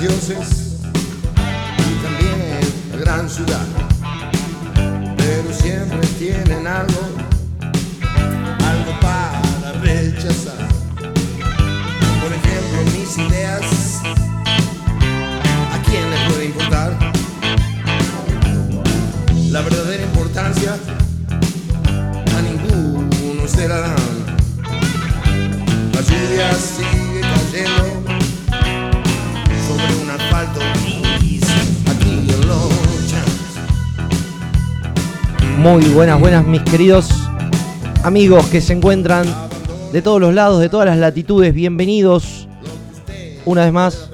dioses y también la gran ciudad. Pero siempre tienen Buenas, buenas mis queridos amigos que se encuentran de todos los lados, de todas las latitudes. Bienvenidos una vez más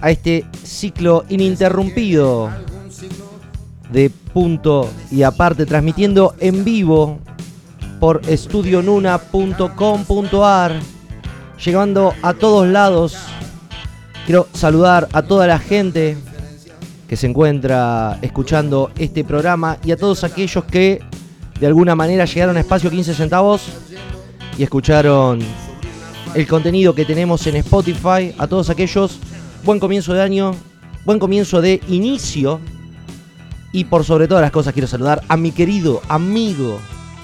a este ciclo ininterrumpido de punto y aparte, transmitiendo en vivo por estudionuna.com.ar, llegando a todos lados. Quiero saludar a toda la gente que se encuentra escuchando este programa y a todos aquellos que de alguna manera llegaron a espacio 15 centavos y escucharon el contenido que tenemos en Spotify. A todos aquellos, buen comienzo de año, buen comienzo de inicio. Y por sobre todas las cosas quiero saludar a mi querido amigo,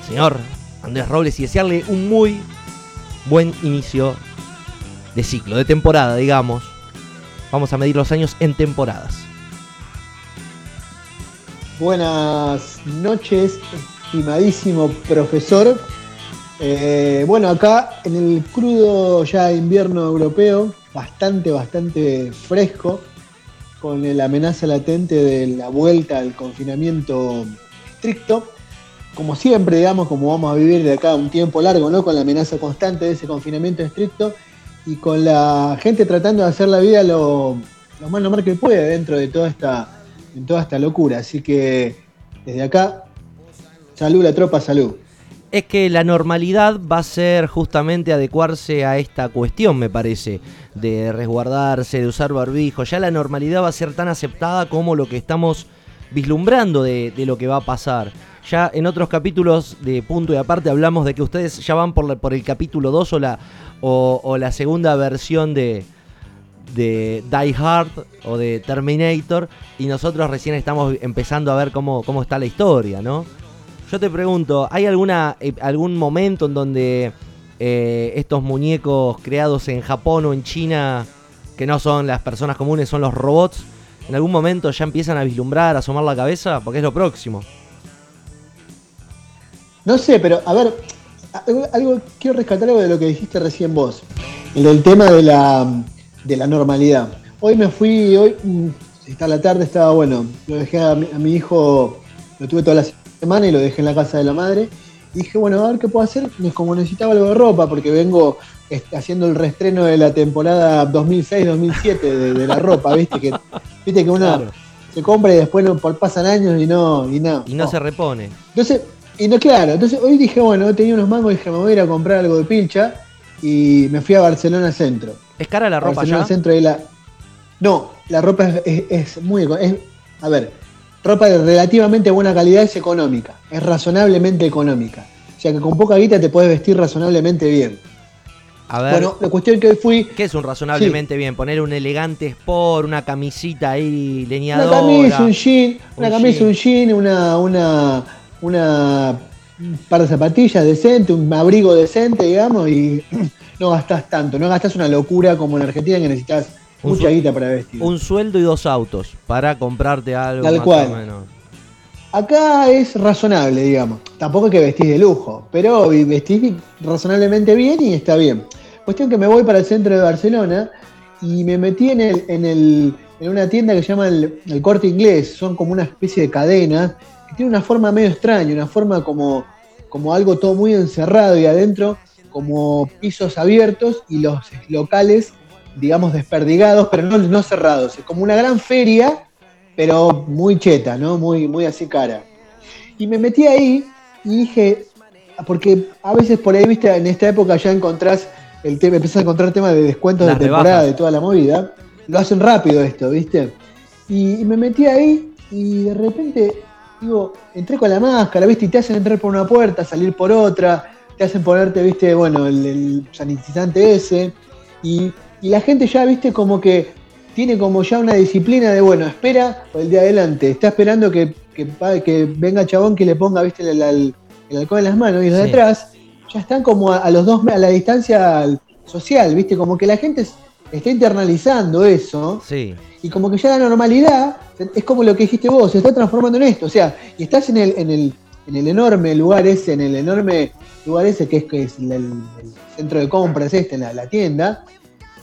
señor Andrés Robles, y desearle un muy buen inicio de ciclo, de temporada, digamos. Vamos a medir los años en temporadas. Buenas noches, estimadísimo profesor. Eh, bueno, acá en el crudo ya invierno europeo, bastante, bastante fresco, con la amenaza latente de la vuelta al confinamiento estricto. Como siempre, digamos, como vamos a vivir de acá un tiempo largo, ¿no? Con la amenaza constante de ese confinamiento estricto y con la gente tratando de hacer la vida lo, lo más normal que puede dentro de toda esta, en toda esta locura. Así que desde acá, salud la tropa, salud. Es que la normalidad va a ser justamente adecuarse a esta cuestión, me parece, de resguardarse, de usar barbijo. Ya la normalidad va a ser tan aceptada como lo que estamos vislumbrando de, lo que va a pasar. Ya en otros capítulos de punto y aparte hablamos de que ustedes ya van por, por el capítulo 2 o la, o la segunda versión de, de Die Hard o de Terminator y nosotros recién estamos empezando a ver cómo, cómo está la historia, ¿no? Yo te pregunto, ¿hay alguna, eh, algún momento en donde eh, estos muñecos creados en Japón o en China, que no son las personas comunes, son los robots, en algún momento ya empiezan a vislumbrar, a asomar la cabeza? Porque es lo próximo. No sé, pero a ver, algo, quiero rescatar algo de lo que dijiste recién vos, el del tema de la, de la normalidad. Hoy me fui, hoy, mm, está la tarde, estaba bueno, lo dejé a mi, a mi hijo, lo tuve toda la semana y lo dejé en la casa de la madre. Y dije, bueno, a ver qué puedo hacer. Y Como necesitaba algo de ropa, porque vengo este, haciendo el reestreno de la temporada 2006-2007 de, de la ropa, viste que, viste que Claro. se compra y después no, pasan años y no, y no. Y no se repone. Entonces, y no, claro, entonces hoy dije, bueno, tenía unos mangos y dije, me voy a ir a comprar algo de pilcha y me fui a Barcelona Centro. ¿Es cara la ropa Barcelona ya? Centro y la... No, la ropa es, es- es muy... es- a ver, ropa de relativamente buena calidad es económica, es razonablemente económica. O sea que con poca guita te puedes vestir razonablemente bien. A ver, Bueno, la cuestión que hoy fui, ¿qué es un razonablemente bien? Poner un elegante sport, una camisita ahí una leñadora. camisa, un jean, un una camisa, jean. un jean, una, una, una un par de zapatillas decente, un abrigo decente, digamos, y no gastás tanto, no gastás una locura como en Argentina que necesitas mucha guita para vestir. Un sueldo y dos autos para comprarte algo Tal más cual. o menos. Acá es razonable, digamos. Tampoco es que vestís de lujo, pero vestís razonablemente bien y está bien. Cuestión que me voy para el centro de Barcelona y me metí en, el, en, el, en una tienda que se llama el, el Corte Inglés. Son como una especie de cadenas que tiene una forma medio extraña, una forma como, como algo todo muy encerrado y adentro como pisos abiertos y los locales, digamos, desperdigados, pero no, no cerrados. Es como una gran feria pero muy cheta, ¿no? Muy, muy así cara. Y me metí ahí y dije, porque a veces por ahí, viste, en esta época ya encontrás el tema, empezás a encontrar temas de descuentos Las de temporada, rebajas. de toda la movida. Lo hacen rápido esto, ¿viste? Y, y me metí ahí y de repente, digo, entré con la máscara, ¿viste? Y te hacen entrar por una puerta, salir por otra, te hacen ponerte, ¿viste? Bueno, el, el sanitizante ese. Y, y la gente ya, ¿viste? Como que tiene como ya una disciplina de, bueno, espera el de adelante, está esperando que, que, que venga chabón que le ponga, viste, el, el, alcohol en las manos, y los de atrás ya están como a, los dos, a la distancia social, viste, como que la gente está internalizando eso. Sí. Y como que ya la normalidad es como lo que dijiste vos, se está transformando en esto. O sea, y estás en el, en el, en el enorme lugar ese, en el enorme lugar ese que es, que es el, centro de compras este, la, la tienda,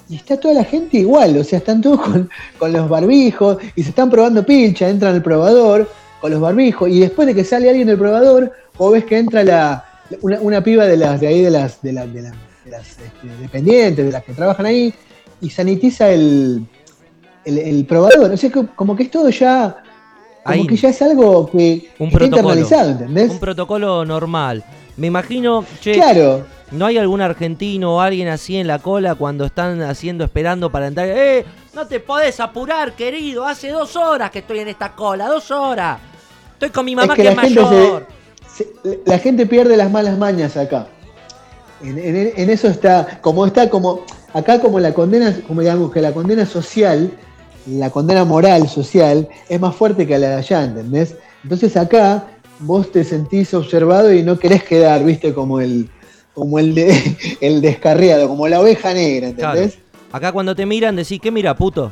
y está toda la gente igual, o sea, están todos con, los barbijos y se están probando pincha, entran al probador con los barbijos y después de que sale alguien del probador, o ves que entra la, una, piba de las de ahí de las de, las, de, las, este, dependientes, de las que trabajan ahí, y sanitiza el, el, probador. O sea, como que es todo ya como que ya es algo que, un está internalizado, ¿entendés? Un protocolo normal. Me imagino, che, claro. ¿No hay algún argentino o alguien así en la cola cuando están haciendo, esperando para entrar? ¡Eh! No te podés apurar, querido. Hace dos horas que estoy en esta cola, dos horas. Estoy con mi mamá que, es mayor. la gente pierde las malas mañas acá. En, eso está, como está, como acá como la condena, como digamos que la condena social, la condena moral social es más fuerte que la de allá, ¿entendés? Entonces acá vos te sentís observado y no querés quedar, viste, como el, como el, de, el descarriado, como la oveja negra, ¿entendés? Acá cuando te miran decís, ¿qué mira, puto?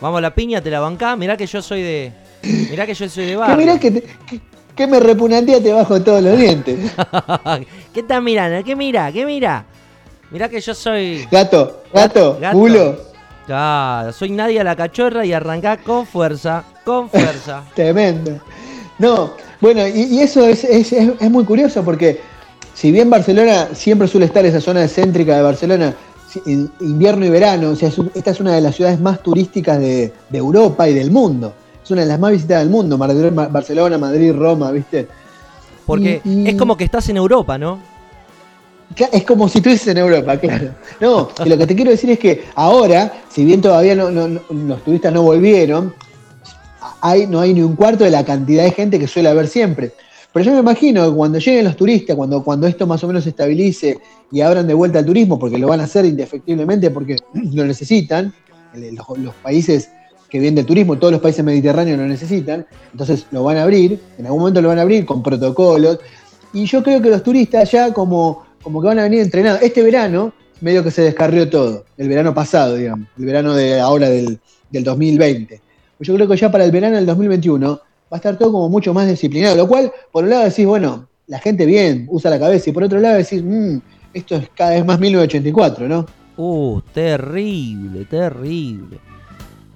Vamos a la piña, te la bancás, mirá que yo soy de. Mirá que yo soy de barrio. mirá que, que, me repugnantía te bajo todos los dientes. ¿Qué estás mirando? ¿Qué mira? ¿Qué mira? Mirá que yo soy. Gato, gato, culo. Claro, soy nadie a la cachorra y arrancá con fuerza, con fuerza. Tremendo. No, bueno, y, eso es, es, es, muy curioso porque si bien Barcelona siempre suele estar esa zona céntrica de Barcelona, invierno y verano, o sea, esta es una de las ciudades más turísticas de, Europa y del mundo. Es una de las más visitadas del mundo, Barcelona, Madrid, Roma, ¿viste? Porque es como que estás en Europa, ¿no? Es como si estuvieses en Europa, claro. No, lo que te quiero decir es que ahora, si bien todavía los turistas no volvieron, hay, no hay ni un cuarto de la cantidad de gente que suele haber siempre. Pero yo me imagino que cuando lleguen los turistas, cuando, cuando esto más o menos se estabilice y abran de vuelta al turismo, porque lo van a hacer indefectiblemente porque lo necesitan, los, países que vienen de turismo, todos los países mediterráneos lo necesitan, entonces lo van a abrir, en algún momento lo van a abrir con protocolos, y yo creo que los turistas ya como, como que van a venir entrenados. Este verano, medio que se descarrió todo, el verano pasado, digamos, el verano de ahora del, del 2020. Pues yo creo que ya para el verano del 2021 va a estar todo como mucho más disciplinado. Lo cual, por un lado decís, bueno, la gente bien, usa la cabeza, y por otro lado decís, mmm, esto es cada vez más 1984, ¿no? Uh, terrible, terrible.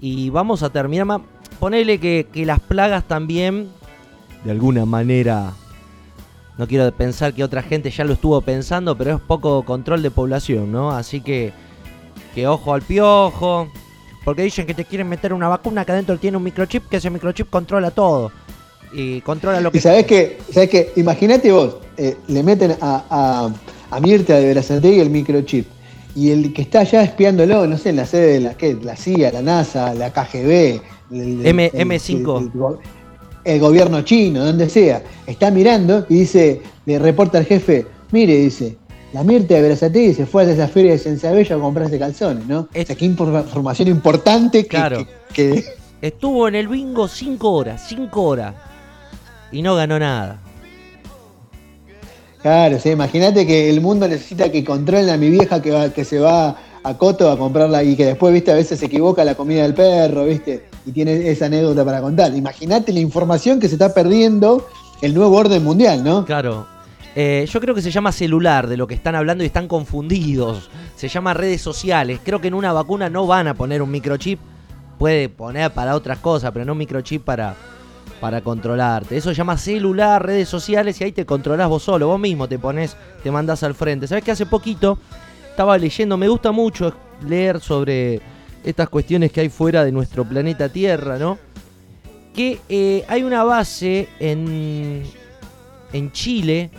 Y vamos a terminar más. Ponele que, que las plagas también, de alguna manera, no quiero pensar que otra gente ya lo estuvo pensando, pero es poco control de población, ¿no? Así que, que ojo al piojo, porque dicen que te quieren meter una vacuna que adentro tiene un microchip, que ese microchip controla todo. Y controla lo que... Y sabes que, sabes que, imagínate vos, eh, le meten a, a, a Mirta de Berazategui el microchip. Y el que está allá espiándolo, no sé, en la sede de la, ¿qué? la CIA, la NASA, la KGB, el, M, M5. El, gobierno chino, donde sea, está mirando y dice, le reporta al jefe, mire, dice, la Mirta de Berazategui se fue a esa feria de Sensabello a comprarse calzones, ¿no? Es... O sea, qué información importante que, claro. Estuvo en el bingo cinco horas, cinco horas. Y no ganó nada. Claro, sí, imagínate que el mundo necesita que controlen a mi vieja que, que se va a Coto a comprarla y que después, viste, a veces se equivoca la comida del perro, viste, y tiene esa anécdota para contar. Imagínate la información que se está perdiendo el nuevo orden mundial, ¿no? Claro, eh, yo creo que se llama celular de lo que están hablando y están confundidos. Se llama redes sociales. Creo que en una vacuna no van a poner un microchip. Puede poner para otras cosas, pero no un microchip para, para controlarte. Eso se llama celular, redes sociales y ahí te controlás vos solo. Vos mismo te pones, te mandás al frente. ¿Sabes que hace poquito estaba leyendo? Me gusta mucho leer sobre estas cuestiones que hay fuera de nuestro planeta Tierra, ¿no? Que eh, hay una base en, en Chile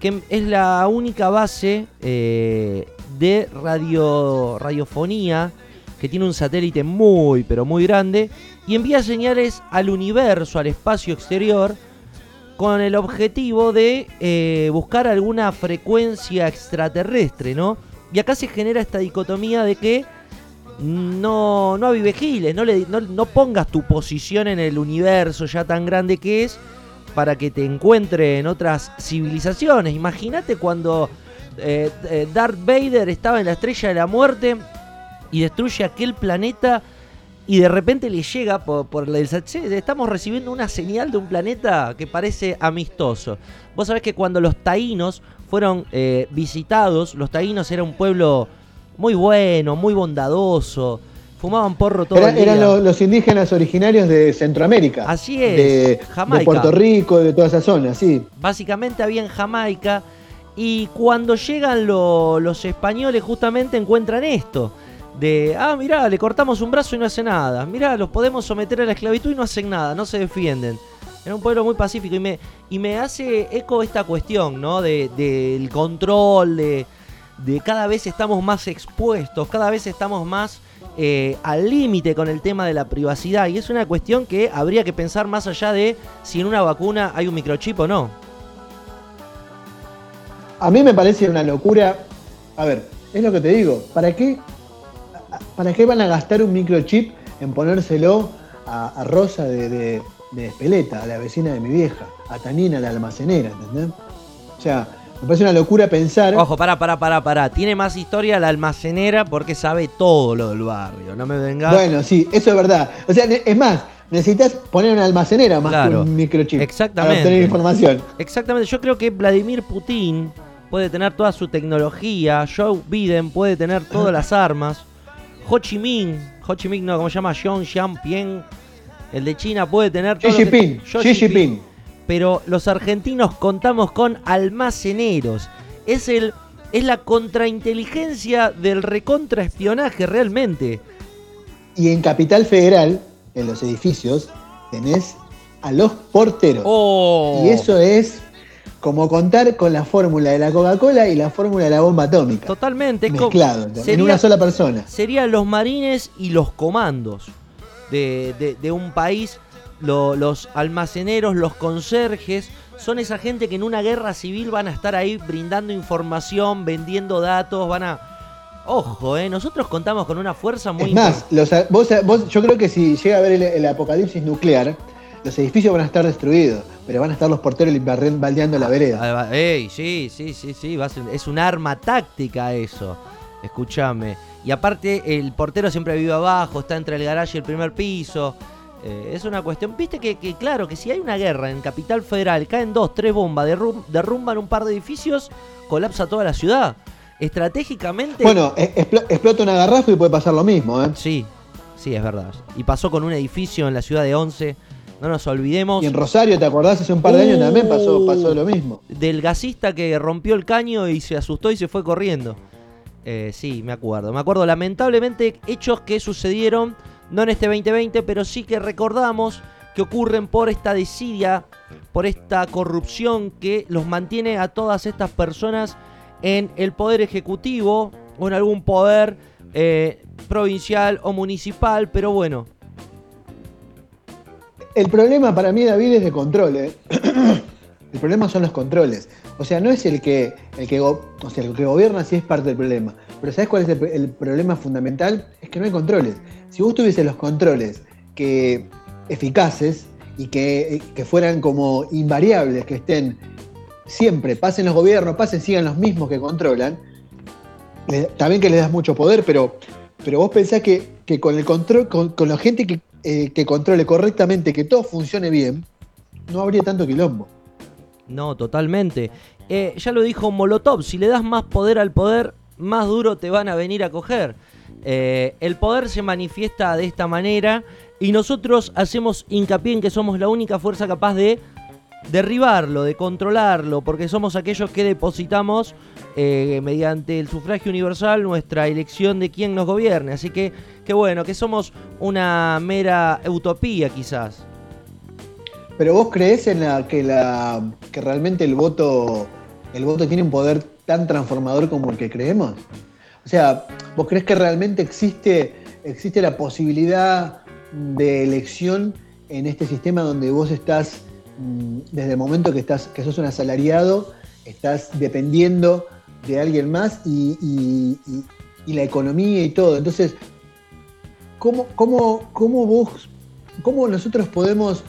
que es la única base eh, de radio, radiofonía que tiene un satélite muy, pero muy grande y envía señales al universo, al espacio exterior, con el objetivo de eh, buscar alguna frecuencia extraterrestre, ¿no? Y acá se genera esta dicotomía de que no, no avivejiles, no, le, no pongas tu posición en el universo ya tan grande que es para que te encuentre en otras civilizaciones. Imagínate cuando eh, eh, Darth Vader estaba en la estrella de la muerte y destruye aquel planeta y de repente le llega por, por el estamos recibiendo una señal de un planeta que parece amistoso. Vos sabés que cuando los taínos fueron eh, visitados, los taínos era un pueblo muy bueno, muy bondadoso, fumaban porro todo el día. Eran los, indígenas originarios de Centroamérica. Así es, de, Jamaica. De Puerto Rico, de toda esa zona, sí. Básicamente había en Jamaica y cuando llegan los españoles justamente encuentran esto. De, ah, mirá, le cortamos un brazo y no hace nada. Mirá, los podemos someter a la esclavitud y no hacen nada, no se defienden. Era un pueblo muy pacífico y me, y me hace eco esta cuestión, ¿no? Del de, control, de, de cada vez estamos más expuestos, cada vez estamos más eh, al límite con el tema de la privacidad. Y es una cuestión que habría que pensar más allá de si en una vacuna hay un microchip o no. A mí me parece una locura. A ver, es lo que te digo. ¿Para qué, para qué van a gastar un microchip en ponérselo a, Rosa de, de, de Espeleta, a la vecina de mi vieja, a Tanina, la almacenera, ¿entendés? O sea, me parece una locura pensar. Ojo, pará, pará, pará, pará. Tiene más historia la almacenera porque sabe todo lo del barrio. No me vengas. Bueno, sí, eso es verdad. O sea, es más, necesitas poner una almacenera más que un microchip. Exactamente. Para obtener información. Exactamente. Yo creo que Vladimir Putin puede tener toda su tecnología. Joe Biden puede tener todas las armas. Ho Chi Minh, Ho Chi Minh no, ¿cómo se llama? Xiong Xiamping. El de China puede tener todo. Xi Jinping. Xi Jinping pero los argentinos contamos con almaceneros. Es, el, es la contrainteligencia del recontraespionaje realmente. Y en Capital Federal, en los edificios, tenés a los porteros. Oh. Y eso es como contar con la fórmula de la Coca-Cola y la fórmula de la bomba atómica. Totalmente. Mezclado, en una sola persona. Serían los marines y los comandos de, de un país los almaceneros, los conserjes, son esa gente que en una guerra civil van a estar ahí brindando información, vendiendo datos, van a... Ojo, eh, nosotros contamos con una fuerza muy... Es más, vos, yo creo que si llega a haber el, apocalipsis nuclear, los edificios van a estar destruidos, pero van a estar los porteros baldeando la vereda. Ey, sí, sí, sí, sí, es un arma táctica eso. Escúchame. Y aparte, el portero siempre vive abajo, está entre el garaje y el primer piso. Eh, es una cuestión, viste que, claro, que si hay una guerra en Capital Federal, caen dos, tres bombas, derrumban un par de edificios, colapsa toda la ciudad. Estratégicamente... Bueno, e, explota una garrafa y puede pasar lo mismo, ¿eh? Sí, sí, es verdad. Y pasó con un edificio en la ciudad de Once. No nos olvidemos. Y en Rosario, ¿te acordás? Hace un par de años también pasó, pasó lo mismo. Del gasista que rompió el caño y se asustó y se fue corriendo. Eh, sí, me acuerdo. Me acuerdo, lamentablemente, hechos que sucedieron no en este 2020, pero sí que recordamos que ocurren por esta desidia, por esta corrupción que los mantiene a todas estas personas en el poder ejecutivo o en algún poder eh, provincial o municipal, pero bueno. El problema para mí, David, es de control. ¿eh? el problema son los controles. O sea, no es el que, el que, o sea, el que gobierna sí es parte del problema. Pero ¿sabes cuál es el, problema fundamental? Es que no hay controles. Si vos tuviese los controles que eficaces y que, fueran como invariables, que estén siempre, pasen los gobiernos, pasen, sigan los mismos que controlan, también que les das mucho poder, pero, pero vos pensás que, con el control, con, la gente que, eh, que controle correctamente, que todo funcione bien, no habría tanto quilombo. No, totalmente. Eh, ya lo dijo Molotov, si le das más poder al poder, más duro te van a venir a coger. Eh, el poder se manifiesta de esta manera y nosotros hacemos hincapié en que somos la única fuerza capaz de derribarlo, de controlarlo, porque somos aquellos que depositamos eh, mediante el sufragio universal nuestra elección de quién nos gobierne. Así que, qué bueno, que somos una mera utopía quizás. Pero vos crees en la que la que realmente el voto el voto tiene un poder tan transformador como el que creemos? O sea, ¿vos crees que realmente existe existe la posibilidad de elección en este sistema donde vos estás mm, desde el momento que estás que sos un asalariado, estás dependiendo de alguien más y, y la economía y todo. Entonces, ¿cómo, cómo, cómo vos, cómo nosotros podemos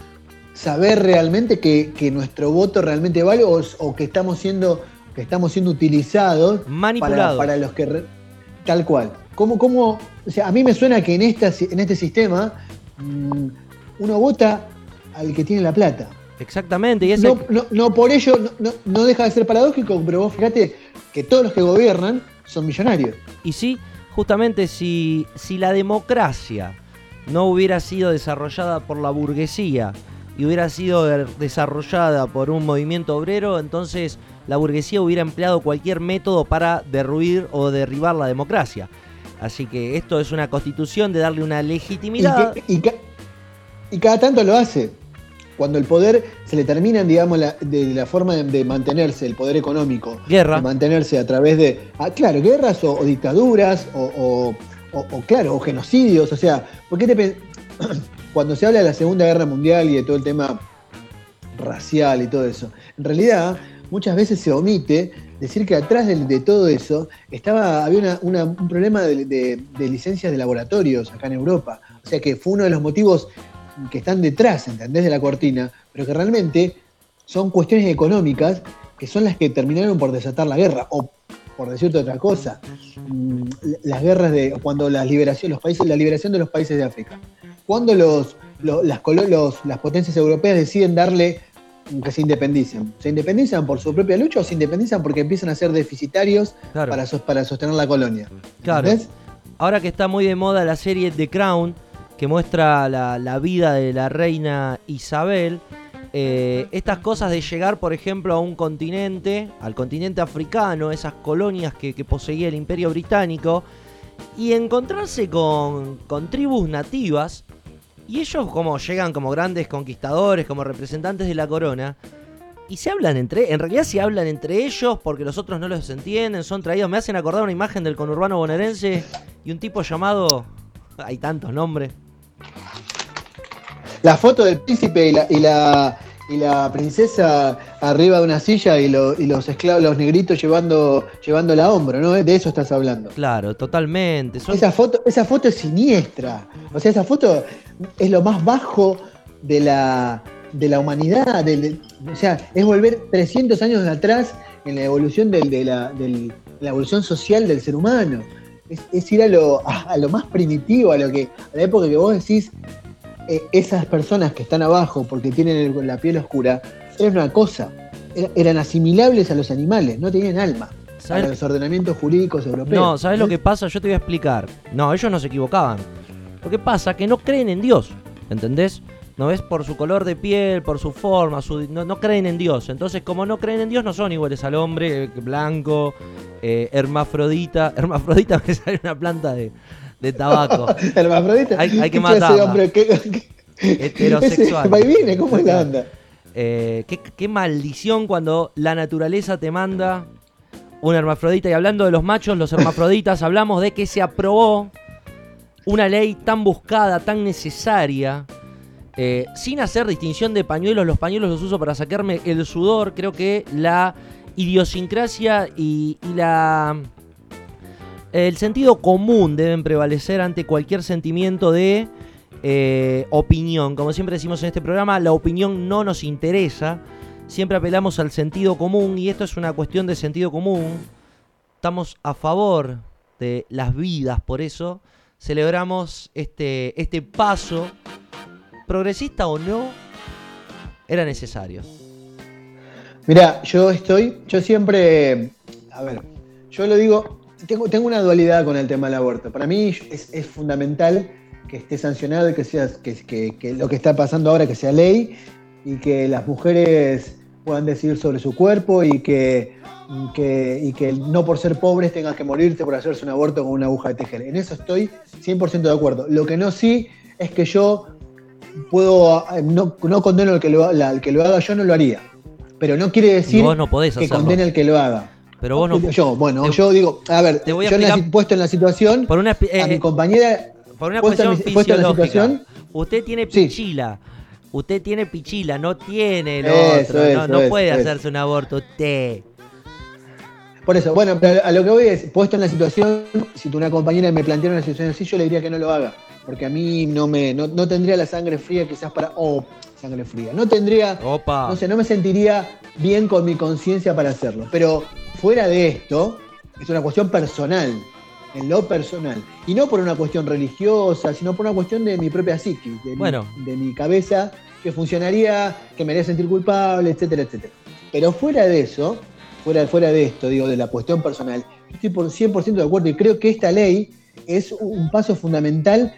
saber realmente que, nuestro voto realmente vale o, que estamos siendo que estamos siendo utilizados Manipulados. Para, los que tal cual. ¿Cómo, cómo, o sea, a mí me suena que en, esta, en este sistema mm, uno vota al que tiene la plata. Exactamente. Y no, no, por ello no, no, deja de ser paradójico, pero vos fíjate que todos los que gobiernan son millonarios. Y sí, justamente si, si la democracia no hubiera sido desarrollada por la burguesía y hubiera sido desarrollada por un movimiento obrero, entonces la burguesía hubiera empleado cualquier método para derruir o derribar la democracia. Así que esto es una constitución de darle una legitimidad. Y, y cada tanto lo hace cuando el poder se le termina, digamos, de la forma de, mantenerse, el poder económico, Guerra. de mantenerse a través de, ah, claro, guerras o, dictaduras o, claro, o genocidios, o sea, ¿por qué te cuando se habla de la Segunda Guerra Mundial y de todo el tema racial y todo eso, en realidad muchas veces se omite decir que atrás de, todo eso estaba, había un problema de, de, licencias de laboratorios acá en Europa. O sea que fue uno de los motivos que están detrás, ¿entendés? De la cortina, pero que realmente son cuestiones económicas que son las que terminaron por desatar la guerra, o por decirte otra cosa, mm, las guerras de cuando las liberación, los países, la liberación de los países de África. Cuando los, las, las potencias europeas deciden darle que se independicen. ¿Se independizan por su propia lucha o se independizan porque empiezan a ser deficitarios para, para sostener la colonia? Claro. Ahora que está muy de moda la serie The Crown, que muestra la, vida de la reina Isabel. Eh, estas cosas de llegar, por ejemplo, a un continente, al continente africano, esas colonias que, poseía el imperio británico, y encontrarse con, tribus nativas, y ellos como llegan como grandes conquistadores, como representantes de la corona, y se hablan entre, en realidad se hablan entre ellos porque los otros no los entienden, son traídos, me hacen acordar una imagen del conurbano bonaerense y un tipo llamado, hay tantos nombres, la foto del príncipe y la, y la, princesa arriba de una silla y, los esclavos, los negritos llevando, llevando la hombro, ¿no? De eso estás hablando. Claro, totalmente. Esa, foto, esa foto es siniestra. O sea, esa foto es lo más bajo de la, de la humanidad. o sea, es volver 300 años atrás en la evolución de, la, la evolución social del ser humano es, ir a lo, a, lo, más primitivo, a lo que a la época que vos decís, eh, esas personas que están abajo porque tienen la piel oscura, eran una cosa, eran asimilables a los animales, no tenían alma. A los ordenamientos jurídicos europeos. No, ¿sabes lo que pasa? Yo te voy a explicar. No, ellos no se equivocaban. Lo que pasa es que no creen en Dios, ¿entendés? ¿No ves? Por su color de piel, por su forma, su, no, no, creen en Dios. Entonces, como no creen en Dios, no son iguales al hombre eh, blanco, eh, hermafrodita. Hermafrodita me sale una planta de, de tabaco. hermafrodita. Hay, hay que matarla. Heterosexual. viene, ¿cómo es la onda? Eh, qué, maldición cuando la naturaleza te manda un hermafrodita. Y hablando de los machos, los hermafroditas, hablamos de que se aprobó una ley tan buscada, tan necesaria, eh, sin hacer distinción de pañuelos. Los pañuelos los uso para sacarme el sudor. Creo que la idiosincrasia y, la el sentido común deben prevalecer ante cualquier sentimiento de eh, opinión. Como siempre decimos en este programa, la opinión no nos interesa. Siempre apelamos al sentido común y esto es una cuestión de sentido común. Estamos a favor de las vidas, por eso celebramos este, este paso, progresista o no, era necesario. Mira, yo estoy, yo siempre, a ver, yo lo digo, tengo, tengo una dualidad con el tema del aborto. Para mí es, fundamental que esté sancionado y que, sea, que, lo que está pasando ahora que sea ley y que las mujeres puedan decidir sobre su cuerpo y que, y que no por ser pobres tengan que morirte por hacerse un aborto con una aguja de tejer. En eso estoy 100% de acuerdo. Lo que no sí es que yo puedo, no, no condeno al que, lo, al que lo haga, yo no lo haría. Pero no quiere decir que condene al que lo haga. Pero vos no. Yo, bueno, yo digo, a ver, yo he puesto en la situación por una, a mi eh, compañera. Por una cuestión fisiológica. Usted tiene pichila. Usted tiene pichila, no tiene el otro. no, puede hacerse un aborto usted. Por eso, bueno, pero a lo que voy es, puesto en la situación, si tú una compañera me planteara una situación así, yo le diría que no lo haga. porque a mí no me no, tendría la sangre fría quizás para oh, sangre fría. No tendría no sé, no me sentiría bien con mi conciencia para hacerlo, pero fuera de esto es una cuestión personal, en lo personal, y no por una cuestión religiosa, sino por una cuestión de mi propia psiquis, de, mi, de mi cabeza que funcionaría, que me haría sentir culpable, etcétera, etcétera. Pero fuera de eso, fuera, fuera de esto, digo, de la cuestión personal, estoy por 100% de acuerdo y creo que esta ley es un paso fundamental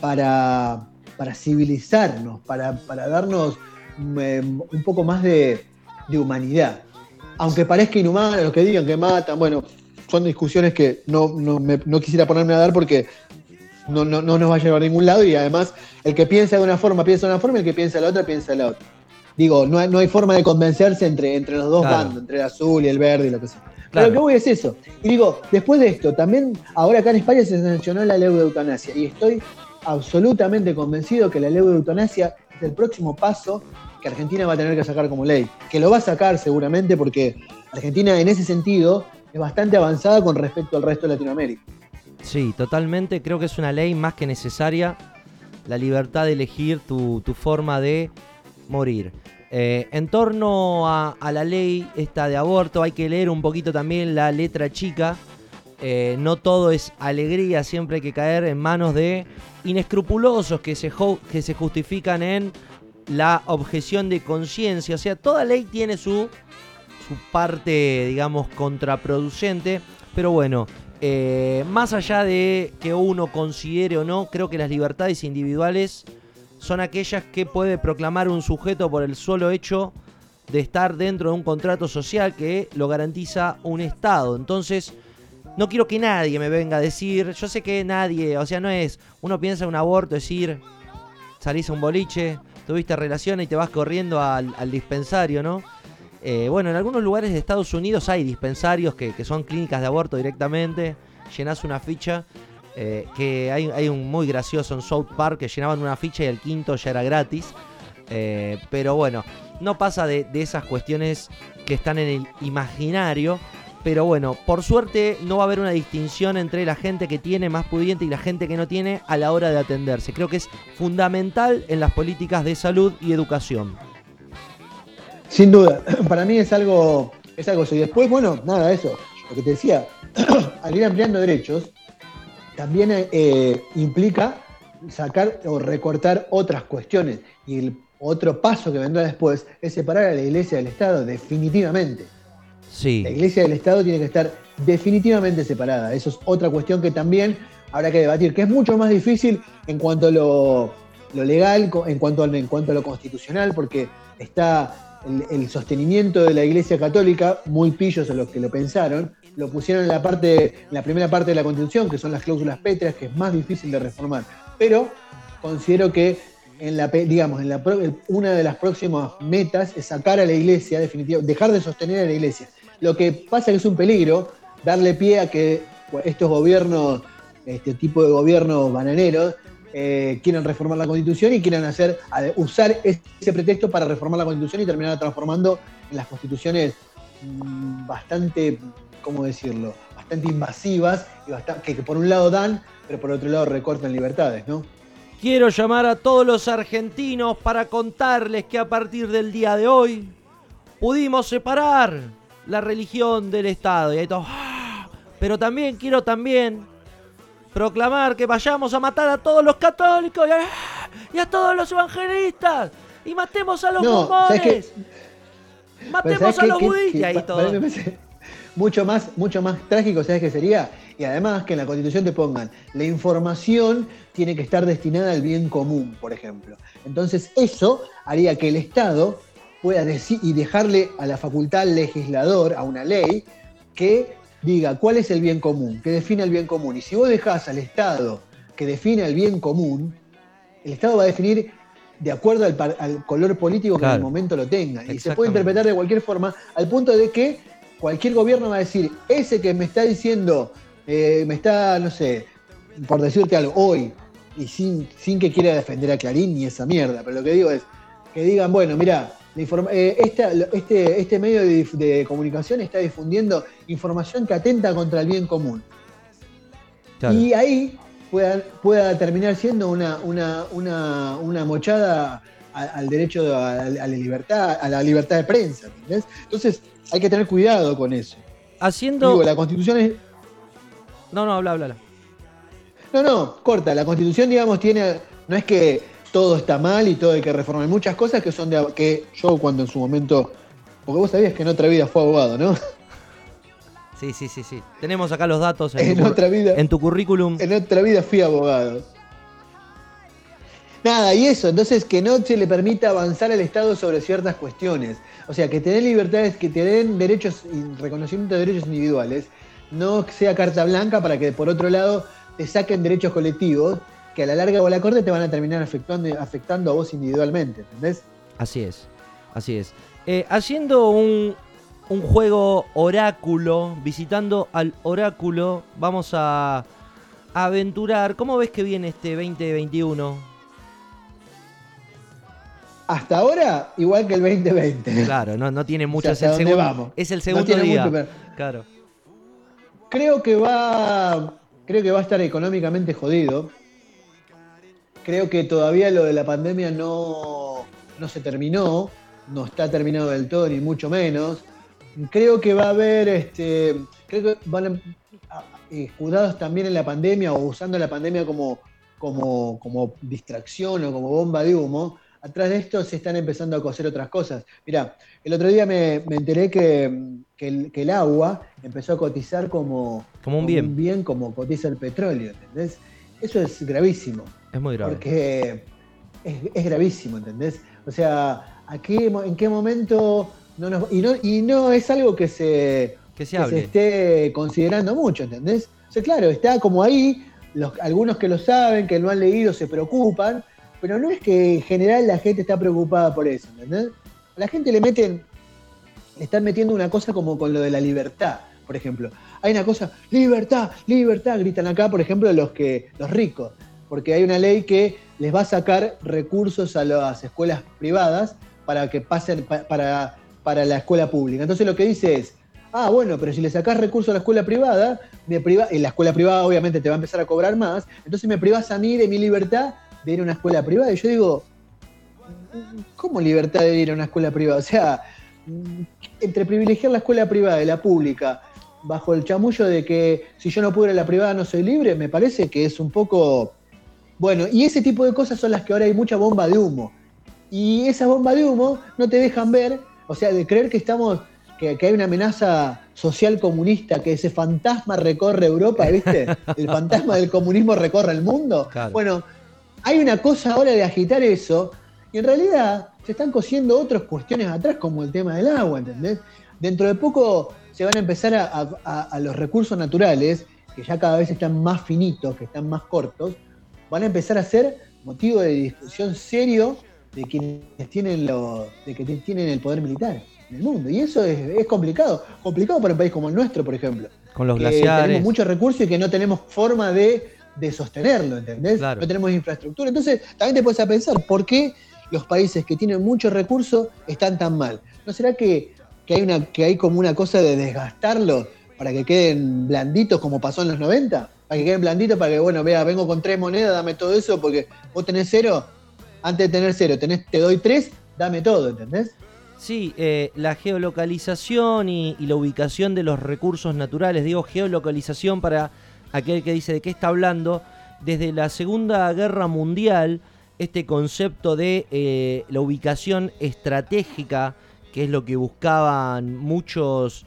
para, para civilizarnos, para, darnos mm, un poco más de, humanidad. Aunque parezca inhumano, los que digan que matan, bueno, son discusiones que no, no, quisiera ponerme a dar porque no, no, nos va a llevar a ningún lado y además el que piensa de una forma piensa de una forma y el que piensa de la otra piensa de la otra. Digo, no hay, no hay forma de convencerse entre, entre los dos bandos, entre el azul y el verde y lo que sea. Pero lo que voy es eso. Y digo, después de esto, también ahora acá en España se sancionó la ley de eutanasia y estoy absolutamente convencido que la ley de eutanasia es el próximo paso que Argentina va a tener que sacar como ley. Que lo va a sacar seguramente porque Argentina en ese sentido es bastante avanzada con respecto al resto de Latinoamérica. Sí, totalmente. Creo que es una ley más que necesaria. La libertad de elegir tu, forma de morir. Eh, en torno a, la ley esta de aborto hay que leer un poquito también la letra chica. Eh, no todo es alegría, siempre hay que caer en manos de inescrupulosos que se, que se justifican en la objeción de conciencia. O sea, toda ley tiene su, su parte, digamos, contraproducente. Pero bueno, eh, más allá de que uno considere o no, creo que las libertades individuales son aquellas que puede proclamar un sujeto por el solo hecho de estar dentro de un contrato social que lo garantiza un Estado. Entonces, no quiero que nadie me venga a decir, yo sé que nadie, o sea, no es, uno piensa en un aborto, decir, salís a un boliche, tuviste relaciones y te vas corriendo al, dispensario, ¿no? Eh, bueno, en algunos lugares de Estados Unidos hay dispensarios que, son clínicas de aborto directamente, llenas una ficha eh, que hay, un muy gracioso en South Park que llenaban una ficha y el quinto ya era gratis. Eh, pero bueno, no pasa de, esas cuestiones que están en el imaginario. Pero bueno, por suerte no va a haber una distinción entre la gente que tiene más pudiente y la gente que no tiene a la hora de atenderse. Creo que es fundamental en las políticas de salud y educación. Sin duda, para mí es algo, es algo Y después, bueno, nada, eso, lo que te decía, al ir ampliando derechos, también eh, implica sacar o recortar otras cuestiones. Y el otro paso que vendrá después es separar a la iglesia del Estado, definitivamente. La iglesia del Estado tiene que estar definitivamente separada. Eso es otra cuestión que también habrá que debatir, que es mucho más difícil en cuanto a lo, legal, en cuanto, en cuanto a lo constitucional, porque está el, sostenimiento de la Iglesia Católica, muy pillos a los que lo pensaron, lo pusieron en la, parte, la primera parte de la Constitución, que son las cláusulas pétreas, que es más difícil de reformar. Pero considero que en la, digamos, en la, una de las próximas metas es sacar a la iglesia, definitivamente, dejar de sostener a la iglesia. Lo que pasa es que es un peligro darle pie a que estos gobiernos, este tipo de gobiernos bananeros, eh, quieran reformar la constitución y quieran hacer, usar ese pretexto para reformar la constitución y terminar transformando en las constituciones mm, bastante ¿cómo decirlo? Bastante invasivas y bastante, que, por un lado dan, pero por otro lado recortan libertades, ¿no? Quiero llamar a todos los argentinos para contarles que a partir del día de hoy pudimos separar la religión del Estado. Y ¡ah! Pero también quiero también proclamar que vayamos a matar a todos los católicos y a, todos los evangelistas y matemos a los no, Matemos a los budistas y ahí todo mucho más, mucho más trágico, ¿sabes qué sería? Y además que en la Constitución te pongan, la información tiene que estar destinada al bien común, por ejemplo. Entonces eso haría que el Estado pueda decir y dejarle a la facultad legislador, a una ley, que diga cuál es el bien común, que define el bien común. Y si vos dejás al Estado que define el bien común, el Estado va a definir de acuerdo al, color político que en el momento lo tenga. Y se puede interpretar de cualquier forma, al punto de que cualquier gobierno va a decir, ese que me está diciendo, eh, me está, no sé, por decirte algo, hoy, y sin, sin que quiera defender a Clarín ni esa mierda, pero lo que digo es que digan, bueno, mira, eh, este, este medio de, comunicación está difundiendo información que atenta contra el bien común. Y ahí pueda, pueda terminar siendo una, una, una, una mochada al derecho a, la libertad, a la libertad de prensa. ¿entendés? Entonces hay que tener cuidado con eso. Haciendo. Digo, la constitución es. No, no, habla, habla. No, no, corta. La constitución, digamos, tiene. No es que todo está mal y todo hay que reformar. Hay muchas cosas que son de. que yo cuando en su momento. Porque vos sabías que en otra vida fue abogado, ¿no? Sí, sí, sí, sí. Tenemos acá los datos en, tu, otra vida, en tu currículum. En otra vida fui abogado. Nada, y eso, entonces que no se le permita avanzar al Estado sobre ciertas cuestiones. O sea, que tener libertades, que te den derechos y reconocimiento de derechos individuales, no sea carta blanca para que por otro lado te saquen derechos colectivos que a la larga o a la corte te van a terminar afectando, afectando a vos individualmente, ¿entendés? Así es, así es. Eh, haciendo un, un juego oráculo, visitando al oráculo, vamos a aventurar. ¿Cómo ves que viene este 2021? Hasta ahora, igual que el 2020. Claro, no, no tiene mucho. es, el segundo, es el segundo día. Claro. Creo que va. Creo que va a estar económicamente jodido. Creo que todavía lo de la pandemia no, no se terminó. No está terminado del todo, ni mucho menos. Creo que va a haber. Este, creo que van a, escudados también en la pandemia o usando la pandemia como, como, como distracción o como bomba de humo atrás de esto se están empezando a coser otras cosas. Mira, el otro día me, enteré que, el, agua empezó a cotizar como, como, un, bien. como cotiza el petróleo, ¿entendés? Eso es gravísimo. Es muy grave. Porque es, gravísimo, ¿entendés? O sea, ¿en qué momento no y, no, y no es algo que se, que se, esté considerando mucho, ¿entendés? O sea, claro, está como ahí, los, algunos que lo saben, que no han leído, se preocupan, pero no es que en general la gente está preocupada por eso, ¿entendés? A la gente le meten, le están metiendo una cosa como con lo de la libertad, por ejemplo. Hay una cosa, libertad, libertad, gritan acá, por ejemplo, los que, los ricos, porque hay una ley que les va a sacar recursos a las escuelas privadas para que pasen para, para la escuela pública. Entonces lo que dice es, ah, bueno, pero si le sacás recursos a la escuela privada, me priva, y la escuela privada obviamente te va a empezar a cobrar más, entonces me privas a mí de mi libertad de ir a una escuela privada. Y yo digo, ¿cómo libertad de ir a una escuela privada? O sea, entre privilegiar la escuela privada y la pública, bajo el chamullo de que si yo no puedo ir a la privada no soy libre, me parece que es un poco... Bueno, y ese tipo de cosas son las que ahora hay mucha bomba de humo. Y esa bomba de humo no te dejan ver, o sea, de creer que estamos, que, hay una amenaza social comunista, que ese fantasma recorre Europa, ¿viste? El fantasma del comunismo recorre el mundo. Bueno, hay una cosa ahora de agitar eso, y en realidad se están cosiendo otras cuestiones atrás, como el tema del agua, ¿entendés? Dentro de poco se van a empezar a, los recursos naturales, que ya cada vez están más finitos, que están más cortos, van a empezar a ser motivo de discusión serio de quienes tienen, lo, de que tienen el poder militar en el mundo. Y eso es, complicado. Complicado para un país como el nuestro, por ejemplo. Con los glaciares. Tenemos muchos recursos y que no tenemos forma de de sostenerlo, ¿entendés? No tenemos infraestructura. Entonces, también te puedes a pensar, ¿por qué los países que tienen muchos recursos están tan mal? ¿No será que, hay, una, que hay como una cosa de desgastarlo para que queden blanditos como pasó en los 90? Para que queden blanditos, para que, bueno, vea, vengo con tres monedas, dame todo eso, porque vos tenés cero, antes de tener cero, tenés, te doy tres, dame todo, ¿entendés? Sí, eh, la geolocalización y, y, la ubicación de los recursos naturales, digo geolocalización para aquel que dice de qué está hablando, desde la Segunda Guerra Mundial, este concepto de eh, la ubicación estratégica, que es lo que buscaban muchos,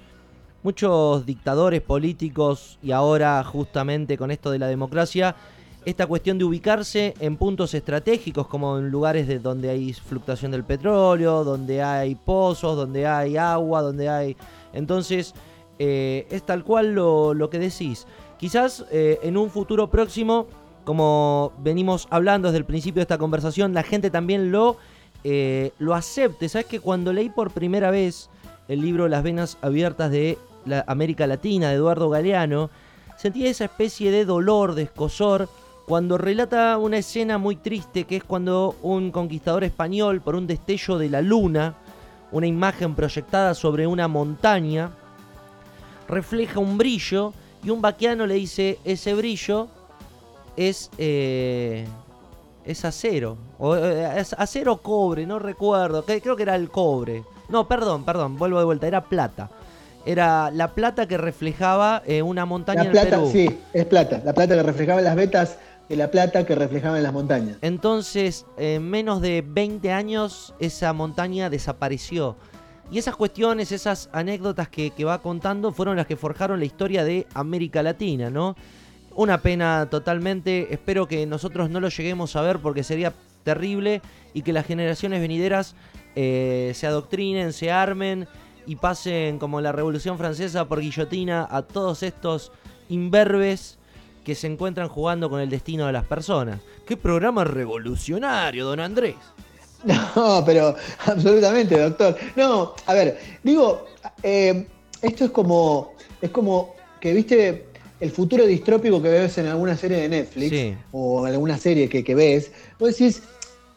muchos dictadores políticos y ahora justamente con esto de la democracia, esta cuestión de ubicarse en puntos estratégicos, como en lugares de donde hay fluctuación del petróleo, donde hay pozos, donde hay agua, donde hay... Entonces, eh, es tal cual lo, lo que decís. Quizás eh, en un futuro próximo, como venimos hablando desde el principio de esta conversación, la gente también lo, eh, lo acepte. ¿Sabes que cuando leí por primera vez el libro Las Venas Abiertas de América Latina de Eduardo Galeano, sentí esa especie de dolor, de escosor, cuando relata una escena muy triste que es cuando un conquistador español, por un destello de la luna, una imagen proyectada sobre una montaña, refleja un brillo y un vaquiano le dice, ese brillo es, eh, es acero. O, es acero o cobre, no recuerdo. que- Creo que era el cobre. No, perdón, perdón, vuelvo de vuelta, era plata. Era la plata que reflejaba eh, una montaña La en plata, Perú. sí, es plata. La plata que reflejaba en las vetas de la plata que reflejaba en las montañas. Entonces, en menos de 20 años, esa montaña desapareció. Y esas cuestiones, esas anécdotas que, que va contando fueron las que forjaron la historia de América Latina, ¿no? Una pena totalmente. Espero que nosotros no lo lleguemos a ver porque sería terrible y que las generaciones venideras eh, se adoctrinen, se armen y pasen como la Revolución Francesa por guillotina a todos estos imberbes que se encuentran jugando con el destino de las personas. ¡Qué programa revolucionario, don Andrés! No, pero absolutamente, doctor. No, a ver, digo, eh, esto es como, es como que viste el futuro distrópico que ves en alguna serie de Netflix Sí. o alguna serie que, que ves, vos decís,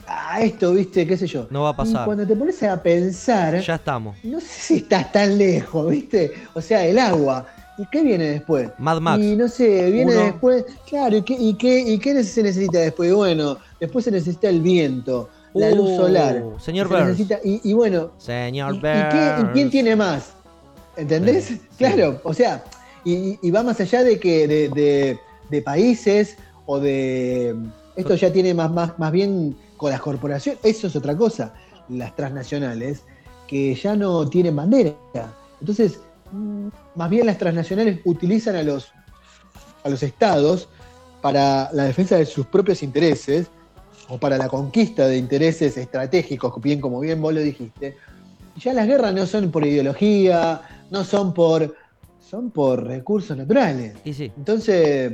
ah, esto, viste, qué sé yo. No va a pasar. Y cuando te pones a pensar, Ya estamos. no sé si estás tan lejos, viste, o sea, el agua. ¿Y qué viene después? Mad Max. Y no sé, viene Uno. después, claro, ¿y qué, y, qué, ¿y qué se necesita después? Y bueno, después se necesita el viento, la Uh, luz solar. señor Se necesita- y, y bueno, Señor y, y qué- quién tiene más? ¿Entendés? Sí. Claro, o sea, y, va más allá de que de, de- países o de. Esto ya tiene más, más, más bien con las corporaciones, eso es otra cosa, las transnacionales, que ya no tienen bandera. Entonces, mm, más bien las transnacionales utilizan a los, a los estados para la defensa de sus propios intereses o para la conquista de intereses estratégicos, bien como bien vos lo dijiste. Ya las guerras no son por ideología, no son por son por recursos naturales. Y sí. Entonces,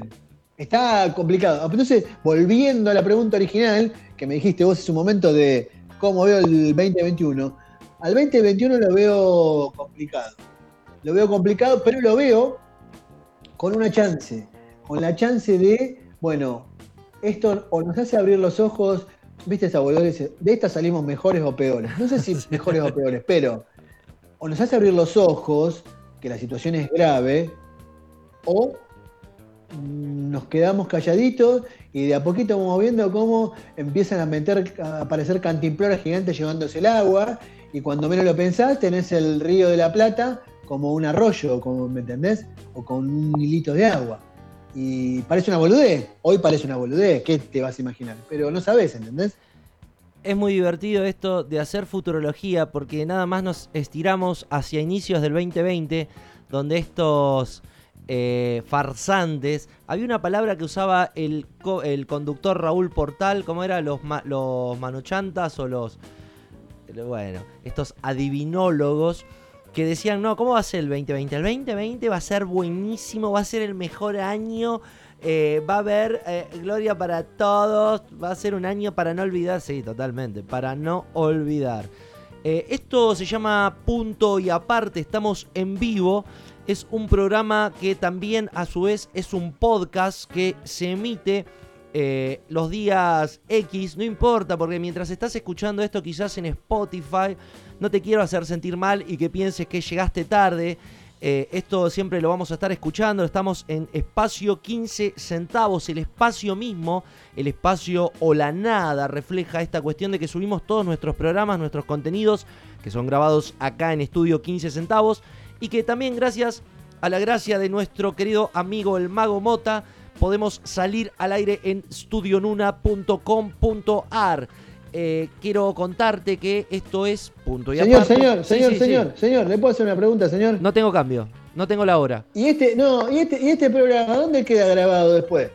está complicado. Entonces, volviendo a la pregunta original que me dijiste vos en su momento de cómo veo el 2021, al 2021 lo veo complicado. Lo veo complicado, pero lo veo con una chance. Con la chance de, bueno, esto o nos hace abrir los ojos, viste esa boludez, de esta salimos mejores o peores. No sé si mejores o peores, pero o nos hace abrir los ojos, que la situación es grave, o nos quedamos calladitos y de a poquito vamos viendo cómo empiezan a meter, a aparecer cantimploras gigantes llevándose el agua, y cuando menos lo pensás, tenés el río de la Plata como un arroyo, como, ¿me entendés? O con un hilito de agua. Y parece una boludez, hoy parece una boludez, ¿qué te vas a imaginar? Pero no sabés, ¿entendés? Es muy divertido esto de hacer futurología porque nada más nos estiramos hacia inicios del 2020 donde estos eh, farsantes, había una palabra que usaba el, co- el conductor Raúl Portal, ¿cómo era? Los, ma- los manochantas o los... Bueno, estos adivinólogos que decían, no, ¿cómo va a ser el 2020? El 2020 va a ser buenísimo, va a ser el mejor año, eh, va a haber eh, gloria para todos, va a ser un año para no olvidar, sí, totalmente, para no olvidar. Eh, esto se llama Punto y Aparte, estamos en vivo, es un programa que también a su vez es un podcast que se emite los días X, no importa, porque mientras estás escuchando esto quizás en Spotify, no te quiero hacer sentir mal y que pienses que llegaste tarde. Eh, esto siempre lo vamos a estar escuchando. Estamos en espacio 15 centavos. El espacio mismo, el espacio o la nada, refleja esta cuestión de que subimos todos nuestros programas, nuestros contenidos, que son grabados acá en estudio 15 centavos. Y que también gracias a la gracia de nuestro querido amigo el Mago Mota, podemos salir al aire en studionuna.com.ar. Eh, quiero contarte que esto es punto y Señor, aparte. señor, Sí, señor, sí, sí. señor, señor, ¿le puedo hacer una pregunta, señor? No tengo cambio, no tengo la hora. Y este, no, y este, y este programa, ¿dónde queda grabado después?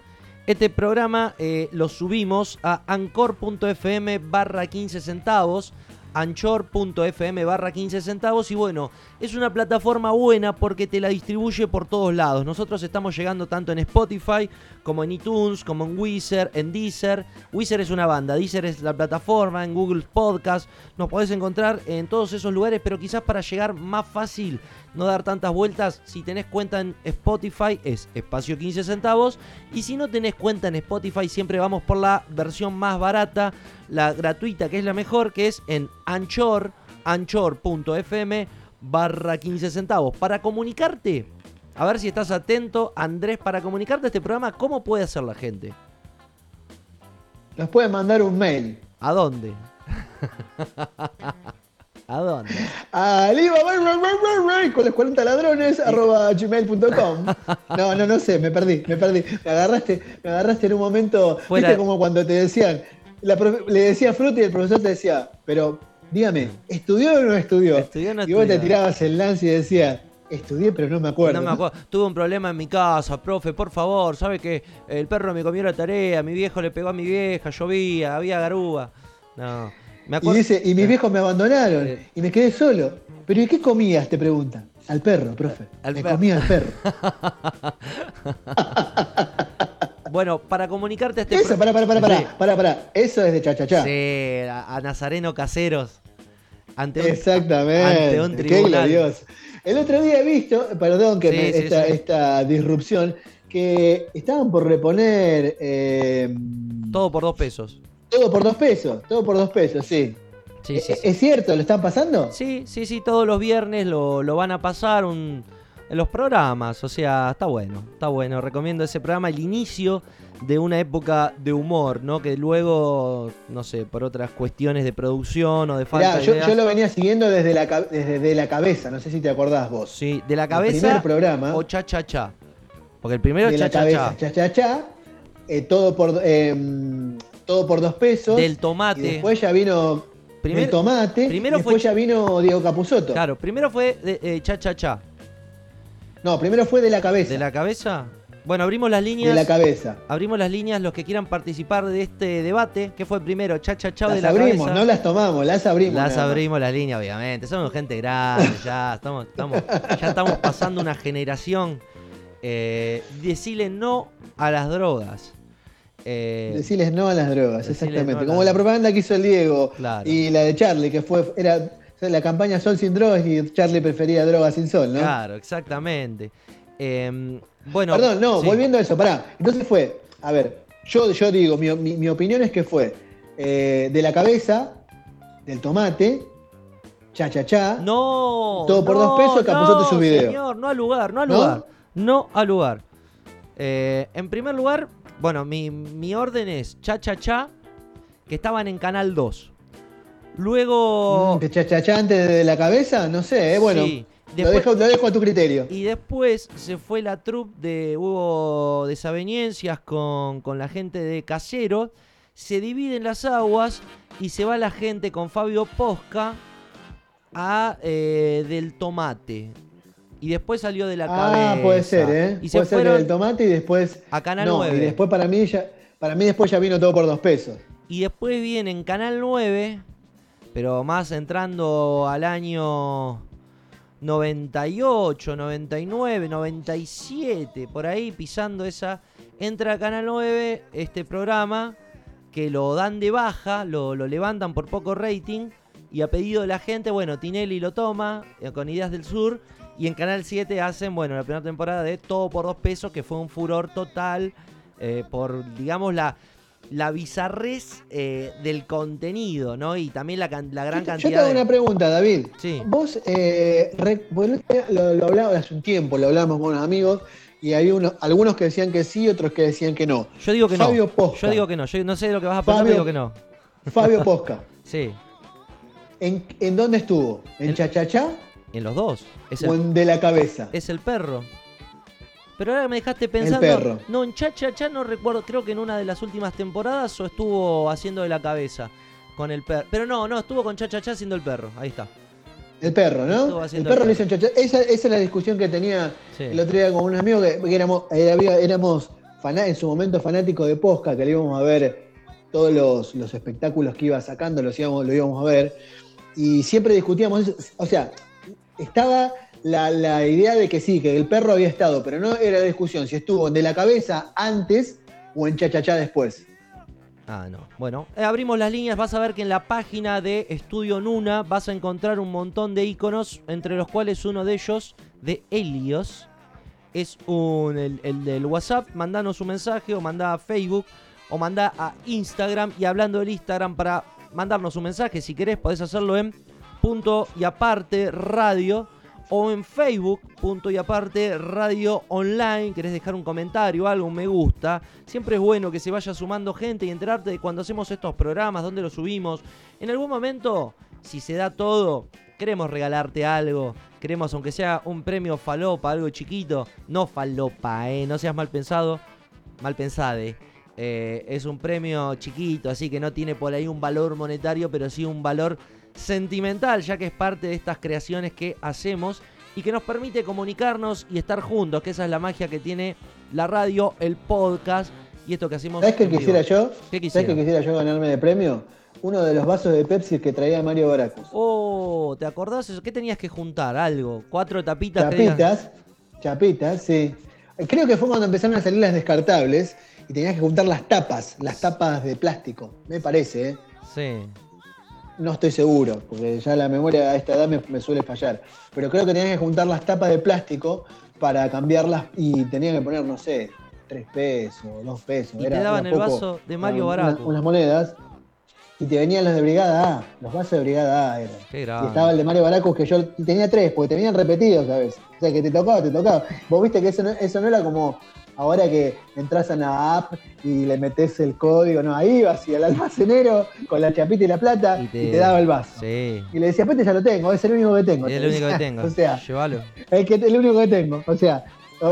Este programa eh, lo subimos a anchor.fm barra 15 centavos, anchor.fm barra 15 centavos y bueno, es una plataforma buena porque te la distribuye por todos lados. Nosotros estamos llegando tanto en Spotify como en iTunes, como en Weezer, en Deezer. Weezer es una banda, Deezer es la plataforma, en Google Podcast. Nos podés encontrar en todos esos lugares, pero quizás para llegar más fácil, no dar tantas vueltas, si tenés cuenta en Spotify es espacio 15 centavos. Y si no tenés cuenta en Spotify, siempre vamos por la versión más barata, la gratuita, que es la mejor, que es en Anchor, anchor.fm barra 15 centavos. Para comunicarte, a ver si estás atento, Andrés, para comunicarte a este programa, ¿cómo puede hacer la gente? nos pueden mandar un mail. ¿A dónde? ¿A dónde? A con los 40 ladrones arroba gmail.com. No, no, no sé, me perdí, me perdí. Me agarraste, me agarraste en un momento. Fuera- Viste como cuando te decían, la profe- le decía Frutti y el profesor te decía, pero dígame, ¿estudió o no estudió? ¿Estudió no y vos te tirabas el lance y decías, estudié pero no me acuerdo. No me acuerdo. Tuve un problema en mi casa, profe, por favor. ¿Sabe que el perro me comió la tarea? Mi viejo le pegó a mi vieja, llovía, había garúa. No. Me Y dice, y mis viejos me abandonaron Eh. y me quedé solo. ¿Pero y qué comías? Te pregunta. Al perro, profe. Al me perro. comía al perro. Bueno, para comunicarte a este Eso, pará, pará, pará, Sí. pará, pará, pará. Eso es de chachachá. Sí, a, a Nazareno Caseros. Ante un, Exactamente. ante un Qué tribunal. glorioso. El otro día he visto, perdón que Sí, me- sí, esta, esta disrupción, que estaban por reponer eh, Todo por dos pesos. Todo por dos pesos. Todo por dos pesos, sí. Sí, sí, ¿Es, sí. es cierto? ¿Lo están pasando? Sí, sí, sí, todos los viernes lo, lo van a pasar un- en los programas. O sea, está bueno, está bueno. Recomiendo ese programa, el inicio de una época de humor, ¿no? Que luego, no sé, por otras cuestiones de producción o de falta Mirá, de yo, ideas. yo lo venía siguiendo desde la, desde de la cabeza, no sé si te acordás vos. Sí, de la El cabeza primer programa o cha cha cha. Porque el primero de es la cha cha cabeza, cha. cha cha cha, eh, todo por eh, todo por dos pesos. Del Y tomate. después ya vino el tomate. primero después fue- ya vino Diego Capusotto. Claro, primero fue de, eh, cha cha cha. No, primero fue de la cabeza. De la cabeza. Bueno, abrimos las de líneas. la cabeza. Abrimos las líneas los que quieran participar de este debate. ¿Qué fue primero? Cha cha cha o de Las la abrimos, cabeza. no las tomamos, las abrimos. Las abrimos las líneas, obviamente. Somos gente grande, ya estamos, estamos, ya estamos pasando una generación. Eh, decirle no a las drogas. Eh, Decirles no a las drogas, exactamente. no Como la propaganda que hizo el Diego Claro. y la de Charlie, que fue era o sea, la campaña Sol sin drogas y Charlie prefería drogas sin sol, ¿no? Claro, exactamente. Eh, bueno, Perdón, no, sí. volviendo a eso, pará. Entonces fue, a ver, yo, yo digo, mi, mi- mi opinión es que fue eh, de la cabeza, del tomate, cha cha cha. No. Todo por no, dos pesos, Capusotto no, su video. Señor, no al lugar, no al ¿No? lugar. No al lugar. Eh, en primer lugar, bueno, mi, mi orden es Cha Cha Cha, que estaban en Canal 2. Luego. Mm, que cha cha cha antes de la cabeza, no sé, eh, bueno. Sí. Lo, dejo, lo dejo a tu criterio. Y después se fue la troupe de. Hubo desavenencias con, con la gente de Casero. Se dividen las aguas y se va la gente con Fabio Posca a eh, Del Tomate. Y después salió de la cabeza. Ah, puede ser, ¿eh? Y se puede ser fueron del tomate y después. a Canal no, 9. y después para mí ya, para mí después ya vino todo por dos pesos. Y después viene en Canal 9, pero más entrando al año 98, 99, 97, por ahí pisando esa. Entra a Canal 9 este programa que lo dan de baja, lo, lo levantan por poco rating y a pedido de la gente, bueno, Tinelli lo toma eh, con Ideas del Sur y en Canal 7 hacen, bueno, la primera temporada de Todo por dos pesos, que fue un furor total eh, por, digamos, la, la bizarrez eh, del contenido, ¿no? Y también la, gran Yo- Yo te cantidad hago de... una pregunta, David. Sí. Vos, eh, re- lo, lo hablamos hace un tiempo, lo hablamos con unos amigos y hay unos, algunos que decían que sí, otros que decían que no. Yo digo que Fabio no. Posca. Yo digo que no. Yo no sé lo que vas a pensar, Fabio- pero digo que no. Fabio Posca. Sí. ¿En, en dónde estuvo? ¿En En- Chachachá En los dos. Es o el, en De la Cabeza? es el perro. Pero ahora me dejaste pensando. perro. No, en Cha Cha Cha no recuerdo. Creo que en una de las últimas temporadas o estuvo haciendo de la cabeza con el perro. Pero no, no, estuvo con Cha Cha Cha haciendo el perro. Ahí está. El perro, ¿no? El perro el lo hizo en Chachachá. Esa, esa es la discusión que tenía Sí. el otro día con unos amigos que, que éramos, eh, éramos en su momento fanáticos de Posca, que le íbamos a ver todos los, los espectáculos que iba sacando, los íbamos, lo íbamos a ver. Y siempre discutíamos eso. O sea, estaba la, la idea de que sí, que el perro había estado, pero no era la discusión si estuvo de la cabeza antes o en chachachá después. Ah, no. Bueno, eh, abrimos las líneas. Vas a ver que en la página de Estudio Nuna vas a encontrar un montón de iconos, entre los cuales uno de ellos, de Helios, es un, el, el del WhatsApp. Mandanos un mensaje o mandá a Facebook o mandá a Instagram. Y hablando del Instagram, para mandarnos un mensaje, si querés, podés hacerlo en punto y aparte radio o en Facebook, punto y aparte, radio online, querés dejar un comentario, algo, un me gusta. Siempre es bueno que se vaya sumando gente y enterarte de cuando hacemos estos programas, dónde los subimos. En algún momento, si se da todo, queremos regalarte algo. Queremos, aunque sea un premio falopa, algo chiquito. No falopa, eh, no seas mal pensado. Mal pensade. Eh, es un premio chiquito, así que no tiene por ahí un valor monetario, pero sí un valor sentimental, ya que es parte de estas creaciones que hacemos y que nos permite comunicarnos y estar juntos, que esa es la magia que tiene la radio, el podcast y esto que hacemos. ¿Sabes qué quisiera yo? ¿Qué ¿Sabes qué quisiera yo ganarme de premio? Uno de los vasos de Pepsi que traía Mario Baracus. Oh, ¿te acordás eso? ¿Qué tenías que juntar? Algo. Cuatro tapitas. Chapitas, chapitas, sí. Creo que fue cuando empezaron a salir las descartables y tenías que juntar las tapas, las tapas de plástico, me parece, ¿eh? Sí. No estoy seguro, porque ya la memoria a esta edad me, suele fallar. Pero creo que tenías que juntar las tapas de plástico para cambiarlas y tenían que poner, no sé, tres pesos, dos pesos. Y te daban el vaso de Mario Barato. unas monedas y te venían los de Brigada A, los vasos de Brigada A eran. y estaba el de Mario Baracus que yo tenía tres, porque te venían repetidos a veces. O sea, que te tocaba, te tocaba. Vos viste que eso no, eso no era como ahora que entras a una app y le metes el código, no, ahí vas y al almacenero con la chapita y la plata y te, daba el vaso. Sí. Y le decía, este ya lo tengo, es el único que tengo. Es el único que tengo. o sea, llévalo. Es que, el único que tengo. O sea,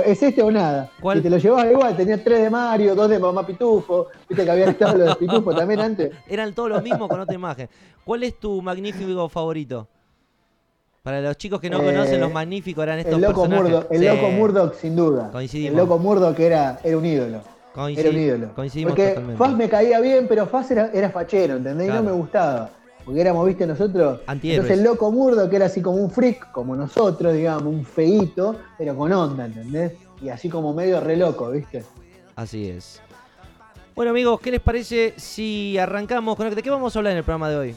¿Es este o nada? Y te lo llevabas igual, tenías tres de Mario, dos de Mamá Pitufo, viste que había estado los de Pitufo también antes. Eran todos los mismos con otra imagen. ¿Cuál es tu magnífico favorito? Para los chicos que no conocen, eh, los magníficos eran estos el loco personajes. el loco Murdoch, sin duda. Coincidimos. El loco Murdoch era, era un ídolo. era un ídolo. Coincidimos Porque totalmente. Faz me caía bien, pero Faz era, era fachero, ¿entendés? Y no me gustaba. Porque éramos, viste, nosotros. Entonces el loco Murdoch, que era así como un freak, como nosotros, digamos, un feíto, pero con onda, ¿entendés? Y así como medio re loco, ¿viste? Así es. Bueno, amigos, ¿qué les parece si arrancamos con. ¿De qué vamos a hablar en el programa de hoy?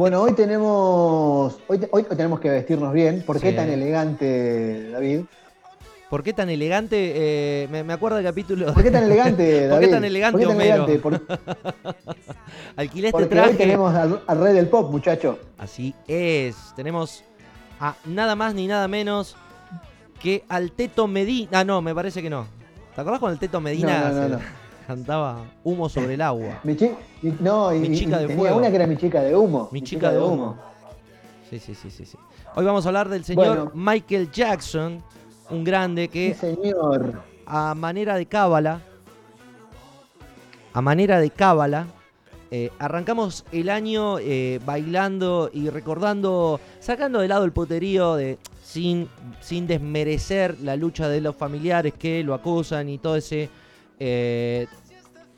Bueno, hoy tenemos, hoy, hoy tenemos que vestirnos bien. ¿Por qué tan elegante, David? ¿Por qué tan elegante? Eh, me, acuerdo del capítulo. ¿Por qué tan elegante, David? ¿Por qué tan elegante, ¿Por? Elegante? Por... Alquilé este Porque traje. hoy tenemos al, rey del pop, muchacho. Así es. Tenemos a nada más ni nada menos que al Teto Medina. Ah, no, me parece que no. ¿Te acordás con el Teto Medina? No, no, no, cantaba Humo sobre el agua. mi, no, mi chica de tenía una que era mi chica de humo. Mi, chica, de humo. Sí, sí, sí, sí, sí. Hoy vamos a hablar del señor Michael Jackson, un grande que señor. a manera de cábala, a manera de cábala, eh, arrancamos el año eh, bailando y recordando, sacando de lado el poterío de sin, sin desmerecer la lucha de los familiares que lo acusan y todo ese eh,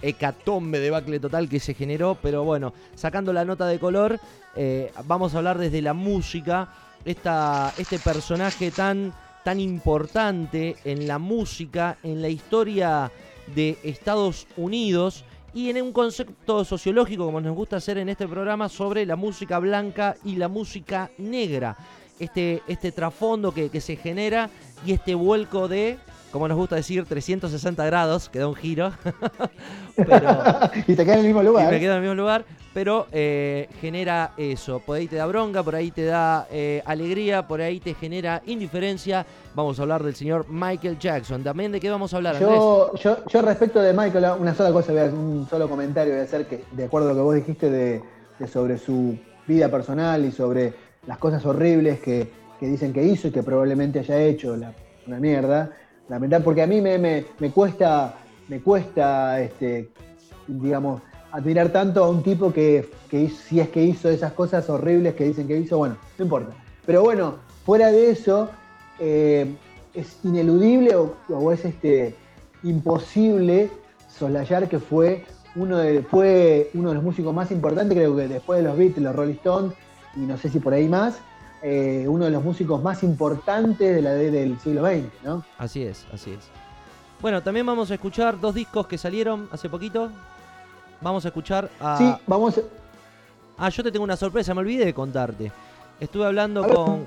hecatombe de bacle total que se generó, pero bueno, sacando la nota de color, eh, vamos a hablar desde la música, esta, este personaje tan, tan importante en la música, en la historia de Estados Unidos y en un concepto sociológico, como nos gusta hacer en este programa, sobre la música blanca y la música negra. Este, este trasfondo que se genera y este vuelco de como nos gusta decir, 360 grados, que da un giro. y te queda en el mismo lugar. Y me quedo en el mismo lugar, pero eh, genera eso. Por ahí te da bronca, por ahí te da eh, alegría, por ahí te genera indiferencia. Vamos a hablar del señor Michael Jackson. También de qué vamos a hablar, yo, Yo, yo respecto de Michael, una sola cosa, un solo comentario voy a hacer que, de acuerdo a lo que vos dijiste de, sobre su vida personal y sobre las cosas horribles que, que dicen que hizo y que probablemente haya hecho, la, una mierda lamentar, porque a mí me, me, cuesta, me cuesta, este, digamos, admirar tanto a un tipo que, si es que hizo esas cosas horribles que dicen que hizo, bueno, no importa. Pero bueno, fuera de eso, eh, es ineludible o, es este, imposible soslayar que fue uno, de, fue uno de los músicos más importantes, creo que después de los Beatles, los Rolling Stones, y no sé si por ahí más, eh, uno de los músicos más importantes de la del siglo XX, ¿no? Así es, así es. Bueno, también vamos a escuchar dos discos que salieron hace poquito. Vamos a escuchar a. Sí, vamos. Ah, yo te tengo una sorpresa, me olvidé de contarte. Estuve hablando con,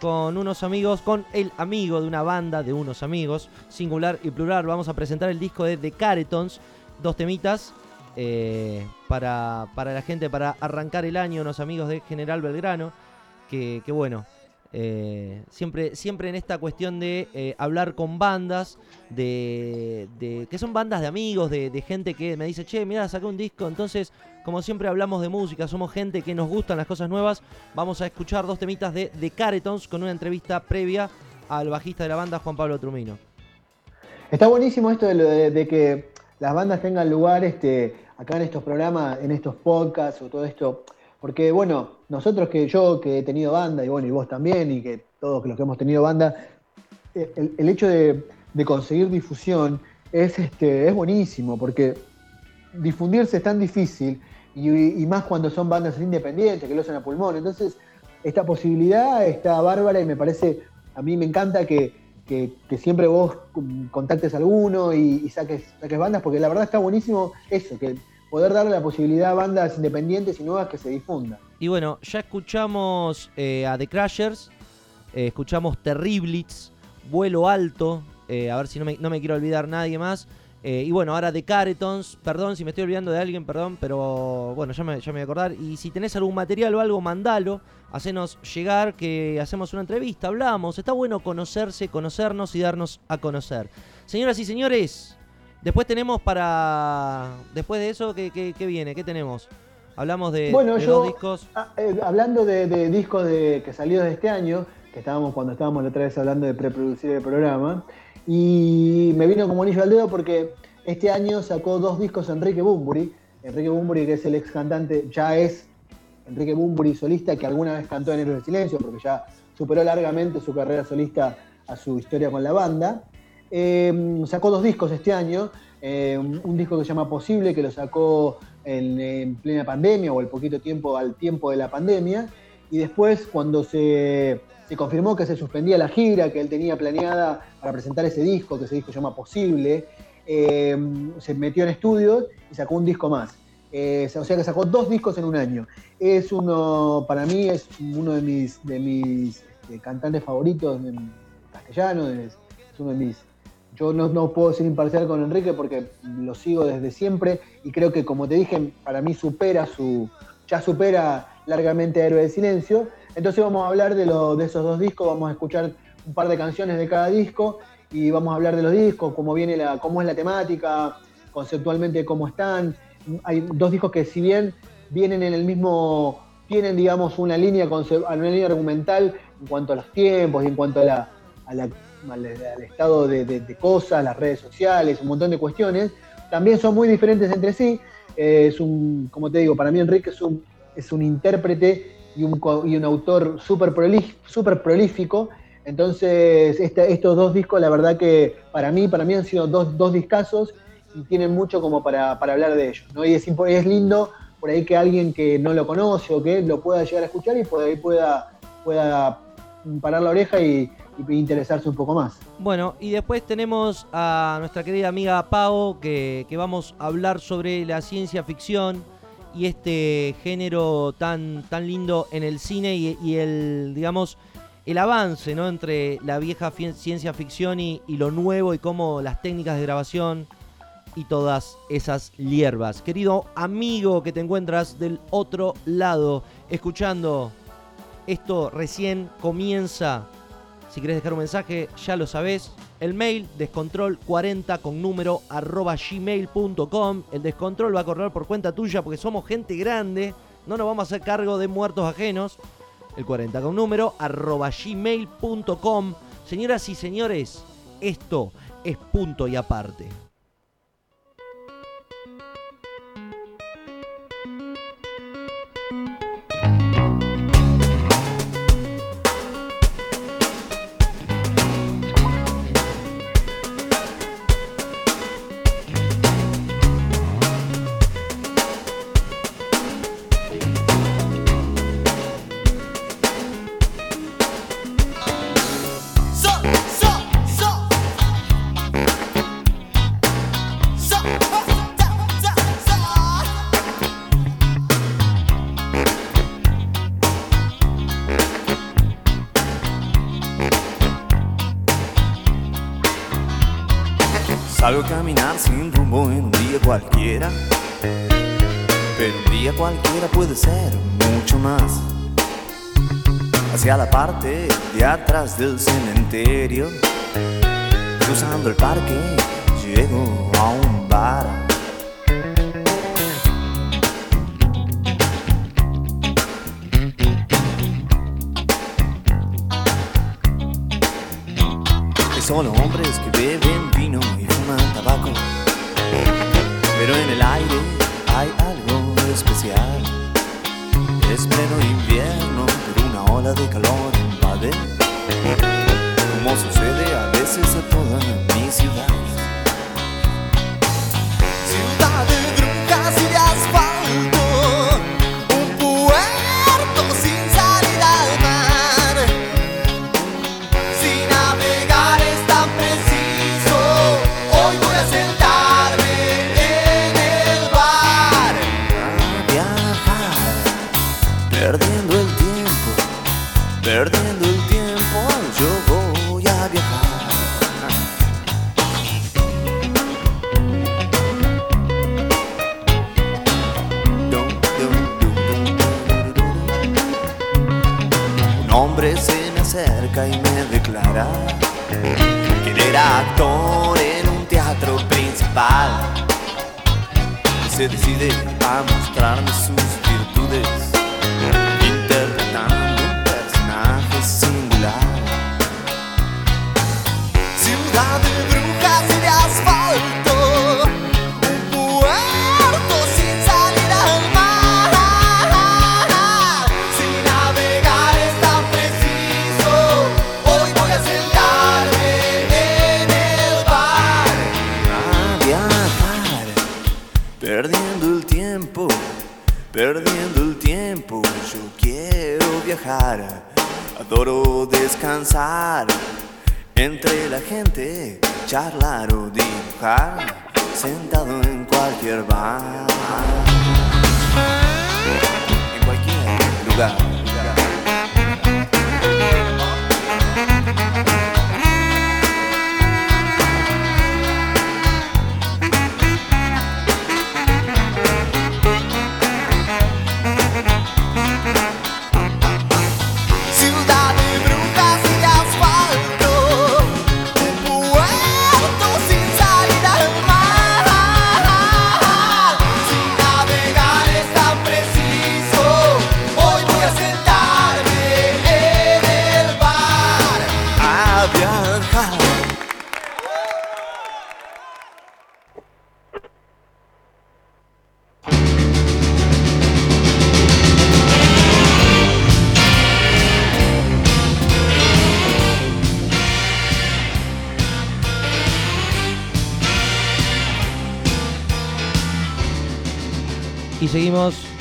con, unos amigos, con el amigo de una banda de unos amigos, singular y plural. Vamos a presentar el disco de The Caretons, dos temitas eh, para, para la gente, para arrancar el año, unos amigos de General Belgrano que, bueno, Eh, siempre, siempre en esta cuestión de eh, hablar con bandas, de, que son bandas de amigos, de, gente que me dice, che, mira, saqué un disco. Entonces, como siempre hablamos de música, somos gente que nos gustan las cosas nuevas. Vamos a escuchar dos temitas de The Caretons con una entrevista previa al bajista de la banda, Juan Pablo Trumino. Está buenísimo esto de que las bandas tengan lugar este, acá en estos programas, en estos podcasts o todo esto. Porque, bueno, nosotros que yo que he tenido banda, y bueno, y vos también, y que todos los que hemos tenido banda, eh, el, hecho de, conseguir difusión es, este, es buenísimo, porque difundirse es tan difícil, y, más cuando son bandas independientes, que lo hacen a pulmón. Entonces, esta posibilidad está bárbara y me parece, a mí me encanta que, que- siempre vos contactes a alguno y, y saques, saques bandas, porque la verdad está buenísimo eso, que poder darle la posibilidad a bandas independientes y nuevas que se difundan. Y bueno, ya escuchamos eh, a The Crashers, eh, escuchamos Terriblitz, Vuelo Alto, eh, a ver si no me, no me quiero olvidar nadie más. y bueno, ahora The Caretons, perdón si me estoy olvidando de alguien, perdón, pero bueno, ya me, ya me voy a acordar. Y si tenés algún material o algo, mandalo, hacenos llegar, que hacemos una entrevista, hablamos. Está bueno conocerse, conocernos y darnos a conocer. Señoras y señores, después tenemos para... Después de eso, ¿qué, qué- qué viene? ¿Qué tenemos? Hablamos de, Bueno, de yo- dos discos. Ah, eh, hablando de, de discos de, que salió de este año, que estábamos cuando estábamos la otra vez hablando de preproducir el programa, y me vino como anillo al dedo porque este año sacó dos discos Enrique Bumburi. Enrique Bumburi, que es el ex cantante, ya es Enrique Bumburi solista, que alguna vez cantó en Héroes del Silencio, porque ya superó largamente su carrera solista a su historia con la banda. Eh, sacó dos discos este año, eh, un, disco que se llama Posible, que lo sacó en, en plena pandemia o el poquito tiempo al tiempo de la pandemia, y después cuando se, se confirmó que se suspendía la gira que él tenía planeada para presentar ese disco, que ese disco se llama Posible, eh, se metió en estudios y sacó un disco más. Eh, o sea que sacó dos discos en un año. Es uno, para mí, es uno de mis, de mis este, cantantes favoritos en castellano, es uno de mis yo no, no puedo ser imparcial con Enrique porque lo sigo desde siempre y creo que, como te dije, para mí supera su. ya supera largamente a Héroe del Silencio. Entonces vamos a hablar de, lo- de esos dos discos, vamos a escuchar un par de canciones de cada disco y vamos a hablar de los discos, cómo viene la, cómo es la temática, conceptualmente cómo están. Hay dos discos que si bien vienen en el mismo, tienen digamos una línea, una línea argumental en cuanto a los tiempos y en cuanto a la- al, estado de, cosas, las redes sociales, un montón de cuestiones, también son muy diferentes entre sí. Eh, es un, como te digo, para mí Enrique es un, es un intérprete y un, y un autor súper súper prolífico. Entonces, estos dos discos, la verdad que para mí, para mí han sido dos, dos discazos y tienen mucho como para, para hablar de ellos. ¿no? Y es, es lindo por ahí que alguien que no lo conoce o que lo pueda llegar a escuchar y por ahí pueda, pueda parar la oreja y, y interesarse un poco más. Bueno, y después tenemos a nuestra querida amiga Pau, que, vamos a hablar sobre la ciencia ficción y este género tan, tan lindo en el cine y, el, digamos, el avance ¿no? entre la vieja ciencia ficción y, y lo nuevo y cómo las técnicas de grabación y todas esas hierbas. Querido amigo que te encuentras del otro lado, escuchando esto recién comienza. Si querés dejar un mensaje, ya lo sabés. El mail descontrol40 con número arroba gmail.com. El descontrol va a correr por cuenta tuya porque somos gente grande. No nos vamos a hacer cargo de muertos ajenos. El 40 con número arroba gmail.com. Señoras y señores, esto es punto y aparte. Parte de atrás del cementerio. Cruzando el parque, llego a un bar. Solo hombres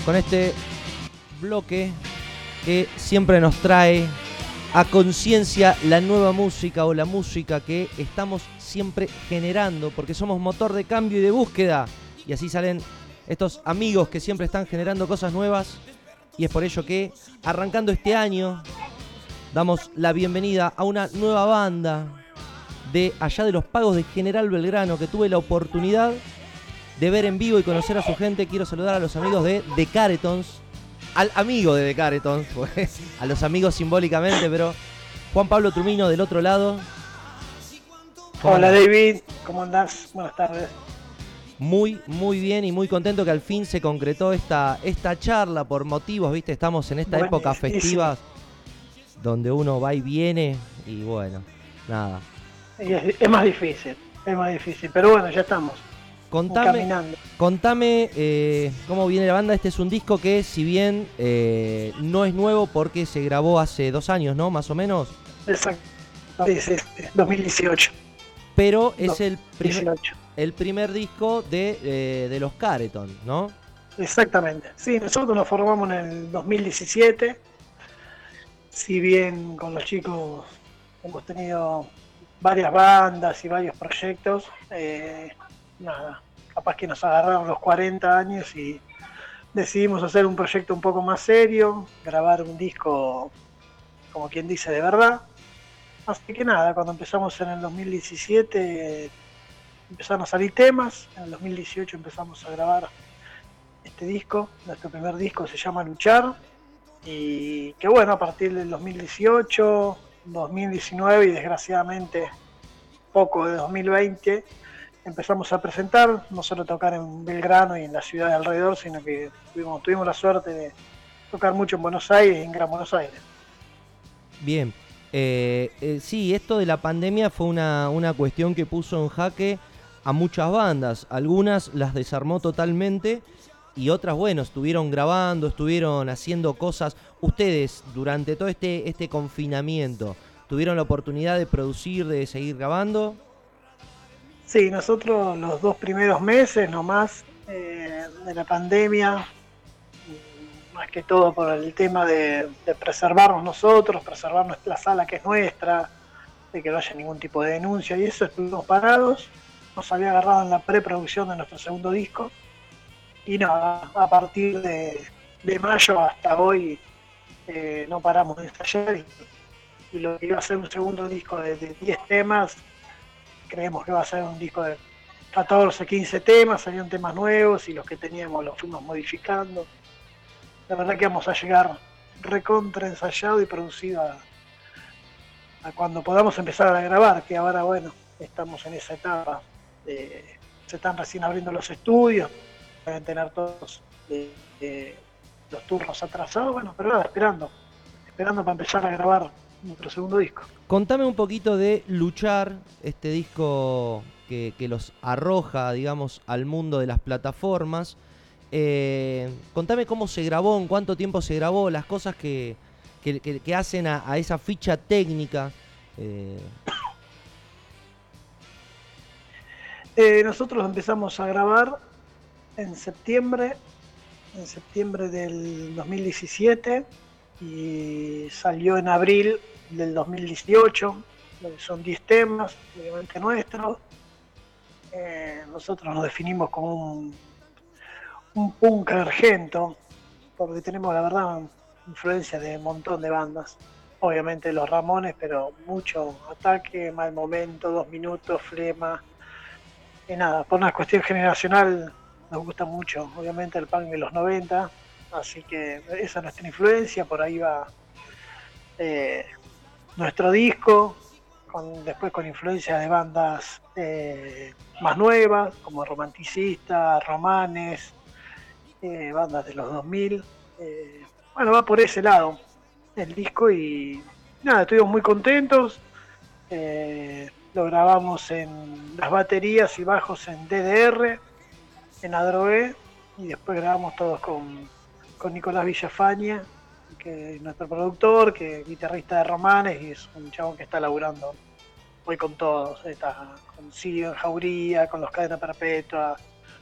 con este bloque que siempre nos trae a conciencia la nueva música o la música que estamos siempre generando, porque somos motor de cambio y de búsqueda. Y así salen estos amigos que siempre están generando cosas nuevas. Y es por ello que, arrancando este año, damos la bienvenida a una nueva banda de allá de los pagos de General Belgrano que tuve la oportunidad de ver en vivo y conocer a su gente. Quiero saludar a los amigos de The Caretons. Al amigo de The Caretons, pues, a los amigos simbólicamente, pero Juan Pablo Trumino del otro lado. ¿Cómo Hola andás? David, ¿cómo andás? Buenas tardes. Muy, muy bien y muy contento que al fin se concretó esta, esta charla por motivos, viste, estamos en esta época festiva donde uno va y viene y bueno, nada. Es más difícil, es más difícil, pero bueno, ya estamos Contame, contame eh, cómo viene la banda. Este es un disco que, si bien eh, no es nuevo porque se grabó hace dos años, ¿no? Más o menos. Exacto. Sí, sí, sí, 2018. Pero es No, el, primer, 18. el primer disco de, eh, de los Careton, ¿no? Exactamente. Sí, nosotros nos formamos en el 2017. Si bien con los chicos hemos tenido varias bandas y varios proyectos, eh, nada, capaz que nos agarraron los 40 años y decidimos hacer un proyecto un poco más serio, grabar un disco, como quien dice, de verdad. Así que nada, cuando empezamos en el 2017 empezaron a salir temas, en el 2018 empezamos a grabar este disco, nuestro primer disco se llama Luchar, Y que bueno, a partir del 2018, 2019 y desgraciadamente poco de 2020 empezamos a presentar, no solo tocar en Belgrano y en la ciudad de alrededor, sino que tuvimos, tuvimos la suerte de tocar mucho en Buenos Aires en Gran Buenos Aires. Bien. Eh, eh, sí, esto de la pandemia fue una, una cuestión que puso en jaque a muchas bandas. Algunas las desarmó totalmente y otras, bueno, estuvieron grabando, estuvieron haciendo cosas. Ustedes, durante todo este, este confinamiento, ¿tuvieron la oportunidad de producir, de seguir grabando? Sí, nosotros los dos primeros meses nomás eh, de la pandemia, más que todo por el tema de, preservarnos nosotros, preservar nuestra sala que es nuestra, de que no haya ningún tipo de denuncia y eso, estuvimos parados, nos había agarrado en la preproducción de nuestro segundo disco y nada, a partir de, mayo hasta hoy eh, no paramos de ensayar y, y lo que iba a ser un segundo disco de 10 temas, creemos que va a ser un disco de 14, 15 temas, salieron temas nuevos y los que teníamos los fuimos modificando. La verdad que vamos a llegar recontra ensayado y producido a, cuando podamos empezar a grabar, que ahora bueno, estamos en esa etapa. de- se están recién abriendo los estudios, deben tener todos eh, eh, los turnos atrasados, bueno, pero nada, esperando, esperando para empezar a grabar nuestro segundo disco. Contame un poquito de Luchar, este disco que, que los arroja, digamos, al mundo de las plataformas. Eh, contame cómo se grabó, en cuánto tiempo se grabó, las cosas que, que- que- que hacen a, a esa ficha técnica. Eh, Eh, nosotros empezamos a grabar en septiembre, en septiembre del 2017 y salió en abril del 2018. eh, Son 10 temas, obviamente nuestros. Eh, nosotros nos definimos como un, un punk argento, porque tenemos la verdad influencia de un montón de bandas. Obviamente los Ramones, pero mucho ataque, mal momento, dos minutos, flema. Y nada, por una cuestión generacional nos gusta mucho, obviamente el punk de los 90, así que esa es nuestra influencia, por ahí va eh, nuestro disco, con, después con influencia de bandas eh, más nuevas, como Romanticista, Romanes, eh, bandas de los 2000. eh, bueno, va por ese lado el disco y nada, estuvimos muy contentos. eh, lo grabamos en las baterías y bajos en DDR, en Adroé, y después grabamos todos con, con Nicolás Villafaña, que es nuestro productor, que es guitarrista de Romanes y es un chabón que está laburando hoy con todos, está con en Jauría, con los Cadena Perpetua,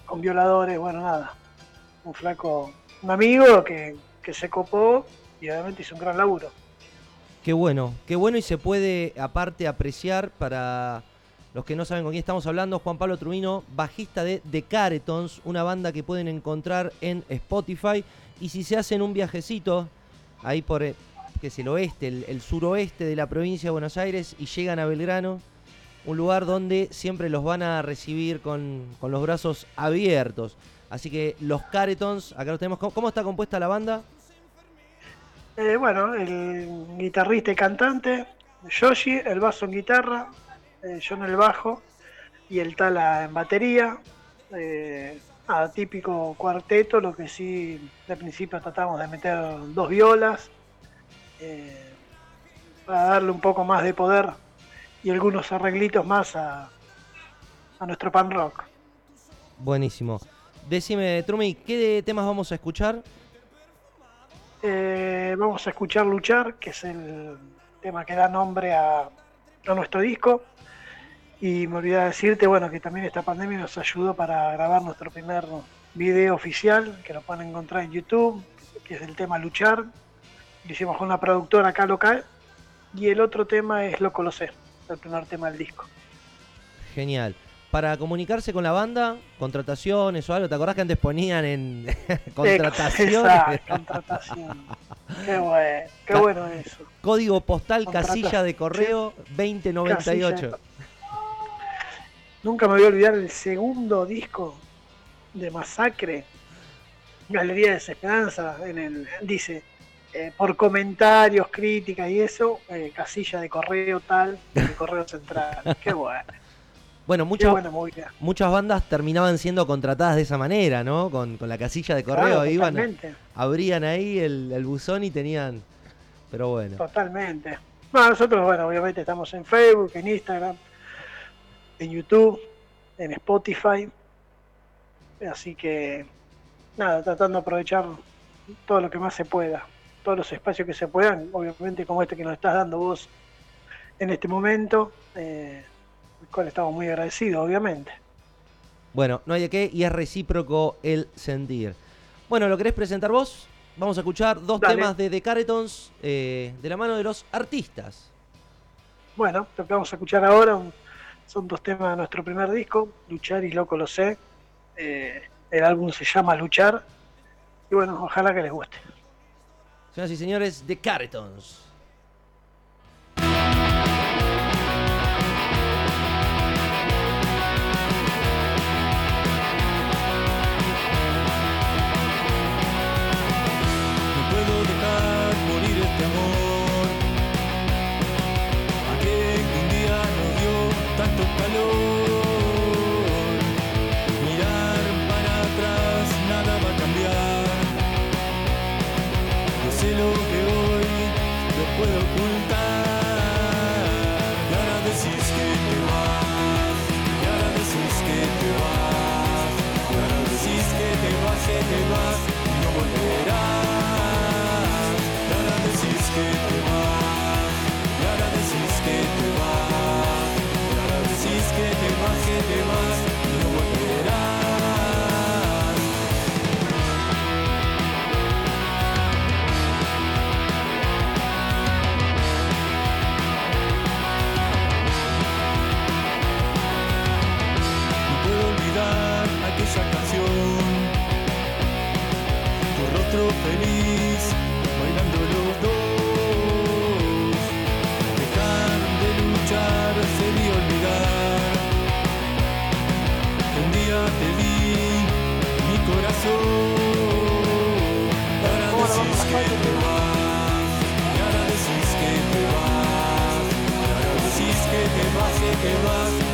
con Violadores, bueno, nada, un flaco, un amigo que, que se copó y obviamente hizo un gran laburo. Qué bueno, qué bueno y se puede aparte apreciar para los que no saben con quién estamos hablando, Juan Pablo Trubino, bajista de The Caretons, una banda que pueden encontrar en Spotify y si se hacen un viajecito ahí por eh, que es el oeste, el, suroeste de la provincia de Buenos Aires y llegan a Belgrano, un lugar donde siempre los van a recibir con, con los brazos abiertos. Así que los Caretons, acá los tenemos. ¿Cómo, cómo está compuesta la banda? Eh, bueno, el guitarrista y cantante, Yoshi, el basso en guitarra, eh, yo en el bajo y el Tala en batería. Eh, nada, típico cuarteto, lo que sí de principio tratamos de meter dos violas eh, para darle un poco más de poder y algunos arreglitos más a, a nuestro pan rock. Buenísimo. Decime, Trumi, ¿qué de temas vamos a escuchar? Eh, vamos a escuchar Luchar, que es el tema que da nombre a, a nuestro disco. Y me olvidé de decirte, bueno, que también esta pandemia nos ayudó para grabar nuestro primer video oficial, que lo pueden encontrar en YouTube, que es el tema Luchar. Lo hicimos con una productora acá local. Y el otro tema es Loco Lo Sé, el primer tema del disco. Genial. Para comunicarse con la banda, contrataciones o algo, ¿te acordás que antes ponían en contrataciones? Contratación. Qué bueno, qué bueno eso. Código postal, Contrata- casilla de correo 2098. Casilla. Nunca me voy a olvidar el segundo disco de Masacre, Galería de Desesperanza, en el, dice, eh, por comentarios, críticas y eso, eh, casilla de correo tal, de correo central. Qué bueno. Bueno, muchas, muchas bandas terminaban siendo contratadas de esa manera, ¿no? Con, con la casilla de correo, Claro, iban, totalmente, abrían ahí el, el buzón y tenían... Pero bueno. totalmente. Bueno, nosotros, bueno, obviamente estamos en Facebook, en Instagram, en YouTube, en Spotify. Así que, nada, tratando de aprovechar todo lo que más se pueda, todos los espacios que se puedan, obviamente como este que nos estás dando vos en este momento, eh, el cual estamos muy agradecidos, obviamente. Bueno, no hay de qué y es recíproco el sentir. Bueno, ¿lo querés presentar vos? Vamos a escuchar dos Dale. temas de The Caretons eh, de la mano de los artistas. Bueno, lo que vamos a escuchar ahora un- son dos temas de nuestro primer disco, Luchar y Loco lo sé. Eh, el álbum se llama Luchar. Y bueno, ojalá que les guste. Señoras y señores, The Caretons. Te vas, te vas, que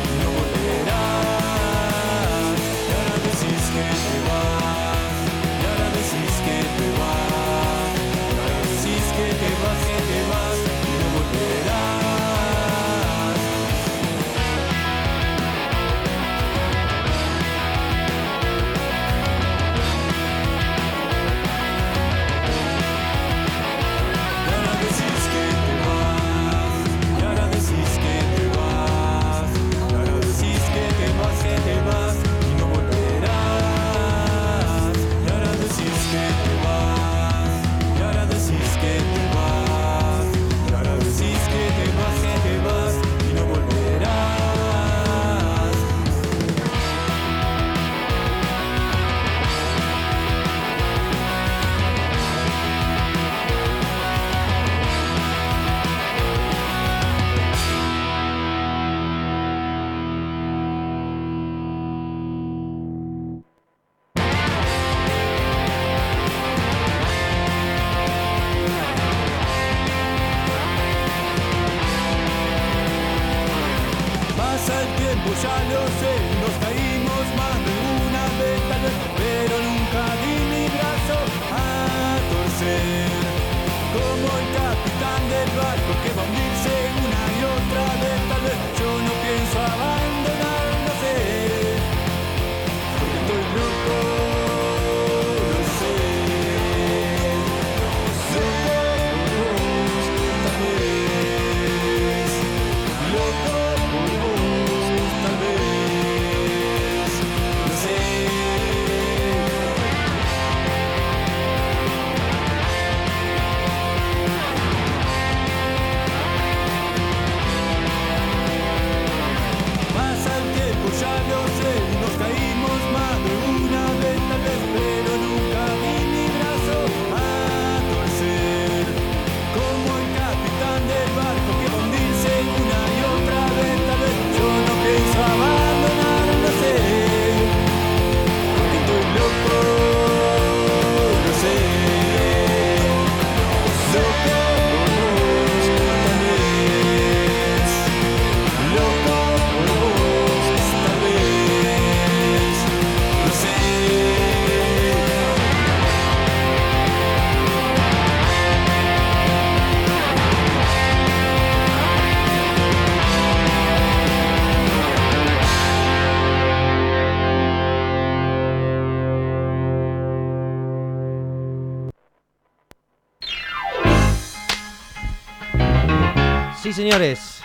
señores.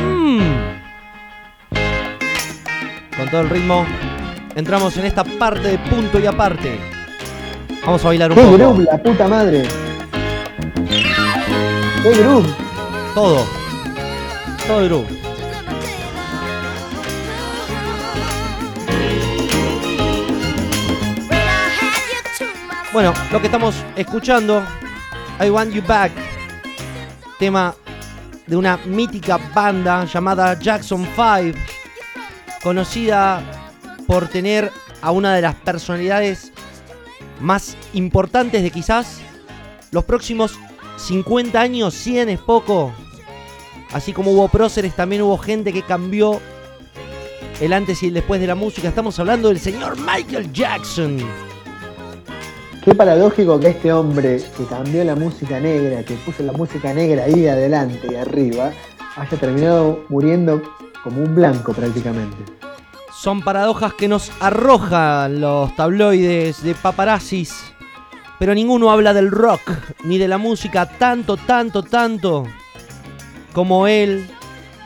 Mm. Con todo el ritmo, entramos en esta parte de punto y aparte. Vamos a bailar un ¡Qué poco. groove, la puta madre! ¡Qué groove! Todo. Todo groove. Bueno, lo que estamos escuchando, I Want You Back, tema de una mítica banda llamada Jackson 5, conocida por tener a una de las personalidades más importantes de quizás los próximos 50 años, 100 es poco. Así como hubo próceres, también hubo gente que cambió el antes y el después de la música. Estamos hablando del señor Michael Jackson. Qué paradójico que este hombre que cambió la música negra, que puso la música negra ahí adelante y arriba, haya terminado muriendo como un blanco prácticamente. Son paradojas que nos arrojan los tabloides de paparazzis. Pero ninguno habla del rock ni de la música tanto, tanto, tanto como él.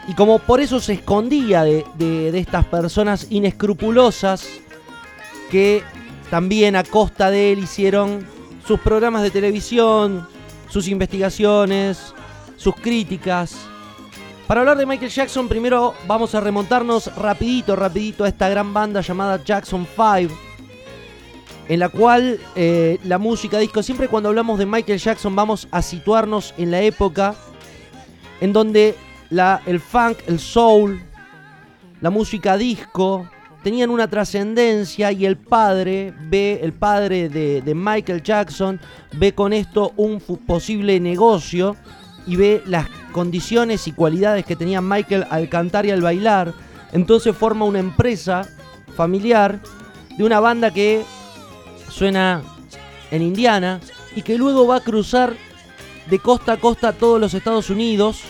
Y como por eso se escondía de, de- de estas personas inescrupulosas que también a costa de él hicieron sus programas de televisión, sus investigaciones, sus críticas. Para hablar de Michael Jackson, primero vamos a remontarnos rapidito, rapidito a esta gran banda llamada Jackson 5, en la cual eh, la música disco, siempre cuando hablamos de Michael Jackson vamos a situarnos en la época en donde la, el funk, el soul, la música disco tenían una trascendencia y el padre ve, el padre de, de Michael Jackson ve con esto un posible negocio y ve las condiciones y cualidades que tenía Michael al cantar y al bailar. Entonces forma una empresa familiar de una banda que suena en Indiana y que luego va a cruzar de costa a costa todos los Estados Unidos,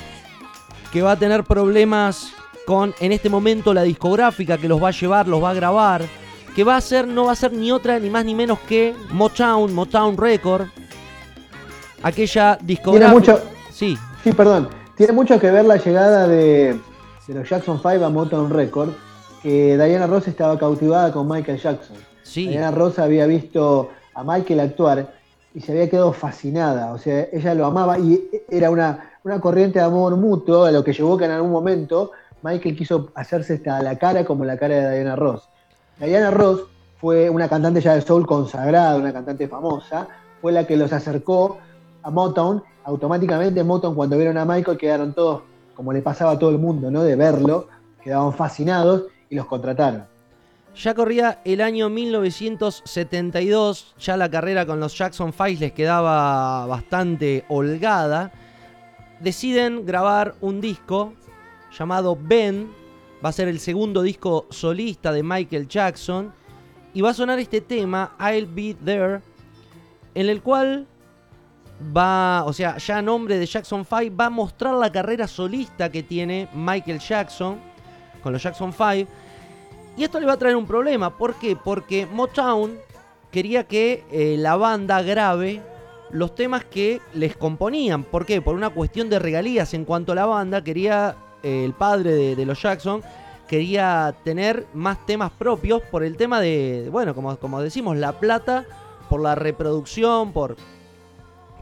que va a tener problemas con en este momento la discográfica que los va a llevar, los va a grabar, que va a ser no va a ser ni otra ni más ni menos que Motown, Motown Record, aquella discográfica. mucho- Sí, Sí, perdón. Tiene mucho que ver la llegada de, de los Jackson 5 a Motown Record, que Diana Ross estaba cautivada con Michael Jackson. sí. Diana Ross había visto a Michael actuar y se había quedado fascinada. O sea, ella lo amaba y era una, una corriente de amor mutuo, a lo que llevó que en algún momento Michael quiso hacerse la cara como la cara de Diana Ross. Diana Ross fue una cantante ya de soul consagrada, una cantante famosa, fue la que los acercó a Motown. Automáticamente Motown cuando vieron a Michael quedaron todos, como le pasaba a todo el mundo, ¿no? De verlo, quedaban fascinados y los contrataron. Ya corría el año 1972, ya la carrera con los Jackson 5 les quedaba bastante holgada. Deciden grabar un disco llamado Ben, va a ser el segundo disco solista de Michael Jackson, y va a sonar este tema, I'll Be There, en el cual va, o sea, ya a nombre de Jackson 5, va a mostrar la carrera solista que tiene Michael Jackson con los Jackson 5. Y esto le va a traer un problema. ¿Por qué? Porque Motown quería que eh, la banda grabe los temas que les componían. ¿Por qué? Por una cuestión de regalías en cuanto a la banda. Quería, el padre de, los Jackson, quería tener más temas propios por el tema de, bueno, como, como decimos, la plata, por la reproducción, por,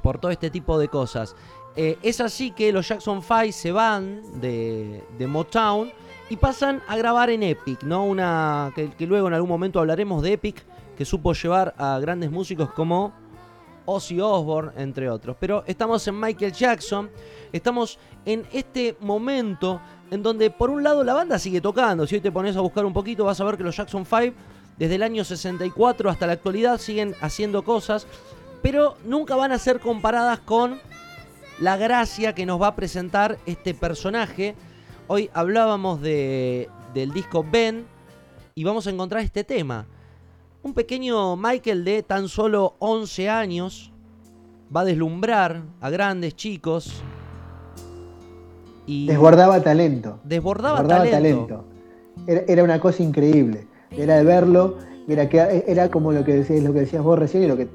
por todo este tipo de cosas. Eh, es así que los Jackson 5 se van de, de Motown y pasan a grabar en Epic, ¿no? Una que luego en algún momento hablaremos de Epic, que supo llevar a grandes músicos como Ozzy Osbourne, entre otros. Pero estamos en Michael Jackson, estamos en este momento en donde por un lado la banda sigue tocando, si hoy te pones a buscar un poquito vas a ver que los Jackson 5 desde el año 64 hasta la actualidad siguen haciendo cosas, pero nunca van a ser comparadas con la gracia que nos va a presentar este personaje. Hoy hablábamos de, del disco Ben y vamos a encontrar este tema. Un pequeño Michael de tan solo 11 años va a deslumbrar a grandes chicos y Desbordaba talento. desbordaba, Desbordaba talento. talento. Era, era una cosa increíble. Era de verlo, era, que, era como lo que, decías, lo que decías vos recién y lo que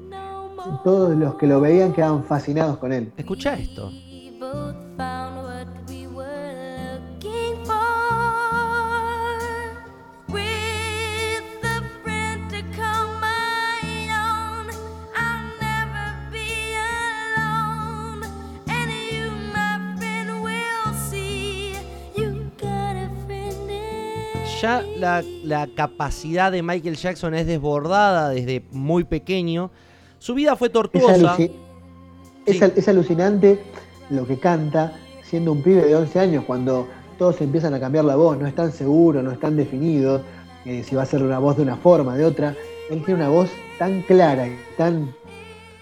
todos los que lo veían quedaban fascinados con él. Escucha esto. Ya la, la capacidad de Michael Jackson es desbordada desde muy pequeño. Su vida fue Es, tortuosa. es Sí. al- es alucinante lo que canta siendo un pibe de 11 años, cuando todos empiezan a cambiar la voz, no es tan seguro, no es tan definido, eh, si va a ser una voz de una forma, de otra. Él tiene una voz tan clara y tan,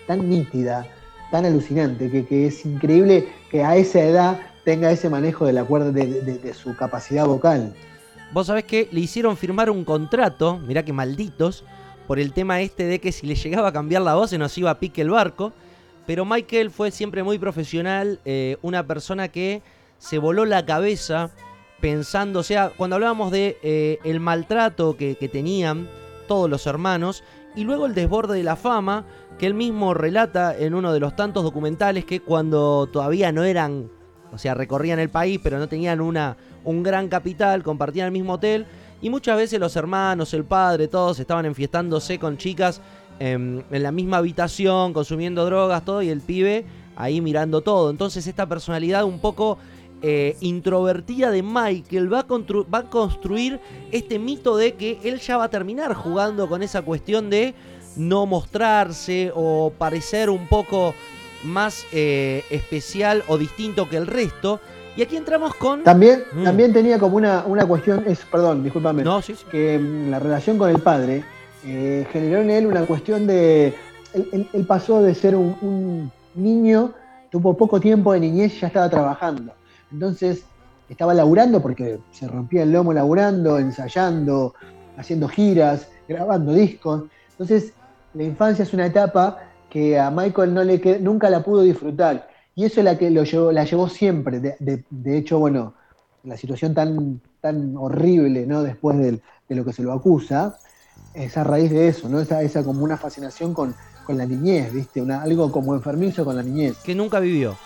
tan nítida, tan alucinante, que, que es increíble que a esa edad tenga ese manejo de la cuerda de, de- de su capacidad vocal. Vos sabés que le hicieron firmar un contrato, mirá que malditos, por el tema este de que si le llegaba a cambiar la voz se nos iba a pique el barco. Pero Michael fue siempre muy profesional, eh, una persona que se voló la cabeza pensando, o sea, cuando hablábamos de eh, el maltrato que, que tenían todos los hermanos y luego el desborde de la fama que él mismo relata en uno de los tantos documentales que cuando todavía no eran, o sea, recorrían el país pero no tenían una, un gran capital, compartían el mismo hotel y muchas veces los hermanos, el padre, todos estaban enfiestándose con chicas em, en la misma habitación, consumiendo drogas, todo, y el pibe ahí mirando todo. Entonces esta personalidad un poco eh, introvertida de Michael va a, construir este mito de que él ya va a terminar jugando con esa cuestión de no mostrarse o parecer un poco más eh, especial o distinto que el resto. Y aquí entramos con... También, Mm. también tenía como una, una cuestión, es, perdón, discúlpame, No, sí, sí. que mm, la relación con el padre eh, generó en él una cuestión de. Él, él- él pasó de ser un, un niño, tuvo poco tiempo de niñez y ya estaba trabajando. Entonces, estaba laburando porque se rompía el lomo laburando, ensayando, haciendo giras, grabando discos. Entonces, la infancia es una etapa que a Michael no le nunca la pudo disfrutar. Y eso es la que lo llevó, la llevó siempre. De, de- hecho, bueno, la situación tan, tan horrible, ¿no? Después de lo que se lo acusa, es a raíz de eso, ¿no? Esa, esa como una fascinación con, con la niñez, ¿viste? Una, algo como enfermizo con la niñez. que nunca vivió.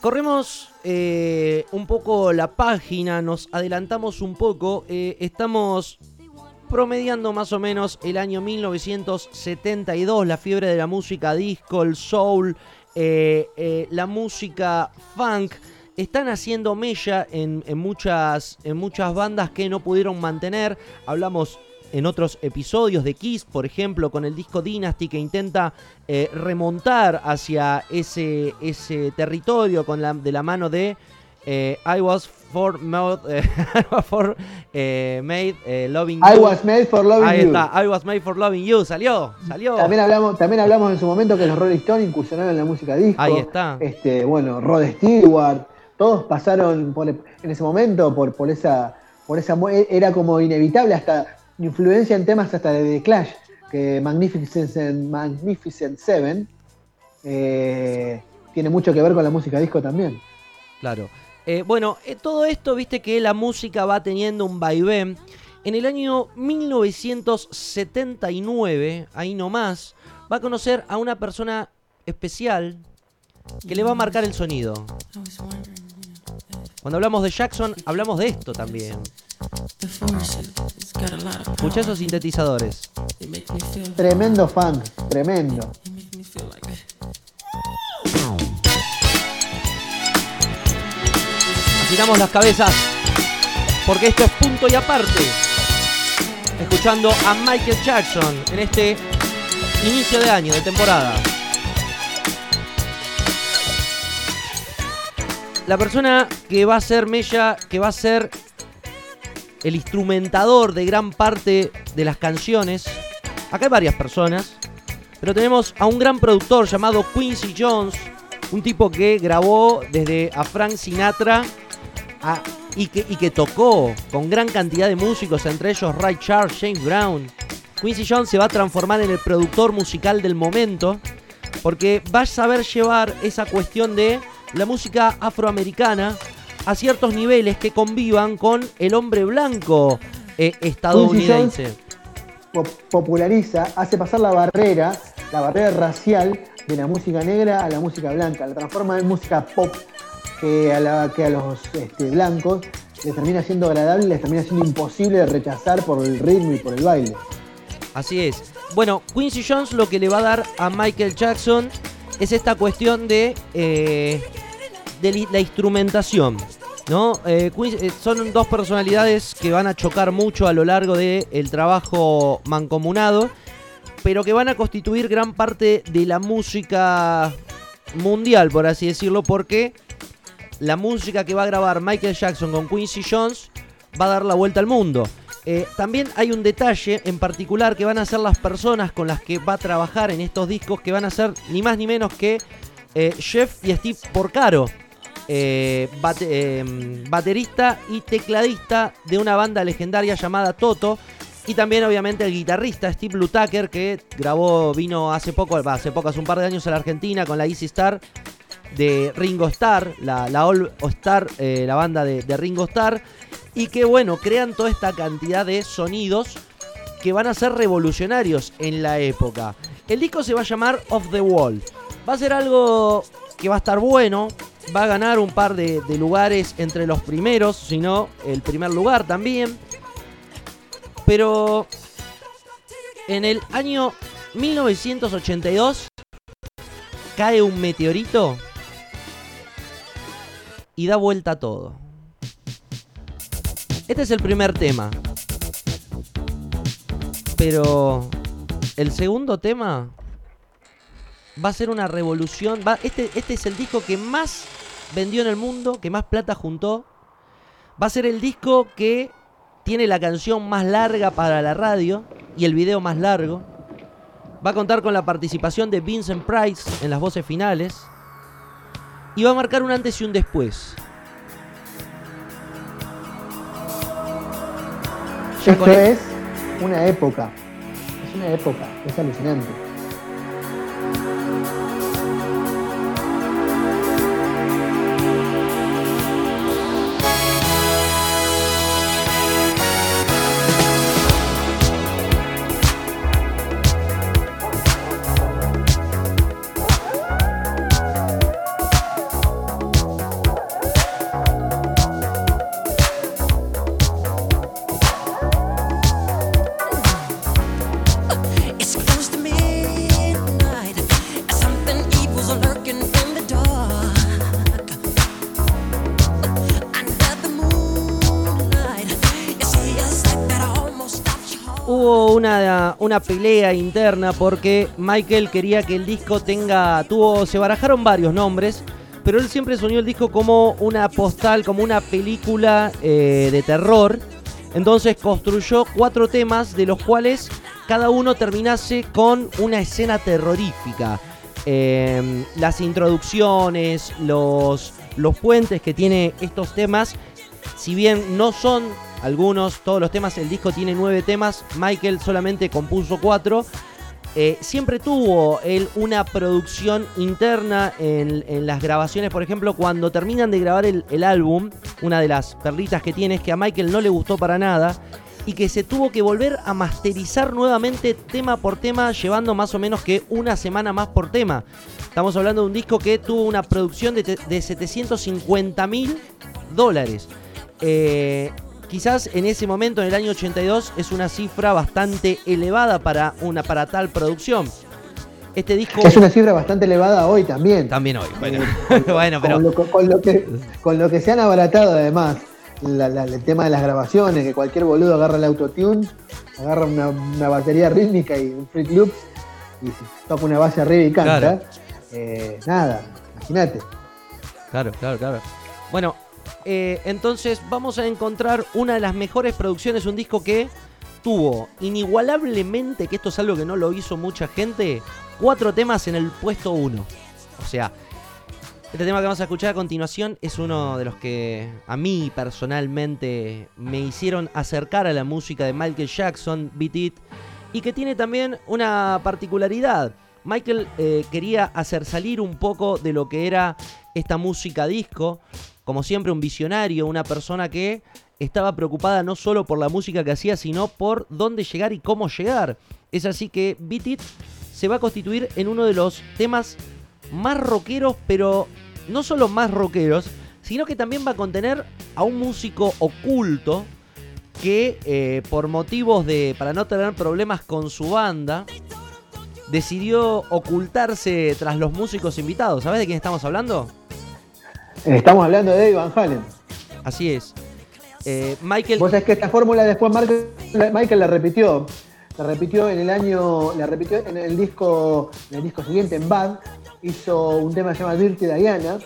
Corremos eh, un poco la página, nos adelantamos un poco, eh, estamos promediando más o menos el año 1972, la fiebre de la música disco, el soul, eh, eh, la música funk, están haciendo mella en, muchas, en muchas bandas que no pudieron mantener, hablamos en otros episodios de Kiss, por ejemplo, con el disco Dynasty que intenta eh, remontar hacia ese, ese territorio con la, de la mano de I Was For, eh, I was for, eh, Made eh, Loving I You. was made for loving Ahí you. está, I Was Made for Loving You, salió, salió. También hablamos, también hablamos en su momento que los Rolling Stones incursionaron en la música disco. Ahí está. Este, bueno, Rod Stewart, todos pasaron por- en ese momento por, por esa, por esa mu- era como inevitable hasta influencia en temas hasta de The Clash, que Magnificent, Magnificent Seven eh, tiene mucho que ver con la música disco también. Claro. Eh, bueno, eh, todo esto, viste que la música va teniendo un vaivén. En el año 1979, ahí nomás, va a conocer a una persona especial que le va a marcar el sonido. Cuando hablamos de Jackson, hablamos de esto también. Escucha esos sintetizadores. Tremendo fan, tremendo. Giramos las cabezas porque esto es punto y aparte. Escuchando a Michael Jackson en este inicio de año, de temporada. La persona que va a ser Mella, que va a ser el instrumentador de gran parte de las canciones. Acá hay varias personas, pero tenemos a un gran productor llamado Quincy Jones, un tipo que grabó desde a Frank Sinatra a- y, que, y que tocó con gran cantidad de músicos, entre ellos Ray Charles, James Brown. Quincy Jones se va a transformar en el productor musical del momento porque va a saber llevar esa cuestión de la música afroamericana a ciertos niveles que convivan con el hombre blanco eh, estadounidense. po- populariza, hace pasar la barrera, la barrera racial de la música negra a la música blanca, la transforma en música pop que a, la- que a los este, blancos les termina siendo agradable y les termina siendo imposible de rechazar por el ritmo y por el baile. Así es. Bueno, Quincy Jones lo que le va a dar a Michael Jackson es esta cuestión de, eh, de la instrumentación. ¿no? Eh, eh, son dos personalidades que van a chocar mucho a lo largo del trabajo mancomunado, pero que van a constituir gran parte de la música mundial, por así decirlo, porque la música que va a grabar Michael Jackson con Quincy Jones va a dar la vuelta al mundo. Eh, también hay un detalle en particular que van a ser las personas con las que va a trabajar en estos discos, que van a ser ni más ni menos que eh, Jeff y Steve Porcaro, eh, bate- baterista y tecladista de una banda legendaria llamada Toto. Y también obviamente el guitarrista Steve Lutaker que grabó, vino hace poco, hace poco, un par de años a la Argentina con la Easy Star de Ringo Starr, la, la All Star, eh, la banda de, de Ringo Starr, y que bueno, crean toda esta cantidad de sonidos que van a ser revolucionarios en la época. El disco se va a llamar Off the Wall. Va a ser algo que va a estar bueno, va a ganar un par de, de lugares entre los primeros, si no el primer lugar también. Pero en el año 1982 cae un meteorito y da vuelta a todo. Este es el primer tema. Pero el segundo tema va a ser una revolución. Va, este, este es el disco que más vendió en el mundo, que más plata juntó. Va a ser el disco que tiene la canción más larga para la radio y el video más largo. Va a contar con la participación de Vincent Price en las voces finales. Y va a marcar un antes y un después. Esto es una época. Es una época, es alucinante. Pelea interna porque Michael quería que el disco tenga. tuvo. se barajaron varios nombres. Pero él siempre soñó el disco como una postal, como una película eh, de terror. Entonces construyó cuatro temas, de los cuales cada uno terminase con una escena terrorífica. Eh, las introducciones, los, los puentes que tiene estos temas, si bien no son algunos, todos los temas, el disco tiene nueve temas, Michael solamente compuso cuatro. Eh, siempre tuvo él una producción interna en, las grabaciones. Por ejemplo, cuando terminan de grabar el, álbum, una de las perlitas que tiene es que a Michael no le gustó para nada y que se tuvo que volver a masterizar nuevamente tema por tema, llevando más o menos que una semana más por tema. Estamos hablando de un disco que tuvo una producción de 750 mil dólares. Eh, quizás en ese momento, en el año 82, es una cifra bastante elevada para, una, para tal producción. Este disco... Es una cifra bastante elevada hoy también. También hoy, bueno, Eh, bueno pero... Con lo, con lo que, con lo que se han abaratado además. la- la- el tema de las grabaciones, que cualquier boludo agarra el autotune, agarra una, una batería rítmica y un Fruit Loops y toca una base arriba y canta. Claro. Eh, nada, imagínate. Claro, claro, claro. Bueno, eh, entonces vamos a encontrar una de las mejores producciones, un disco que tuvo inigualablemente, que esto es algo que no lo hizo mucha gente, cuatro temas en el puesto uno. O sea, este tema que vamos a escuchar a continuación es uno de los que a mí personalmente me hicieron acercar a la música de Michael Jackson, Beat It, y que tiene también una particularidad. Michael eh, quería hacer salir un poco de lo que era esta música disco como siempre, un visionario, una persona que estaba preocupada no solo por la música que hacía, sino por dónde llegar y cómo llegar. Es así que Beat It se va a constituir en uno de los temas más rockeros, pero no solo más rockeros, sino que también va a contener a un músico oculto que eh, por motivos de, para no tener problemas con su banda, decidió ocultarse tras los músicos invitados. ¿Sabes de quién estamos hablando? Estamos hablando de Eddie Van Halen. Así es. Eh, Michael. Vos sabés que esta fórmula después Michael, Michael la repitió. La repitió en el año. La repitió en el disco. En el disco siguiente, en Bad. Hizo un tema que se llama Dirty Diana.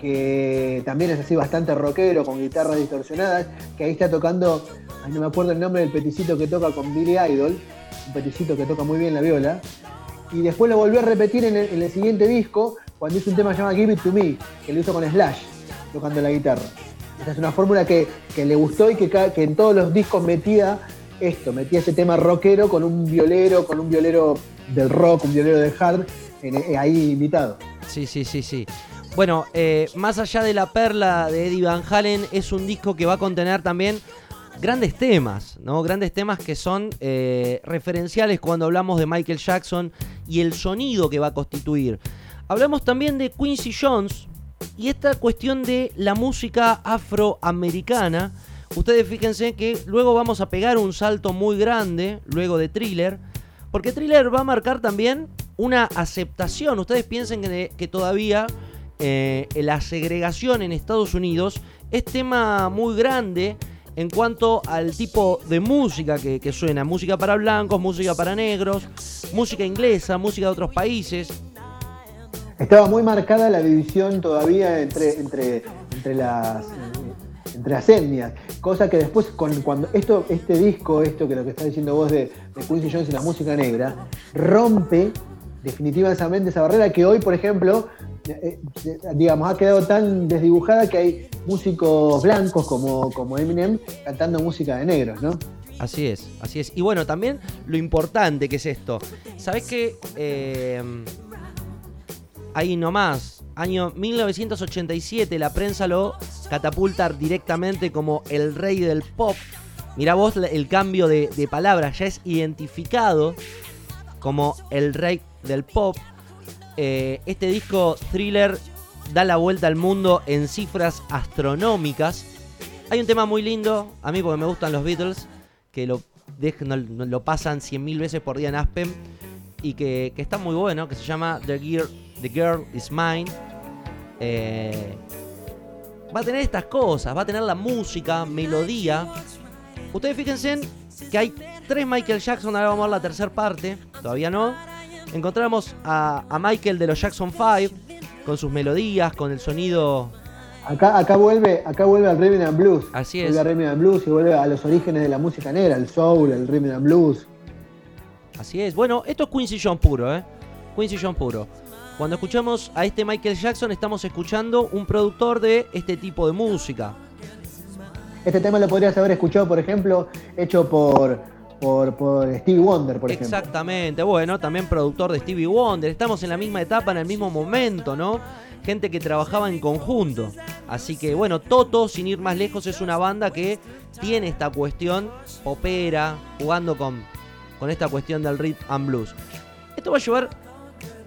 Que también es así bastante rockero, con guitarras distorsionadas. Que ahí está tocando. Ay, no me acuerdo el nombre del peticito que toca con Billy Idol. Un peticito que toca muy bien la viola. Y después lo volvió a repetir en el, en el siguiente disco, cuando hizo un tema que se llama Give It To Me, que lo hizo con Slash, tocando la guitarra. Esa es una fórmula que, que le gustó y que, en todos los discos metía esto, metía ese tema rockero con un violero, con un violero del rock, un violero del hard, eh, ahí invitado. Sí, sí, sí, sí. Bueno, eh, más allá de la perla de Eddie Van Halen, es un disco que va a contener también grandes temas, ¿no? Grandes temas que son eh, referenciales cuando hablamos de Michael Jackson y el sonido que va a constituir. Hablamos también de Quincy Jones y esta cuestión de la música afroamericana. Ustedes fíjense que luego vamos a pegar un salto muy grande, luego de Thriller, porque Thriller va a marcar también una aceptación. Ustedes piensen que, todavía eh, la segregación en Estados Unidos es tema muy grande en cuanto al tipo de música que suena. Música para blancos, música para negros, música inglesa, música de otros países. Estaba muy marcada la división todavía entre, entre, entre, las, entre las etnias, cosa que después cuando esto, este disco, esto que lo que está diciendo vos de, de Quincy Jones y la música negra, rompe definitivamente esa barrera que hoy, por ejemplo, eh, eh, digamos, ha quedado tan desdibujada que hay músicos blancos como, como Eminem cantando música de negros, ¿no? Así es, así es. Y bueno, también lo importante que es esto. ¿Sabés que eh, ahí nomás, año 1987, la prensa lo catapulta directamente como el rey del pop? Mirá vos el cambio de, de palabras, ya es identificado como el rey del pop. Eh, este disco thriller da la vuelta al mundo en cifras astronómicas. Hay un tema muy lindo, a mí porque me gustan los Beatles, que lo, dej- no- no- lo pasan 100.000 veces por día en Aspen y que, que está muy bueno, que se llama The, Gear, The Girl Is Mine. Eh, va a tener estas cosas, va a tener la música, melodía. Ustedes fíjense en que hay tres Michael Jackson, ahora vamos a ver la tercera parte, todavía no. Encontramos a, a Michael de los Jackson 5 con sus melodías, con el sonido Acá, acá vuelve, acá vuelve al rhythm and blues. Así es. Vuelve al rhythm and blues y vuelve a los orígenes de la música negra, el soul, el rhythm and blues. Así es. Bueno, esto es Quincy Jones puro, ¿eh? Quincy Jones puro. Cuando escuchamos a este Michael Jackson, estamos escuchando un productor de este tipo de música. Este tema lo podrías haber escuchado, por ejemplo, hecho por, por, por Stevie Wonder, por ejemplo. Exactamente. Bueno, también productor de Stevie Wonder. Estamos en la misma etapa, en el mismo momento, ¿no? Gente que trabajaba en conjunto. Así que, bueno, Toto, sin ir más lejos, es una banda que tiene esta cuestión popera, jugando con, con esta cuestión del rhythm and blues. Esto va a llevar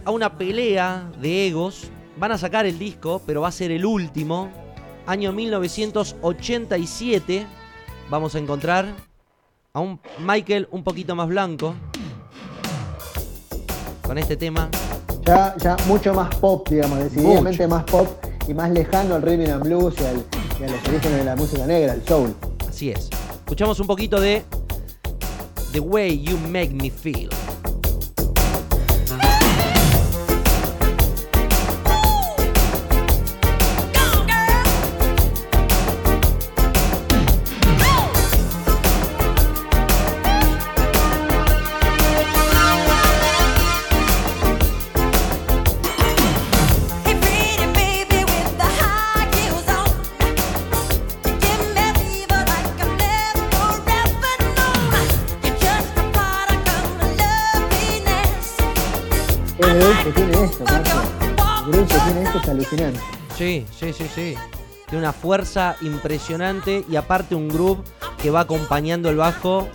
a una pelea de egos. Van a sacar el disco, pero va a ser el último. Año 1987. Vamos a encontrar a un Michael un poquito más blanco. Con este tema. Ya, ya mucho más pop, digamos, decididamente más pop y más lejano al rhythm and blues y, al- y a los orígenes de la música negra, el soul. Así es. Escuchamos un poquito de The Way You Make Me Feel. Alucinante. Sí, sí, sí, sí. Tiene una fuerza impresionante y aparte un groove que va acompañando el bajo.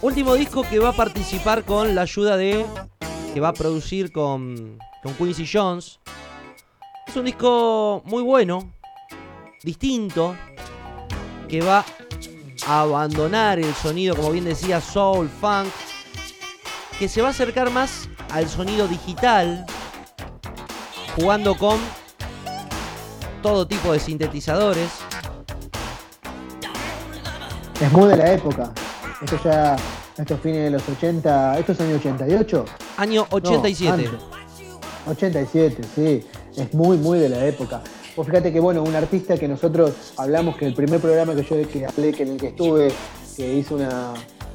Último disco que va a participar con la ayuda de. que va a producir con, con Quincy Jones. Es un disco muy bueno, distinto, que va a abandonar el sonido, como bien decía, soul, funk, que se va a acercar más al sonido digital, jugando con todo tipo de sintetizadores. Es muy de la época. Esto ya, estos fines de los 80, ¿esto es año 88? Año No, 87. antes. 87, sí. Es muy, muy de la época. Vos fíjate que, bueno, un artista que nosotros hablamos, que el primer programa que yo que hablé, que en el que estuve, que hizo una,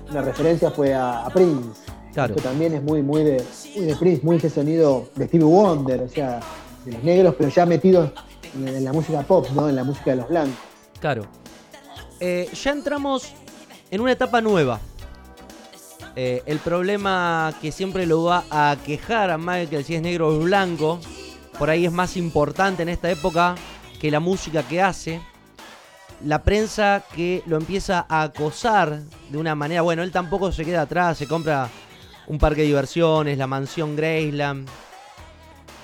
una referencia fue a, a Prince. Claro. Esto también es muy, muy de, muy de Prince, muy ese sonido de Stevie Wonder, o sea, de los negros, pero ya metidos en, en la música pop, ¿no? En la música de los blancos. Claro. Eh, ya entramos en una etapa nueva. Eh, el problema que siempre lo va a quejar a Michael si es negro o blanco, por ahí es más importante en esta época que la música que hace. La prensa que lo empieza a acosar de una manera, bueno, él tampoco se queda atrás, se compra un parque de diversiones, la mansión Graceland.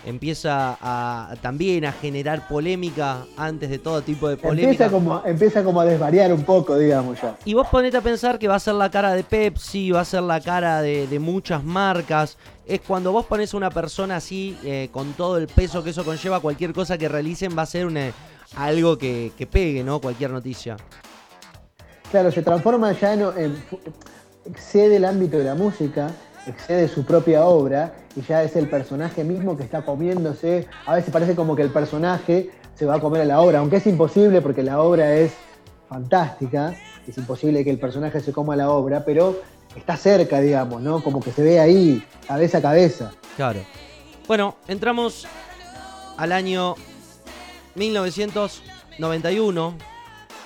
Empieza a, también a generar polémica antes de todo tipo de polémica. Empieza como, empieza como a desvariar un poco, digamos ya. Y vos ponete a pensar que va a ser la cara de Pepsi, va a ser la cara de, de muchas marcas. Es cuando vos pones a una persona así, eh, con todo el peso que eso conlleva, cualquier cosa que realicen va a ser una- algo que, que pegue, ¿no? Cualquier noticia. Claro, se transforma ya en, en- el ámbito de la música, excede su propia obra y ya es el personaje mismo que está comiéndose. A veces parece como que el personaje se va a comer a la obra, aunque es imposible porque la obra es fantástica, es imposible que el personaje se coma la obra, pero está cerca, digamos, ¿no? Como que se ve ahí, cabeza a cabeza. Claro. Bueno, entramos al año 1991.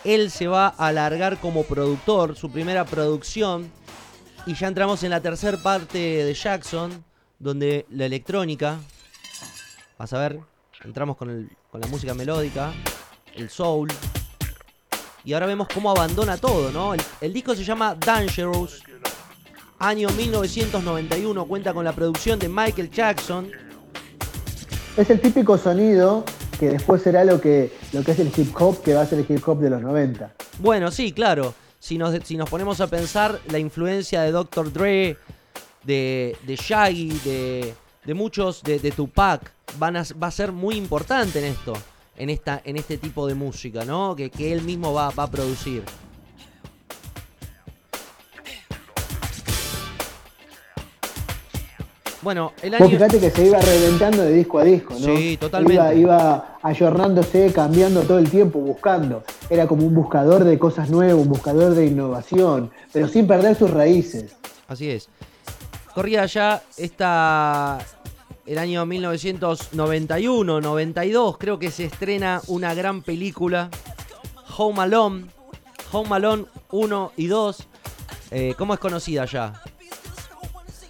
Él se va a alargar como productor, su primera producción. Y ya entramos en la tercera parte de Jackson, donde la electrónica, vas a ver, entramos con, el- con la música melódica, el soul. Y ahora vemos cómo abandona todo, ¿no? El, el disco se llama Dangerous. Año 1991, cuenta con la producción de Michael Jackson. Es el típico sonido que después será lo que, lo que es el hip hop, que va a ser el hip hop de los 90. Bueno, sí, claro. Si nos, si nos ponemos a pensar, la influencia de Dr. Dre, de, de Shaggy, de, de muchos, de, de Tupac, van a, va a ser muy importante en esto, en, esta, en este tipo de música, ¿no? Que, que él mismo va, va a producir. Bueno, el Vos año... fíjate que se iba reventando de disco a disco, ¿no? Sí, totalmente. Iba, iba ayornándose, cambiando todo el tiempo, buscando. Era como un buscador de cosas nuevas, un buscador de innovación, pero sin perder sus raíces. Así es. Corría ya esta. El año 1991, 92, creo que se estrena una gran película. Home Alone. Home Alone 1 y 2. Eh, ¿Cómo es conocida ya?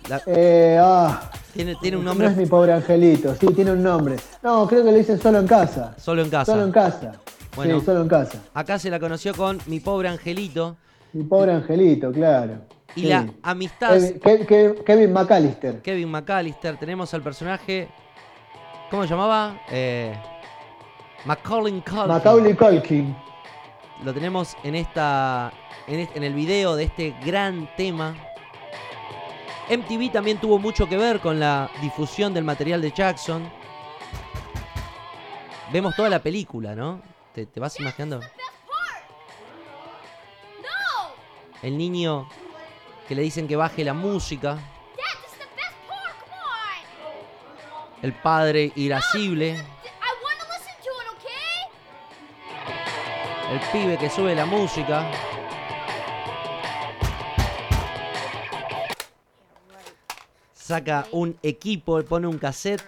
La- Eh, ah, tiene, tiene un No nombre es mi pobre angelito, sí, tiene un nombre. No, creo que le dicen solo en casa. solo en casa. Solo en casa. Bueno. Sí, solo en casa. Acá se la conoció con Mi Pobre Angelito. Mi pobre angelito, claro. Y Sí. la amistad. Kevin, Ke- Ke- Kevin McAllister. Kevin McAllister. Tenemos al personaje. ¿Cómo se llamaba? Eh, Macaulay Culkin. Macaulay Culkin. Lo tenemos en esta. En, este- en el video de este gran tema. MTV también tuvo mucho que ver con la difusión del material de Jackson. Vemos toda la película, ¿no? ¿Te, vas imaginando? El niño que le dicen que baje la música. El padre irascible. El pibe que sube la música. saca un equipo, pone un cassette.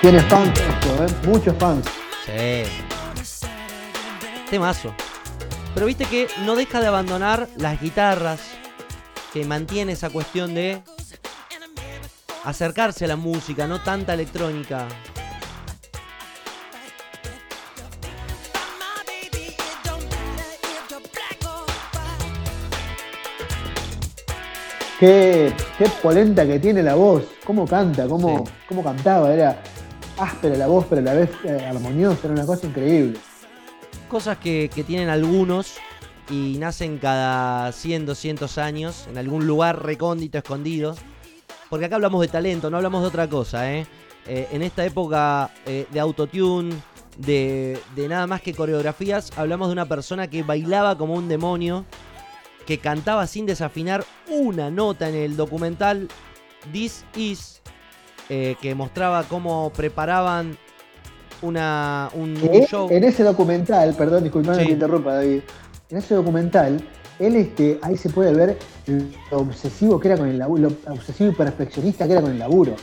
Tiene fans esto, ¿eh? Muchos fans. Sí. Temazo. Pero viste que no deja de abandonar las guitarras, que mantiene esa cuestión de acercarse a la música, no tanta electrónica. Qué, qué polenta que tiene la voz. Cómo canta, cómo, Sí. cómo cantaba. Era áspera la voz, pero a la vez eh, armoniosa. Era una cosa increíble. Cosas que, tienen algunos y nacen cada 100, 200 años en algún lugar recóndito, escondido. Porque acá hablamos de talento, no hablamos de otra cosa, ¿eh? Eh, en esta época eh, de autotune, de, de nada más que coreografías, hablamos de una persona que bailaba como un demonio, que cantaba sin desafinar una nota en el documental This Is, que mostraba cómo preparaban una, un, un Que show. en ese documental, perdón, disculpame Sí. que interrumpa, David. En ese documental, él este, ahí se puede ver lo obsesivo que era con el laburo, lo obsesivo y perfeccionista que era con el laburo.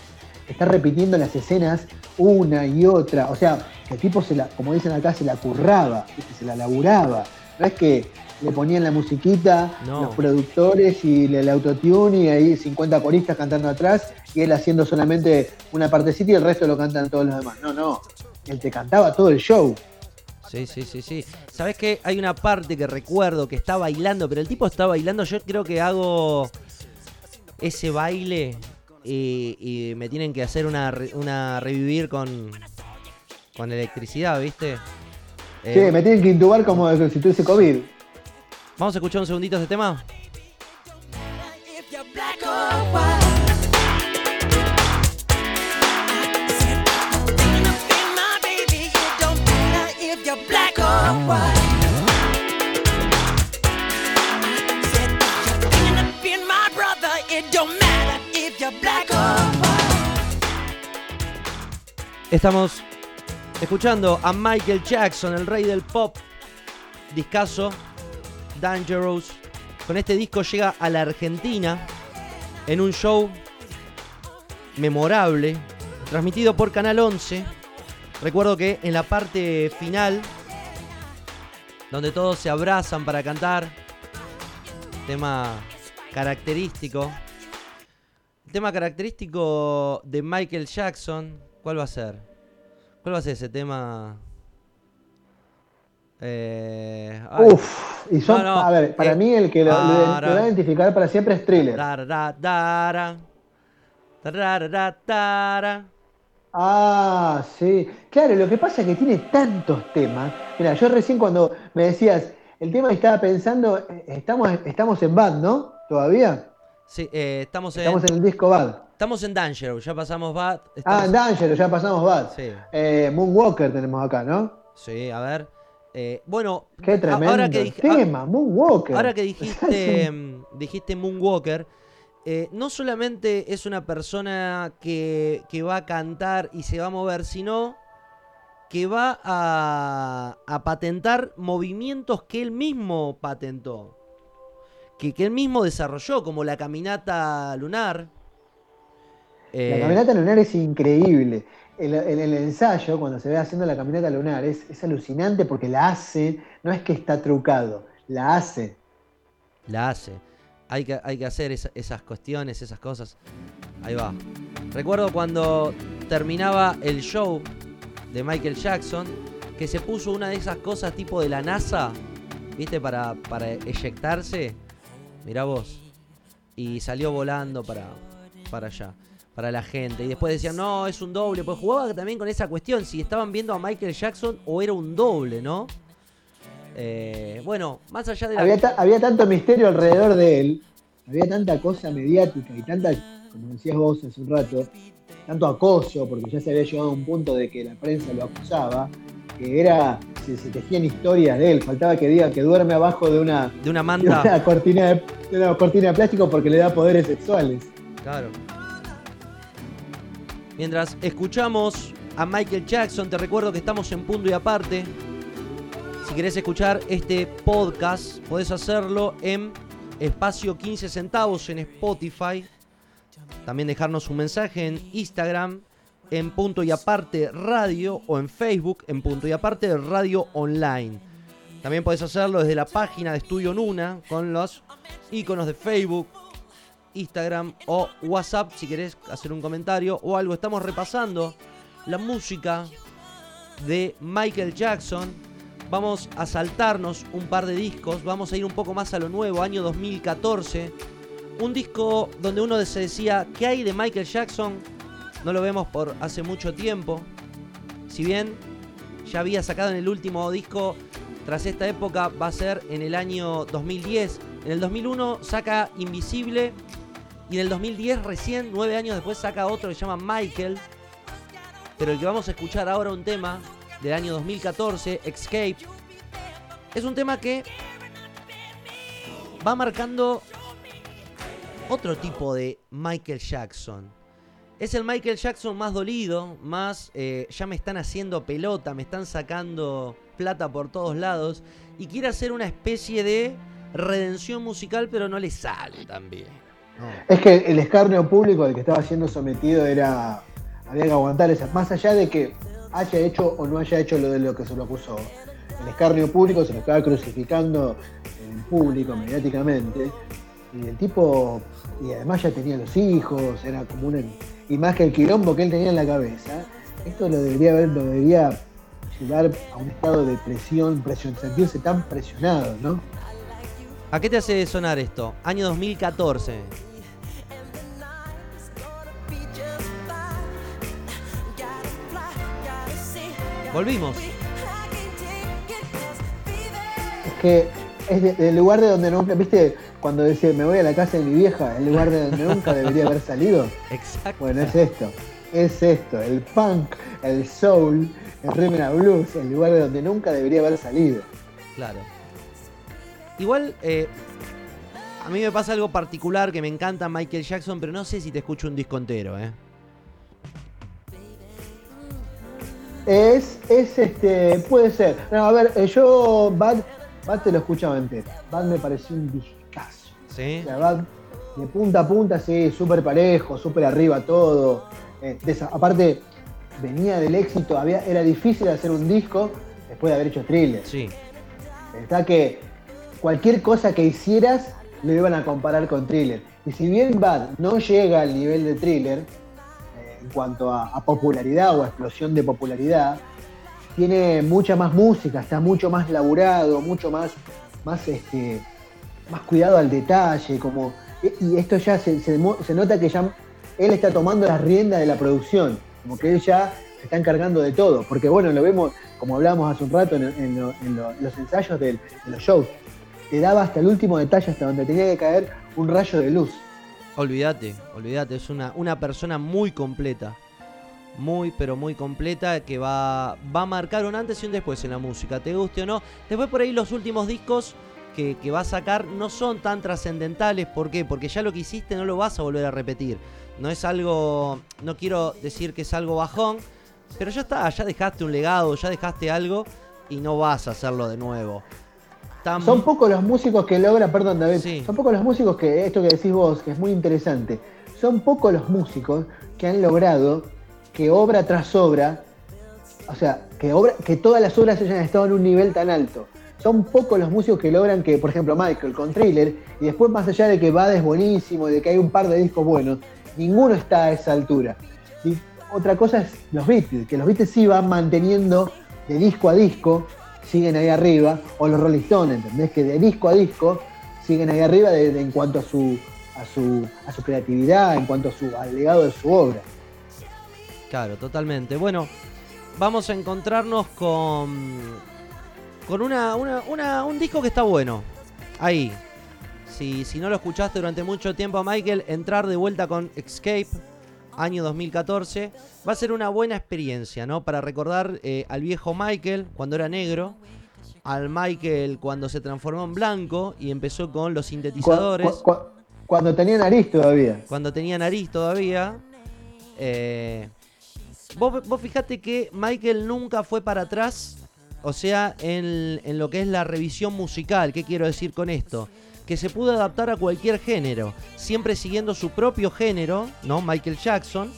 Está repitiendo las escenas una y otra. O sea, el tipo se la, como dicen acá, se la curraba, se la laburaba. No es que le ponían la musiquita, No. los productores y el autotune y ahí 50 coristas cantando atrás y él haciendo solamente una partecita y el resto lo cantan todos los demás. No, no. Él te cantaba todo el show. Sí, sí, sí, sí. ¿Sabes qué? Hay una parte que recuerdo que está bailando, pero el tipo está bailando. Yo creo que hago ese baile y, y me tienen que hacer una, re- una revivir con, con electricidad, ¿viste? Eh, Sí, me tienen que intubar como si tuviese COVID. Vamos a escuchar un segundito este tema. Estamos escuchando a Michael Jackson, el rey del pop. Discaso, Dangerous. Con este disco llega a la Argentina en un show memorable, transmitido por Canal 11. Recuerdo que en la parte final, donde todos se abrazan para cantar, tema característico. El tema característico de Michael Jackson, ¿cuál va a ser? ¿Cuál va a ser ese tema? Eh. Uf, y son, No, no, a ver, para eh, mí el que lo, lo- para- lo va a identificar para siempre es Thriller. Tarara, tarara. Ah, sí. Claro, lo que pasa es que tiene tantos temas. Mira, yo recién cuando me decías, el tema estaba pensando, eh, estamos, estamos en Bad, ¿no? ¿Todavía? Sí, eh, estamos, en, Estamos en el disco Bad. estamos en Dangerous, ya pasamos Bad. Ah, estamos- Danger, ya pasamos Bad. Sí. Eh, Moonwalker tenemos acá, ¿no? Sí, a ver. Eh, bueno, Qué tremendo ahora que, tema, Moonwalker. ahora que dijiste, mm, dijiste Moonwalker, eh, no solamente es una persona que, que va a cantar y se va a mover, sino que va a, a patentar movimientos que él mismo patentó, que, que él mismo desarrolló, como la caminata lunar. La Eh, caminata lunar es increíble. El, el- el ensayo, cuando se ve haciendo la caminata lunar, es, es alucinante porque la hace, no es que está trucado, la hace. La hace. Hay que, hay que hacer esa- esas cuestiones, esas cosas. Ahí va. Recuerdo cuando terminaba el show de Michael Jackson, que se puso una de esas cosas tipo de la NASA, ¿viste? Para, para eyectarse. Mirá vos. Y salió volando para, para allá, para la gente. Y después decían, no, es un doble. Pues jugaba también con esa cuestión, si estaban viendo a Michael Jackson o era un doble, ¿no? Eh, bueno, más allá de la... Había, ta- había tanto misterio alrededor de él, había tanta cosa mediática y tanta, como decías vos hace un rato, tanto acoso, porque ya se había llegado a un punto de que la prensa lo acusaba, que era, se, se tejían historias de él, faltaba que diga que duerme abajo de una, de una de manta. una cortina de, de una cortina de plástico porque le da poderes sexuales. Claro. Mientras escuchamos a Michael Jackson, te recuerdo que estamos en punto y aparte. Si querés escuchar este podcast, podés hacerlo en espacio 15 centavos en Spotify. También dejarnos un mensaje en Instagram en Punto y Aparte Radio o en Facebook en Punto y Aparte Radio Online. También podés hacerlo desde la página de Estudio Nuna con los iconos de Facebook, Instagram o WhatsApp si querés hacer un comentario o algo. Estamos repasando la música de Michael Jackson. Vamos a saltarnos un par de discos, vamos a ir un poco más a lo nuevo, año 2014. Un disco donde uno se decía, ¿qué hay de Michael Jackson? No lo vemos por hace mucho tiempo. Si bien ya había sacado en el último disco, tras esta época va a ser en el año 2010. En el 2001 saca Invisible y en el 2010 recién, nueve años después, saca otro que se llama Michael. Pero el que vamos a escuchar ahora un tema del año 2014, Escape, es un tema que va marcando otro tipo de Michael Jackson. Es el Michael Jackson más dolido, más eh, ya me están haciendo pelota, me están sacando plata por todos lados y quiere hacer una especie de redención musical, pero no le sale tan bien. Es que el escarnio público al que estaba siendo sometido era. Había que aguantar esa. Más allá de que haya hecho o no haya hecho lo de lo que se lo acusó. El escarnio público se lo estaba crucificando en público, mediáticamente. Y el tipo. Y además ya tenía los hijos, era como una. Que el quilombo que él tenía en la cabeza. Esto lo debería haber, lo debería llevar a un estado de presión, presión, sentirse tan presionado, ¿no? ¿A qué te hace sonar esto? Año 2014. Volvimos. Es que es del lugar de donde nunca, viste, cuando dice me voy a la casa de mi vieja, el lugar de donde nunca debería haber salido. Exacto. Bueno, es esto, es esto, el punk, el soul, el rhythm and blues, el lugar de donde nunca debería haber salido. Claro. Igual, eh, a mí me pasa algo particular que me encanta Michael Jackson, pero no sé si te escucho un disco entero, ¿eh? Es, es este, puede ser. No, a ver, eh, yo Bad, Bad te lo escuchaba entero. Bad me pareció un discazo. ¿Sí? O sea, Bad de punta a punta, sí, súper parejo, súper arriba todo. Eh, de esa- aparte, venía del éxito, había, era difícil hacer un disco después de haber hecho thriller. Sí. Pensá que cualquier cosa que hicieras lo iban a comparar con thriller. Y si bien Bad no llega al nivel de thriller, en cuanto a, popularidad o a explosión de popularidad, tiene mucha más música, está mucho más laburado, mucho más, más, este, más cuidado al detalle, como, y- esto ya se, se se nota que ya él está tomando las riendas de la producción, como que él ya se está encargando de todo, porque bueno, lo vemos, como hablábamos hace un rato en los ensayos del- de los shows, te daba hasta el último detalle, hasta donde tenía que caer un rayo de luz. Olvídate, olvídate, es una, una persona muy completa. Muy, pero muy completa que va, va a marcar un antes y un después en la música, te guste o no. Después por ahí los últimos discos que, que va a sacar no son tan trascendentales. ¿Por qué? Porque ya lo que hiciste no lo vas a volver a repetir. No es algo, no quiero decir que es algo bajón, pero ya está, ya dejaste un legado, ya dejaste algo y no vas a hacerlo de nuevo. Son pocos los músicos que logran, perdón David, Sí. son pocos los músicos que, esto que decís vos, que es muy interesante, son pocos los músicos que han logrado que obra tras obra, o sea, que, obra, que todas las obras hayan estado en un nivel tan alto. Son pocos los músicos que logran que, por ejemplo, Michael con Thriller, y después más allá de que Bad es buenísimo y de que hay un par de discos buenos, ninguno está a esa altura. Y otra cosa es los Beatles, que los Beatles sí van manteniendo de disco a disco, siguen ahí arriba, o los Rolling Stones, ¿entendés? Que de disco a disco siguen ahí arriba de- en cuanto a su, a, su, a su creatividad, en cuanto a su, al legado de su obra. Claro, totalmente. Bueno, vamos a encontrarnos con. con una, una- una- un disco que está bueno. Ahí. Si, si no lo escuchaste durante mucho tiempo a Michael, entrar de vuelta con Escape, año 2014, va a ser una buena experiencia, ¿no? Para recordar eh, al viejo Michael cuando era negro, al Michael cuando se transformó en blanco y empezó con los Cu- sintetizadores cu- cu- cuando tenía nariz todavía. cuando tenía nariz todavía. Eh, vos, vos fijate que Michael nunca fue para atrás, o sea, en, en lo que es la revisión musical. ¿Qué quiero decir con esto? Que se pudo adaptar a cualquier género, siempre siguiendo su propio género, ¿no? Michael Jackson.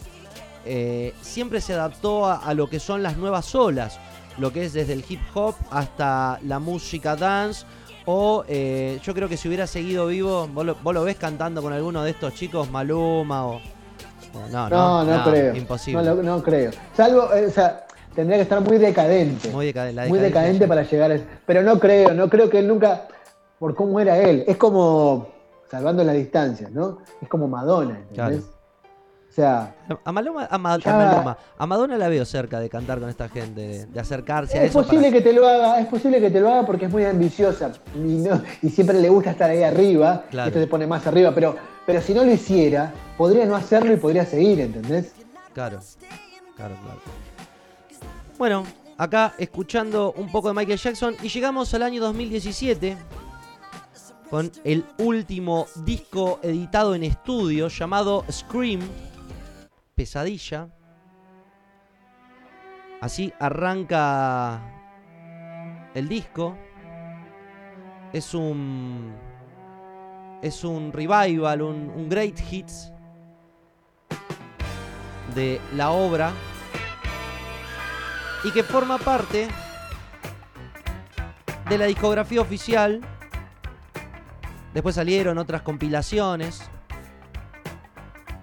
eh, siempre se adaptó a, a lo que son las nuevas olas, lo que es desde el hip hop hasta la música dance. O eh, yo creo que si hubiera seguido vivo, vos lo, vos lo ves cantando con alguno de estos chicos, Maluma o. o no, No, no, no, creo. Imposible. No, no creo. Salvo, eh, o sea, tendría que estar muy decadente. Muy decadente. muy decadente para llegar a ese- Pero no creo, no creo que él nunca, por cómo era él, es como, salvando las distancias, ¿no? Es como Madonna, ¿entendés? Claro. O sea, A Maluma, a, Ma- a. A Madonna la veo cerca de cantar con esta gente, de, acercarse a es eso. posible para- que te lo haga, es posible que te lo haga porque es muy ambiciosa y, no- y siempre le gusta estar ahí arriba, Claro. esto se pone más arriba, pero, pero si no lo hiciera, podría no hacerlo y podría seguir, ¿entendés? Claro, claro, claro. Bueno, acá escuchando un poco de Michael Jackson y llegamos al año 2017 con el último disco editado en estudio llamado Scream, Pesadilla. Así arranca el disco. Es un es un revival, un, un great hits de la obra y que forma parte de la discografía oficial. Después salieron otras compilaciones.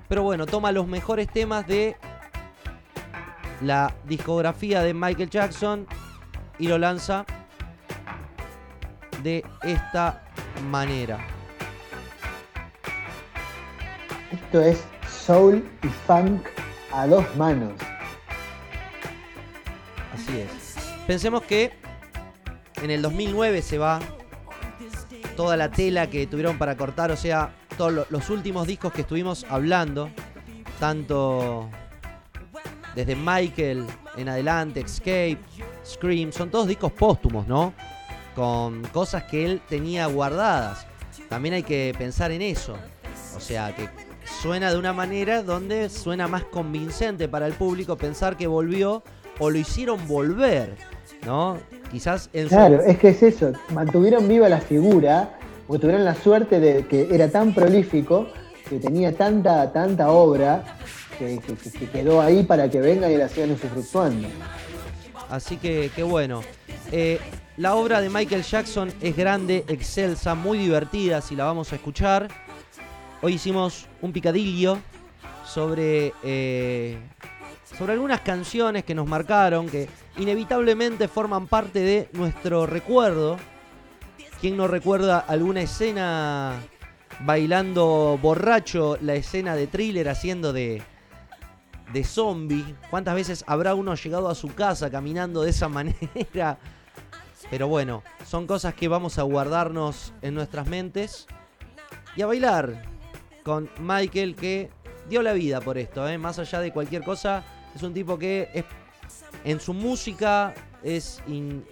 Pero bueno, toma los mejores temas de la discografía de Michael Jackson y lo lanza de esta manera. Esto es soul y funk a dos manos. Así es. Pensemos que en el 2009 se va toda la tela que tuvieron para cortar, o sea, todos lo- los últimos discos que estuvimos hablando, tanto desde Michael en adelante, Escape, Scream, son todos discos póstumos, ¿no? Con cosas que él tenía guardadas. También hay que pensar en eso. O sea, que suena de una manera donde suena más convincente para el público pensar que volvió o lo hicieron volver, ¿no? Quizás en Claro, es que es eso, mantuvieron viva la figura, porque tuvieron la suerte de que era tan prolífico, que tenía tanta, tanta obra, que, que- que- que quedó ahí para que vengan y la sigan usufructuando. Así que, qué bueno. Eh, la obra de Michael Jackson es grande, excelsa, muy divertida, si la vamos a escuchar. Hoy hicimos un picadillo sobre, eh, sobre algunas canciones que nos marcaron, que inevitablemente forman parte de nuestro recuerdo. ¿Quién no recuerda alguna escena bailando borracho, la escena de thriller haciendo de, de zombie. ¿Cuántas veces habrá uno llegado a su casa caminando de esa manera? Pero bueno, son cosas que vamos a guardarnos en nuestras mentes y a bailar con Michael que dio la vida por esto, ¿eh? más allá de cualquier cosa, es un tipo que es- en su música es in-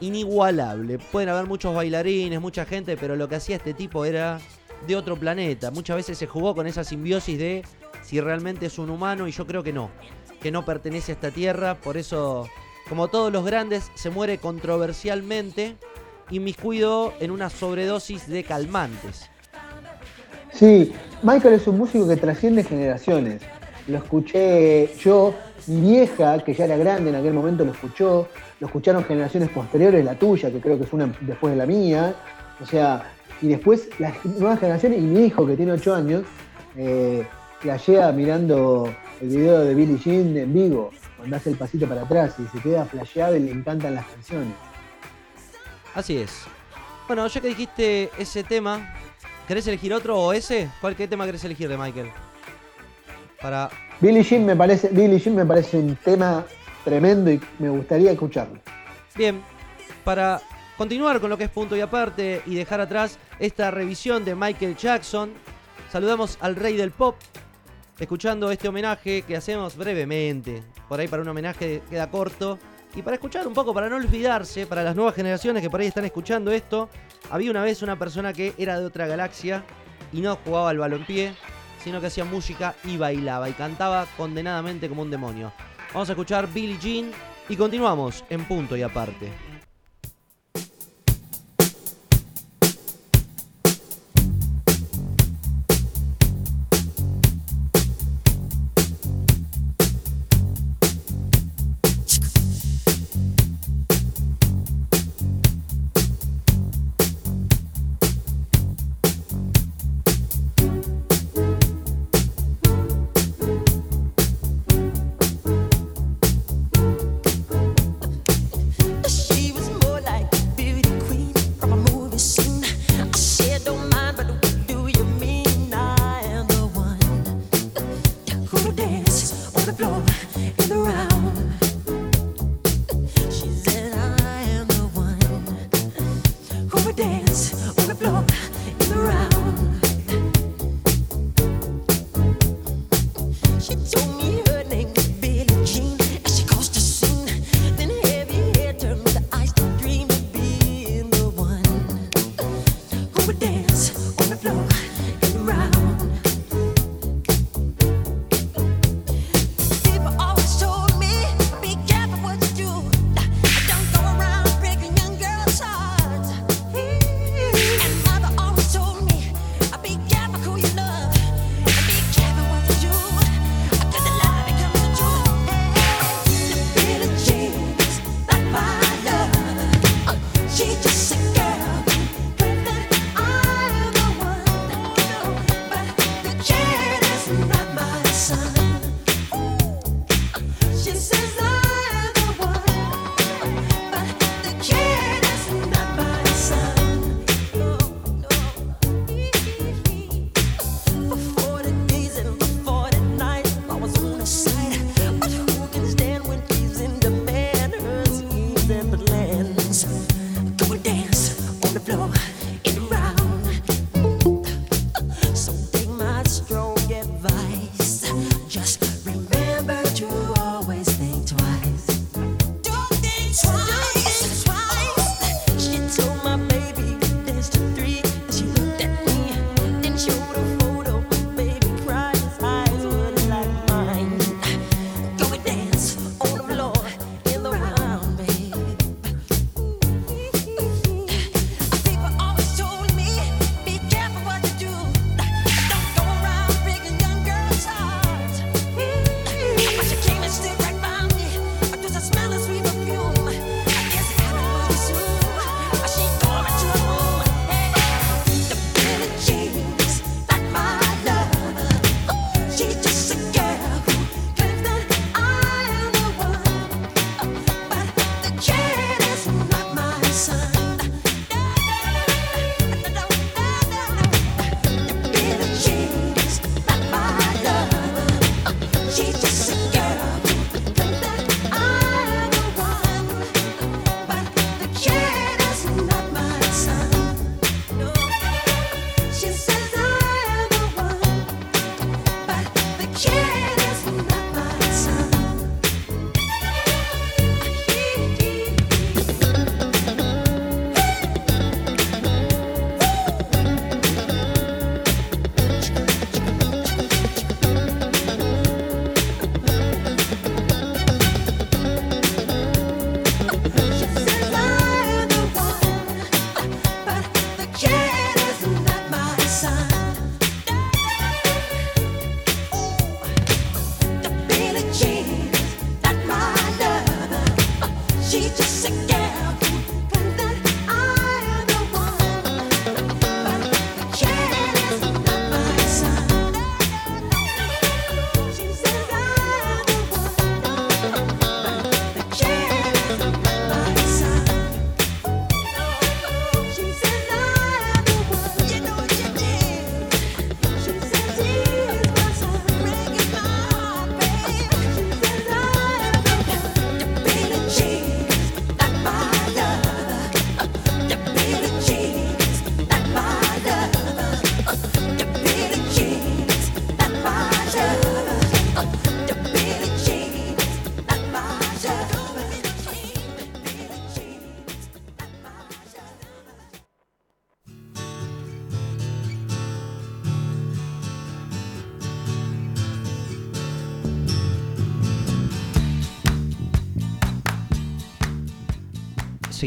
inigualable. Pueden haber muchos bailarines, mucha gente, pero lo que hacía este tipo era de otro planeta. Muchas veces se jugó con esa simbiosis de si realmente es un humano y yo creo que no, que no pertenece a esta tierra, por eso, como todos los grandes, se muere controversialmente y miscuido en una sobredosis de calmantes. Sí, Michael es un músico que trasciende generaciones. Lo escuché yo, vieja, que ya era grande en aquel momento, lo escuchó. Lo escucharon generaciones posteriores, la tuya, que creo que es una después de la mía. O sea, y después las nuevas generaciones, y mi hijo, que tiene 8 años, eh, mirando el video de Billie Jean en vivo, cuando hace el pasito para atrás y se queda flasheado y le encantan las canciones. Así es. Bueno, ya que dijiste ese tema, ¿querés elegir otro o ese? ¿Cuál qué tema querés elegir de Michael? Para. Billie Jean me parece, Billie Jean me parece un tema tremendo y me gustaría escucharlo. Bien, para continuar con lo que es punto y aparte y dejar atrás esta revisión de Michael Jackson, saludamos al rey del pop, escuchando este homenaje que hacemos brevemente. Por ahí para un homenaje queda corto. Y para escuchar un poco, para no olvidarse, para las nuevas generaciones que por ahí están escuchando esto, había una vez una persona que era de otra galaxia y no jugaba al balompié, sino que hacía música y bailaba y cantaba condenadamente como un demonio. Vamos a escuchar Billie Jean y continuamos en punto y aparte.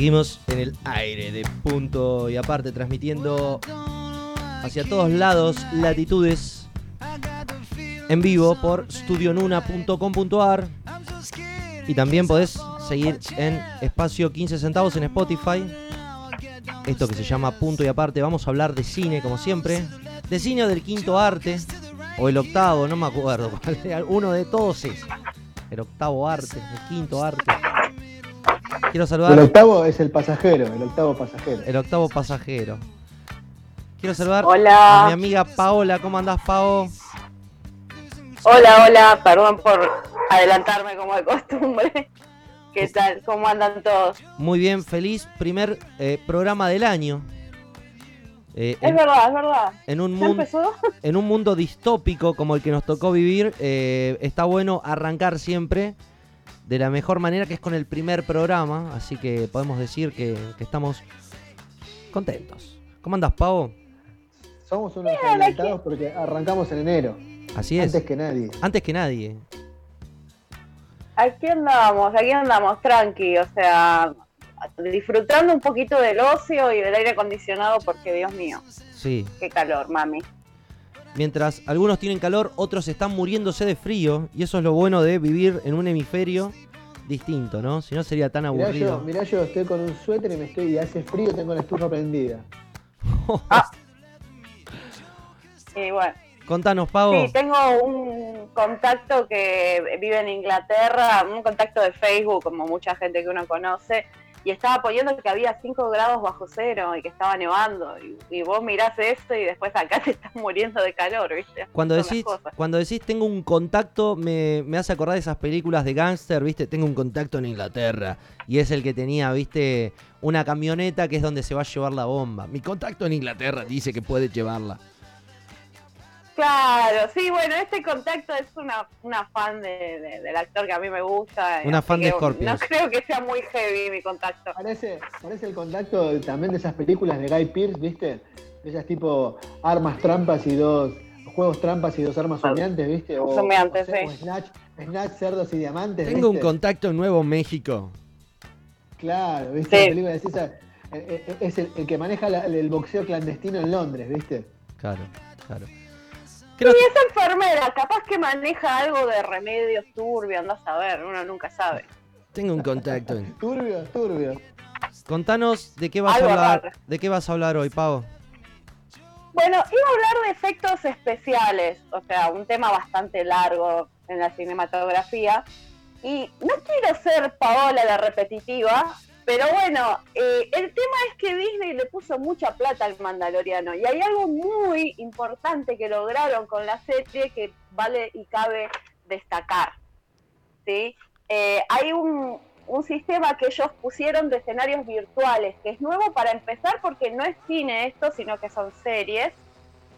Seguimos en el aire de punto y aparte, transmitiendo hacia todos lados, latitudes, en vivo por studionuna.com.ar. Y también podés seguir en espacio 15 centavos en Spotify. Esto que se llama punto y aparte, vamos a hablar de cine como siempre. De cine del quinto arte, o el octavo, no me acuerdo. Uno de todos es. El octavo arte, el quinto arte. Quiero saludar. El octavo es el pasajero, el octavo pasajero. El octavo pasajero. Quiero saludar a mi amiga Paola. ¿Cómo andás, Pao? Hola, hola. Perdón por adelantarme como de costumbre. ¿Qué tal? ¿Cómo andan todos? Muy bien, feliz primer eh, programa del año. Eh, es verdad, es verdad. En un, empezó? en un mundo distópico como el que nos tocó vivir, eh, está bueno arrancar siempre de la mejor manera que es con el primer programa, así que podemos decir que, que estamos contentos. ¿Cómo andas, Pavo? Somos unos adelantados porque arrancamos en enero. Así es. Antes que nadie. Antes que nadie. Aquí andamos, aquí andamos, tranqui, o sea, disfrutando un poquito del ocio y del aire acondicionado porque, Dios mío, Sí. qué calor, mami. Mientras algunos tienen calor, otros están muriéndose de frío. Y eso es lo bueno de vivir en un hemisferio distinto, ¿no? Si no sería tan Mirá yo, aburrido. mirá yo estoy con un suéter y me estoy y hace frío tengo la estufa prendida. Y bueno, Contanos, Pavo. sí, tengo un contacto que vive en Inglaterra, un contacto de Facebook, como mucha gente que uno conoce, y estaba poniendo que había 5 grados bajo cero y que estaba nevando. Y, y vos mirás esto y después acá te estás muriendo de calor, ¿viste? Cuando Son decís, cuando decís tengo un contacto, me, me hace acordar de esas películas de gángster, ¿viste? Tengo un contacto en Inglaterra. Y es el que tenía, ¿viste? Una camioneta que es donde se va a llevar la bomba. Mi contacto en Inglaterra dice que puede llevarla. Claro, sí, bueno, este contacto es una, una fan de- de- del actor que a mí me gusta. Una fan de que Scorpions. No creo que sea muy heavy mi contacto. Parece, parece el contacto también de esas películas de Guy Pearce, ¿viste? De esas tipo armas trampas y dos juegos trampas y dos armas humeantes, ¿viste? O, Humeantes, o sea, sí. o Snatch, Snatch, cerdos y diamantes. Tengo un contacto en Nuevo México. Claro, ¿viste? Sí. La película es esa, eh, eh, es el, el que maneja la- el boxeo clandestino en Londres, ¿viste? Claro, claro. Y esa enfermera, capaz que maneja algo de remedios turbios, andás a ver, uno nunca sabe. Tengo un contacto. Turbio, turbio. Contanos de qué vas Algo a hablar. raro. ¿De qué vas a hablar hoy, Pavo? Bueno, iba a hablar de efectos especiales, o sea, un tema bastante largo en la cinematografía. Y no quiero ser Paola la repetitiva, pero bueno, eh, el tema es que Disney le puso mucha plata al Mandaloriano. Y hay algo muy importante que lograron con la serie que vale y cabe destacar. ¿sí? Eh, hay un, un sistema que ellos pusieron de escenarios virtuales, que es nuevo para empezar porque no es cine esto, sino que son series.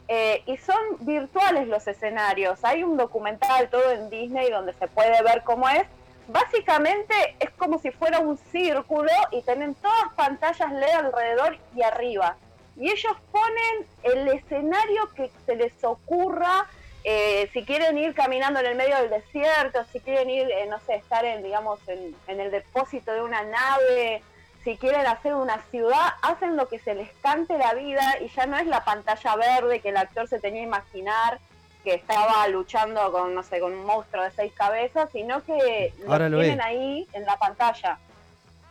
Eh, y son virtuales los escenarios. Hay un documental todo en Disney donde se puede ver cómo es. Básicamente es como si fuera un círculo y tienen todas pantallas LED alrededor y arriba. Y ellos ponen el escenario que se les ocurra, eh, si quieren ir caminando en el medio del desierto, si quieren ir, eh, no sé, estar en, digamos, en, en el depósito de una nave, si quieren hacer una ciudad, hacen lo que se les cante la vida y ya no es la pantalla verde que el actor se tenía que imaginar que estaba luchando con, no sé, con un monstruo de seis cabezas, sino que lo Ahora lo tienen ahí en la pantalla.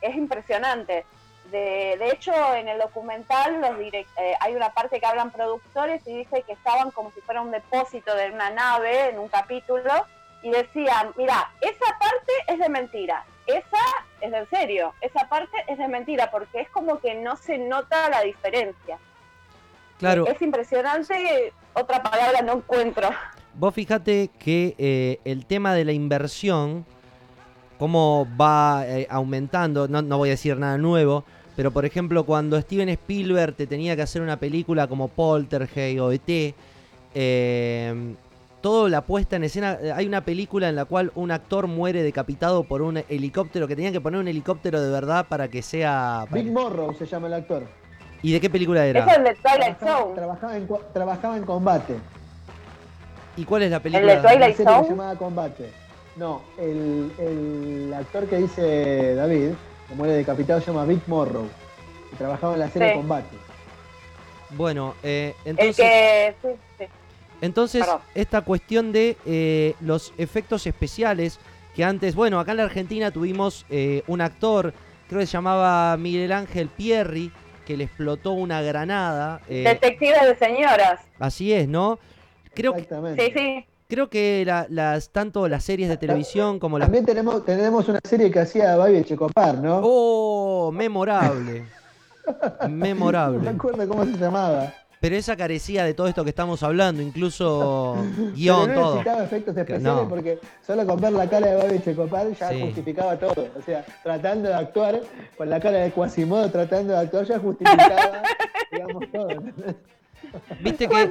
Es impresionante. De, de hecho, en el documental los direct- eh, hay una parte que hablan productores y dice que estaban como si fuera un depósito de una nave en un capítulo y decían, mira, esa parte es de mentira, esa es de en serio, esa parte es de mentira, porque es como que no se nota la diferencia. Claro. Es impresionante, otra palabra no encuentro. Vos fíjate que eh, el tema de la inversión, cómo va eh, aumentando, no, no voy a decir nada nuevo, pero por ejemplo cuando Steven Spielberg te tenía que hacer una película como Poltergeist o ET, eh, todo la puesta en escena, eh, hay una película en la cual un actor muere decapitado por un helicóptero, que tenían que poner un helicóptero de verdad para que sea... Big Morrow se llama el actor. ¿Y de qué película Es era? el de Twilight Trabajaba, Zone. trabajaba en, trabajaba en combate. ¿Y cuál es la El de película? Twilight serie que Zone. se llamaba Combate. No, el, el actor que dice David, que muere decapitado, se llama Big Morrow. Y trabajaba en la serie Sí. Combate. Bueno, eh, El entonces... que... Sí, sí. Entonces, Perdón. esta cuestión de eh, los efectos especiales, que antes, bueno, acá en la Argentina tuvimos eh, un actor, creo que se llamaba Miguel Ángel Pierri, que le explotó una granada. eh, Detectives de señoras. así es, ¿no? Creo, que- Exactamente. Sí, sí. creo que la- las tanto las series de televisión como las... También tenemos, tenemos una serie que hacía Babi Checopar, ¿no? ¡Oh! Memorable. No me memorable. acuerdo cómo se llamaba. Pero esa carecía de todo esto que estamos hablando, incluso guion, no todo. necesitaba efectos especiales no. porque solo con ver la cara de Babi Checopar ya Sí. justificaba todo. O sea, tratando de actuar con la cara de Quasimodo, tratando de actuar ya justificaba, digamos, todo. Viste que,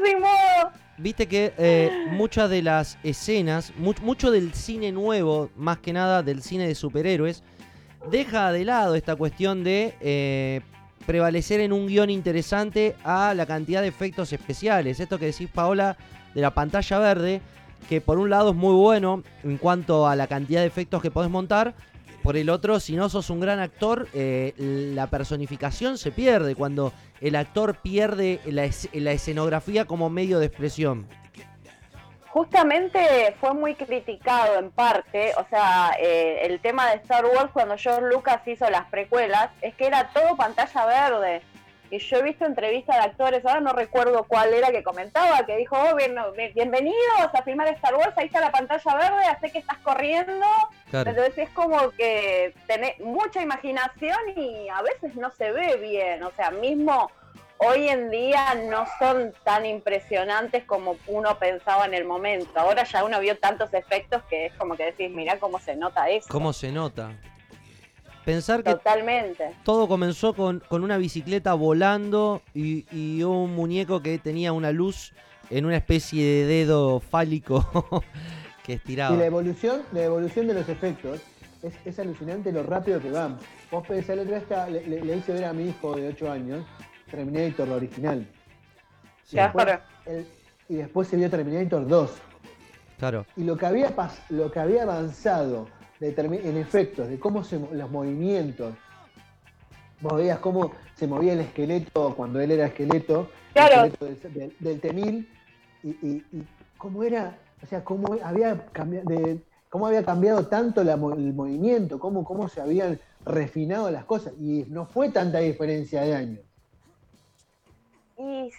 viste que eh, muchas de las escenas, mu- mucho del cine nuevo, más que nada del cine de superhéroes, deja de lado esta cuestión de eh, prevalecer en un guion interesante a la cantidad de efectos especiales. Esto que decís, Paola, de la pantalla verde, que por un lado es muy bueno en cuanto a la cantidad de efectos que podés montar. Por el otro, si no sos un gran actor, eh, la personificación se pierde cuando el actor pierde la, es- la escenografía como medio de expresión. Justamente fue muy criticado en parte, o sea, eh, el tema de Star Wars cuando George Lucas hizo las precuelas, es que era todo pantalla verde. Y yo he visto entrevistas de actores, ahora no recuerdo cuál era que comentaba, que dijo, oh, bien- bien- bienvenidos a filmar Star Wars, ahí está la pantalla verde, hace que estás corriendo. Claro. Entonces es como que tenés mucha imaginación y a veces no se ve bien, o sea, mismo hoy en día no son tan impresionantes como uno pensaba en el momento. Ahora ya uno vio tantos efectos que es como que decís, mirá cómo se nota eso. ¿Cómo se nota? Pensar que Totalmente. todo comenzó con, con una bicicleta volando y, y un muñeco que tenía una luz en una especie de dedo fálico que estiraba. Y la evolución, la evolución de los efectos es, es alucinante lo rápido que van. Vos pensás, el otro día estaba- le, le- le hice ver a mi hijo de 8 años Terminator, la original. Sí, Después, el- y después se vio Terminator 2. claro. Y lo que había, pas- lo que había avanzado de termi- en efectos, de cómo se, los movimientos, vos veías cómo se movía el esqueleto cuando él era esqueleto, Claro. el esqueleto del, del, del Temil, y, y- y cómo era, o sea, cómo había cambiado, de, cómo había cambiado tanto la mo- el movimiento, cómo, cómo se habían refinado las cosas, y no fue tanta diferencia de años. Y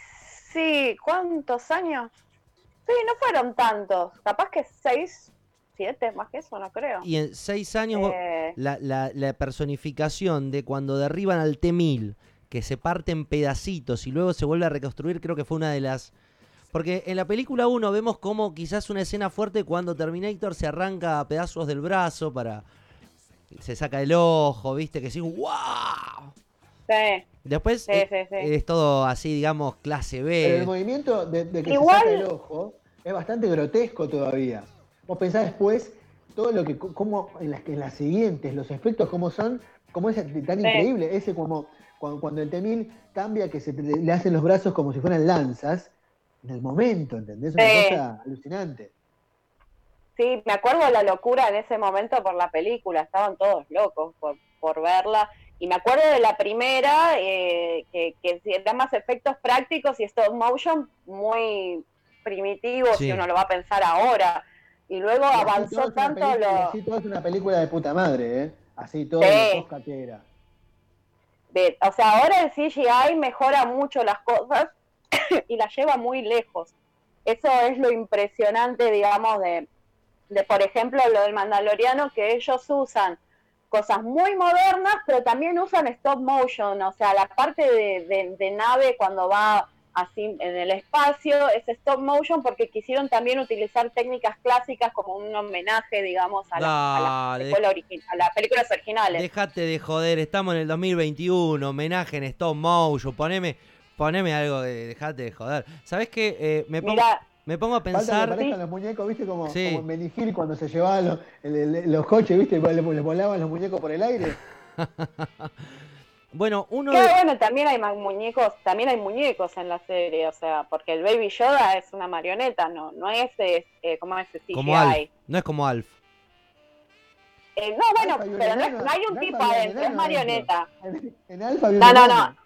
sí, ¿cuántos años? Sí, no fueron tantos. Capaz que seis, siete, más que eso, no creo. Y en seis años Eh. la, la- la personificación de cuando derriban al T-1000, que se parte en pedacitos y luego se vuelve a reconstruir, creo que fue una de las... Porque en la película 1 vemos como quizás una escena fuerte cuando Terminator se arranca a pedazos del brazo para... Se saca el ojo, viste, que sí, ¡wow! Sí. Después Sí, sí, sí. es todo así, digamos, clase Pero el B. movimiento de, de que Igual- se saca el ojo es bastante grotesco todavía. Vos pensás después todo lo que, cómo en las, en las siguientes, los efectos cómo son, cómo es tan Sí. increíble. Ese como cuando, cuando el Temil cambia, que se te- le hacen los brazos como si fueran lanzas, en el momento, ¿entendés? Una Sí. cosa alucinante. Sí, me acuerdo de la locura en ese momento por la película, estaban todos locos por, por verla. Y me acuerdo de la primera, eh, que, que eran más efectos prácticos y stop motion muy primitivos, Sí. si uno lo va a pensar ahora. Y luego Y así todo avanzó tanto película- lo... Así todo es una película de puta madre, ¿eh? Así todo Sí. lo que era. de- o sea, ahora el CGI mejora mucho las cosas y las lleva muy lejos. Eso es lo impresionante, digamos, de, de, por ejemplo, lo del Mandaloriano, que ellos usan cosas muy modernas, pero también usan stop motion, o sea, la parte de, de- de nave cuando va así en el espacio es stop motion porque quisieron también utilizar técnicas clásicas como un homenaje, digamos, a, la- a las Dale, secuelas origi- a las películas originales. Dejate de joder, estamos en el 2021, homenaje en stop motion, poneme, poneme algo de, dejate de joder. ¿Sabes qué? Eh, me, pongo, me pongo a Falta que pensar... aparezcan los muñecos, ¿viste? Como, Sí. como Hill cuando se llevaban los, coches, ¿viste? Le, le volaban los muñecos por el aire. Bueno, uno Que de... bueno, también hay más muñecos, también hay muñecos en la serie, o sea, porque el Baby Yoda es una marioneta, no, no es, eh, eh, ¿cómo es CGI? Como Alf, no es como Alf. Eh, no, bueno, Alfa pero no, es- hay un tipo adentro, es marioneta. En, en Alfa había No, no, no.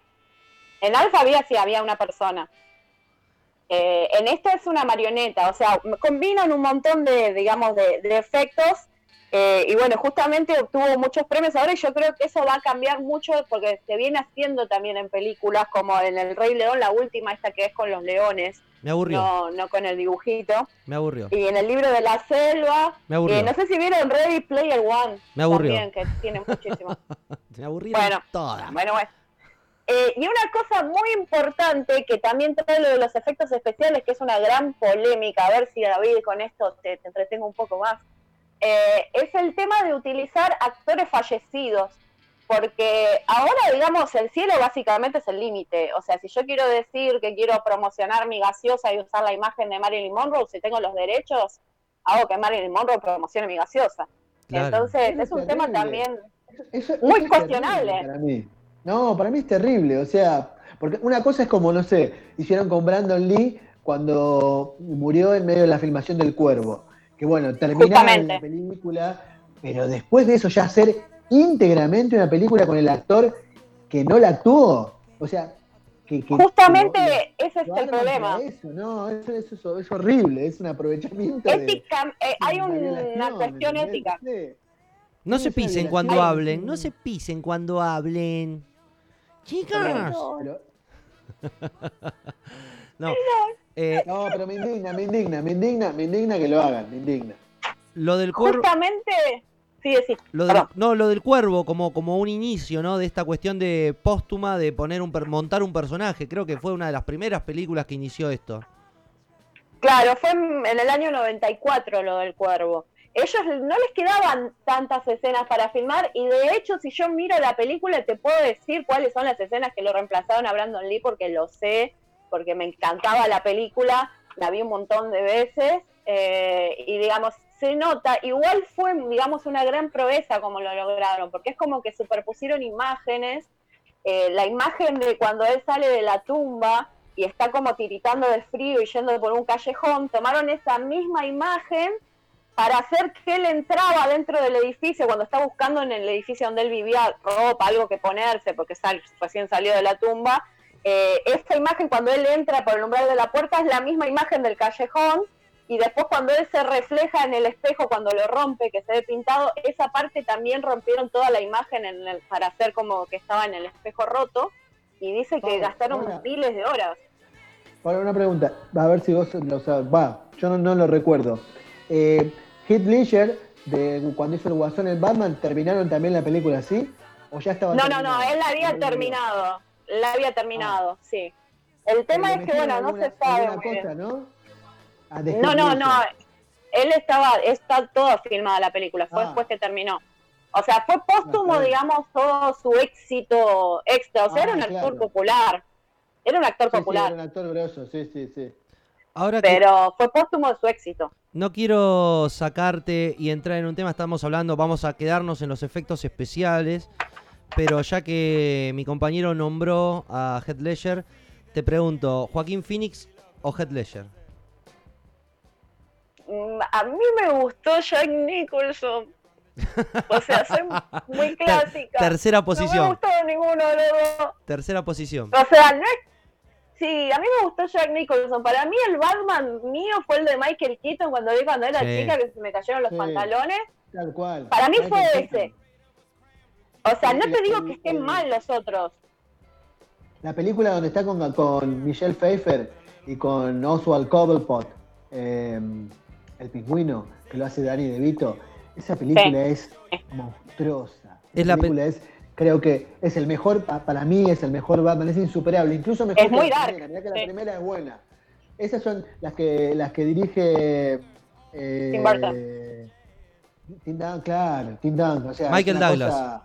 En Alfa había sí, había una persona. Eh, en esta es una marioneta, o sea, combinan un montón de, digamos, de, de efectos eh, y bueno, justamente obtuvo muchos premios ahora y yo creo que eso va a cambiar mucho porque se viene haciendo también en películas como en El Rey León, la última esta que es con los leones, Me aburrió, no, no con el dibujito, me aburrió. y en el libro de la selva, Me aburrió. eh, no sé si vieron Ready Player One, Me aburrió. también, que tiene muchísimo. Me aburrieron Bueno, todas. Bueno, bueno. Eh, y una cosa muy importante que también trae lo de los efectos especiales, que es una gran polémica, a ver si David con esto te, te entretengo un poco más, eh, es el tema de utilizar actores fallecidos, porque ahora, digamos, el cielo básicamente es el límite. O sea, si yo quiero decir que quiero promocionar mi gaseosa y usar la imagen de Marilyn Monroe, si tengo los derechos, hago que Marilyn Monroe promocione mi gaseosa. Claro. Entonces, es un tema también Eso- eso Muy es cuestionable. terrible Para mí. No, para mí es terrible. O sea, porque una cosa es como, no sé, hicieron con Brandon Lee cuando murió en medio de la filmación del Cuervo. Que bueno, terminaron Justamente. la película, pero después de eso ya hacer íntegramente una película con el actor que no la actuó. O sea, que, que- Justamente que ese es el problema. Eso, no, eso, eso- eso es horrible, es un aprovechamiento. de- Ética, eh, hay de una cuestión ética. No se pisen cuando hablen, no se pisen cuando hablen. Chicas. Pero- No, eh, No, pero me indigna, me indigna, me indigna, me indigna que lo hagan, me indigna. lo del cuervo, Justamente, sí, sí. lo del- no, lo del cuervo como, como un inicio, ¿no? De esta cuestión de póstuma de poner un per- montar un personaje. Creo que fue una de las primeras películas que inició esto. Claro, fue en en el año 94 lo del cuervo. Ellos no les quedaban tantas escenas para filmar y de hecho si yo miro la película te puedo decir cuáles son las escenas que lo reemplazaron a Brandon Lee porque lo sé, porque me encantaba la película, la vi un montón de veces eh, y digamos, se nota, igual fue digamos una gran proeza como lo lograron, porque es como que superpusieron imágenes, eh, la imagen de cuando él sale de la tumba y está como tiritando de frío y yendo por un callejón, tomaron esa misma imagen para hacer que él entraba dentro del edificio cuando está buscando en el edificio donde él vivía ropa, algo que ponerse, porque sal- recién salió de la tumba. Eh, esa imagen cuando él entra por el umbral de la puerta es la misma imagen del callejón y después cuando él se refleja en el espejo cuando lo rompe, que se ve pintado, esa parte también rompieron toda la imagen en el- para hacer como que estaba en el espejo roto y dice que gastaron miles de horas. Ahora una pregunta, a ver si vos lo sabes. Va, yo no, no lo recuerdo. Eh, Heath Ledger, de cuando hizo el Guasón en Batman, ¿terminaron también la película así? ¿O ya estaba No, no, no, él la había terminado. La había terminado, sí. El tema es que, bueno, no se sabe. bien. ¿no? Ah, No, no. Él estaba, está toda filmada la película, fue Ah. después que terminó. O sea, fue póstumo, Ah, bien. digamos, todo su éxito extra. O sea, Ah, era un actor popular. Era un actor Sí, sí, popular, era un actor grosso, sí, sí, sí. Ahora que pero fue póstumo de su éxito. No quiero sacarte y entrar en un tema, estamos hablando, vamos a quedarnos en los efectos especiales, pero ya que mi compañero nombró a Heath Ledger, te pregunto, ¿Joaquín Phoenix o Heath Ledger? Mm, A mí me gustó Jack Nicholson. O sea, soy muy clásica. tercera No me posición, gustó ninguno de los dos. tercera posición. O sea, no es. Sí, a mí me gustó Jack Nicholson. Para mí el Batman mío fue el de Michael Keaton cuando vi cuando era Sí. chica que se me cayeron los Sí. pantalones. Tal cual. Para mí Michael fue Keaton. ese. O sea, no te digo que estén mal los otros. La película donde está con, con Michelle Pfeiffer y con Oswald Cobblepot, eh, el pingüino, que lo hace Danny DeVito, esa película es monstruosa. Es Esa la pe- película es, creo que es el mejor, pa- para mí es el mejor Batman, es insuperable, incluso mejor Es que muy la dark, primera, mirá que la sí. primera es buena. Esas son las que las que dirige eh, Tim Burton. Tim Dunn, claro, Tim Dunn, o sea, Michael Douglas. cosa-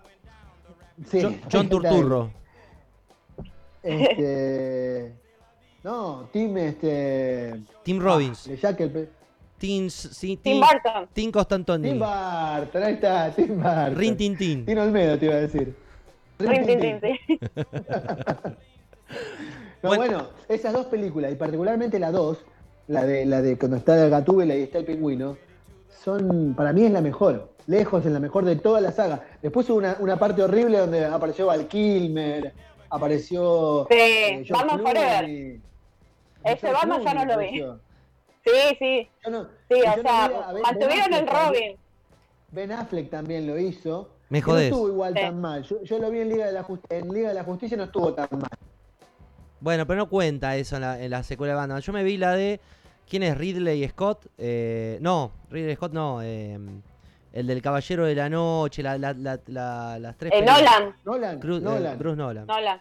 Sí, John, John. Turturro. Este. No, Tim, este. Tim Robbins. De Jack el pe- Tim, sí, Tim Tim, Burton. Tim Constantini. Tim Burton, ahí está, Tim Burton. Rin Tin Tin. Tino Olmedo te iba a decir. Rin, tin, tin, tin. No, Bueno. bueno. esas dos películas, y particularmente la dos, la de, la de cuando está el Gatúbela y está el pingüino, son, para mí es la mejor. Lejos es la mejor de toda la saga. Después hubo una, una parte horrible donde apareció Val Kilmer, apareció. Sí, eh, Batman Clooney. Forever. Ese Batman ya no lo vi. apareció. Sí, sí. No- Sí, o no sea, vi mantuvieron Ben el Affleck Robin. Ben Affleck también lo hizo. Me No estuvo igual tan mal. Yo, yo lo vi en Liga, de la Just- en Liga de la Justicia y no estuvo tan mal. Bueno, pero no cuenta eso en la, en la secuela de Batman. Yo me vi la de. ¿Quién es Ridley Scott? Eh, no, Ridley Scott no. eh, el del Caballero de la Noche, la, la- la- la- las tres. Eh. Nolan. Nolan, Cru- eh, Nolan. Bruce Nolan. Nolan.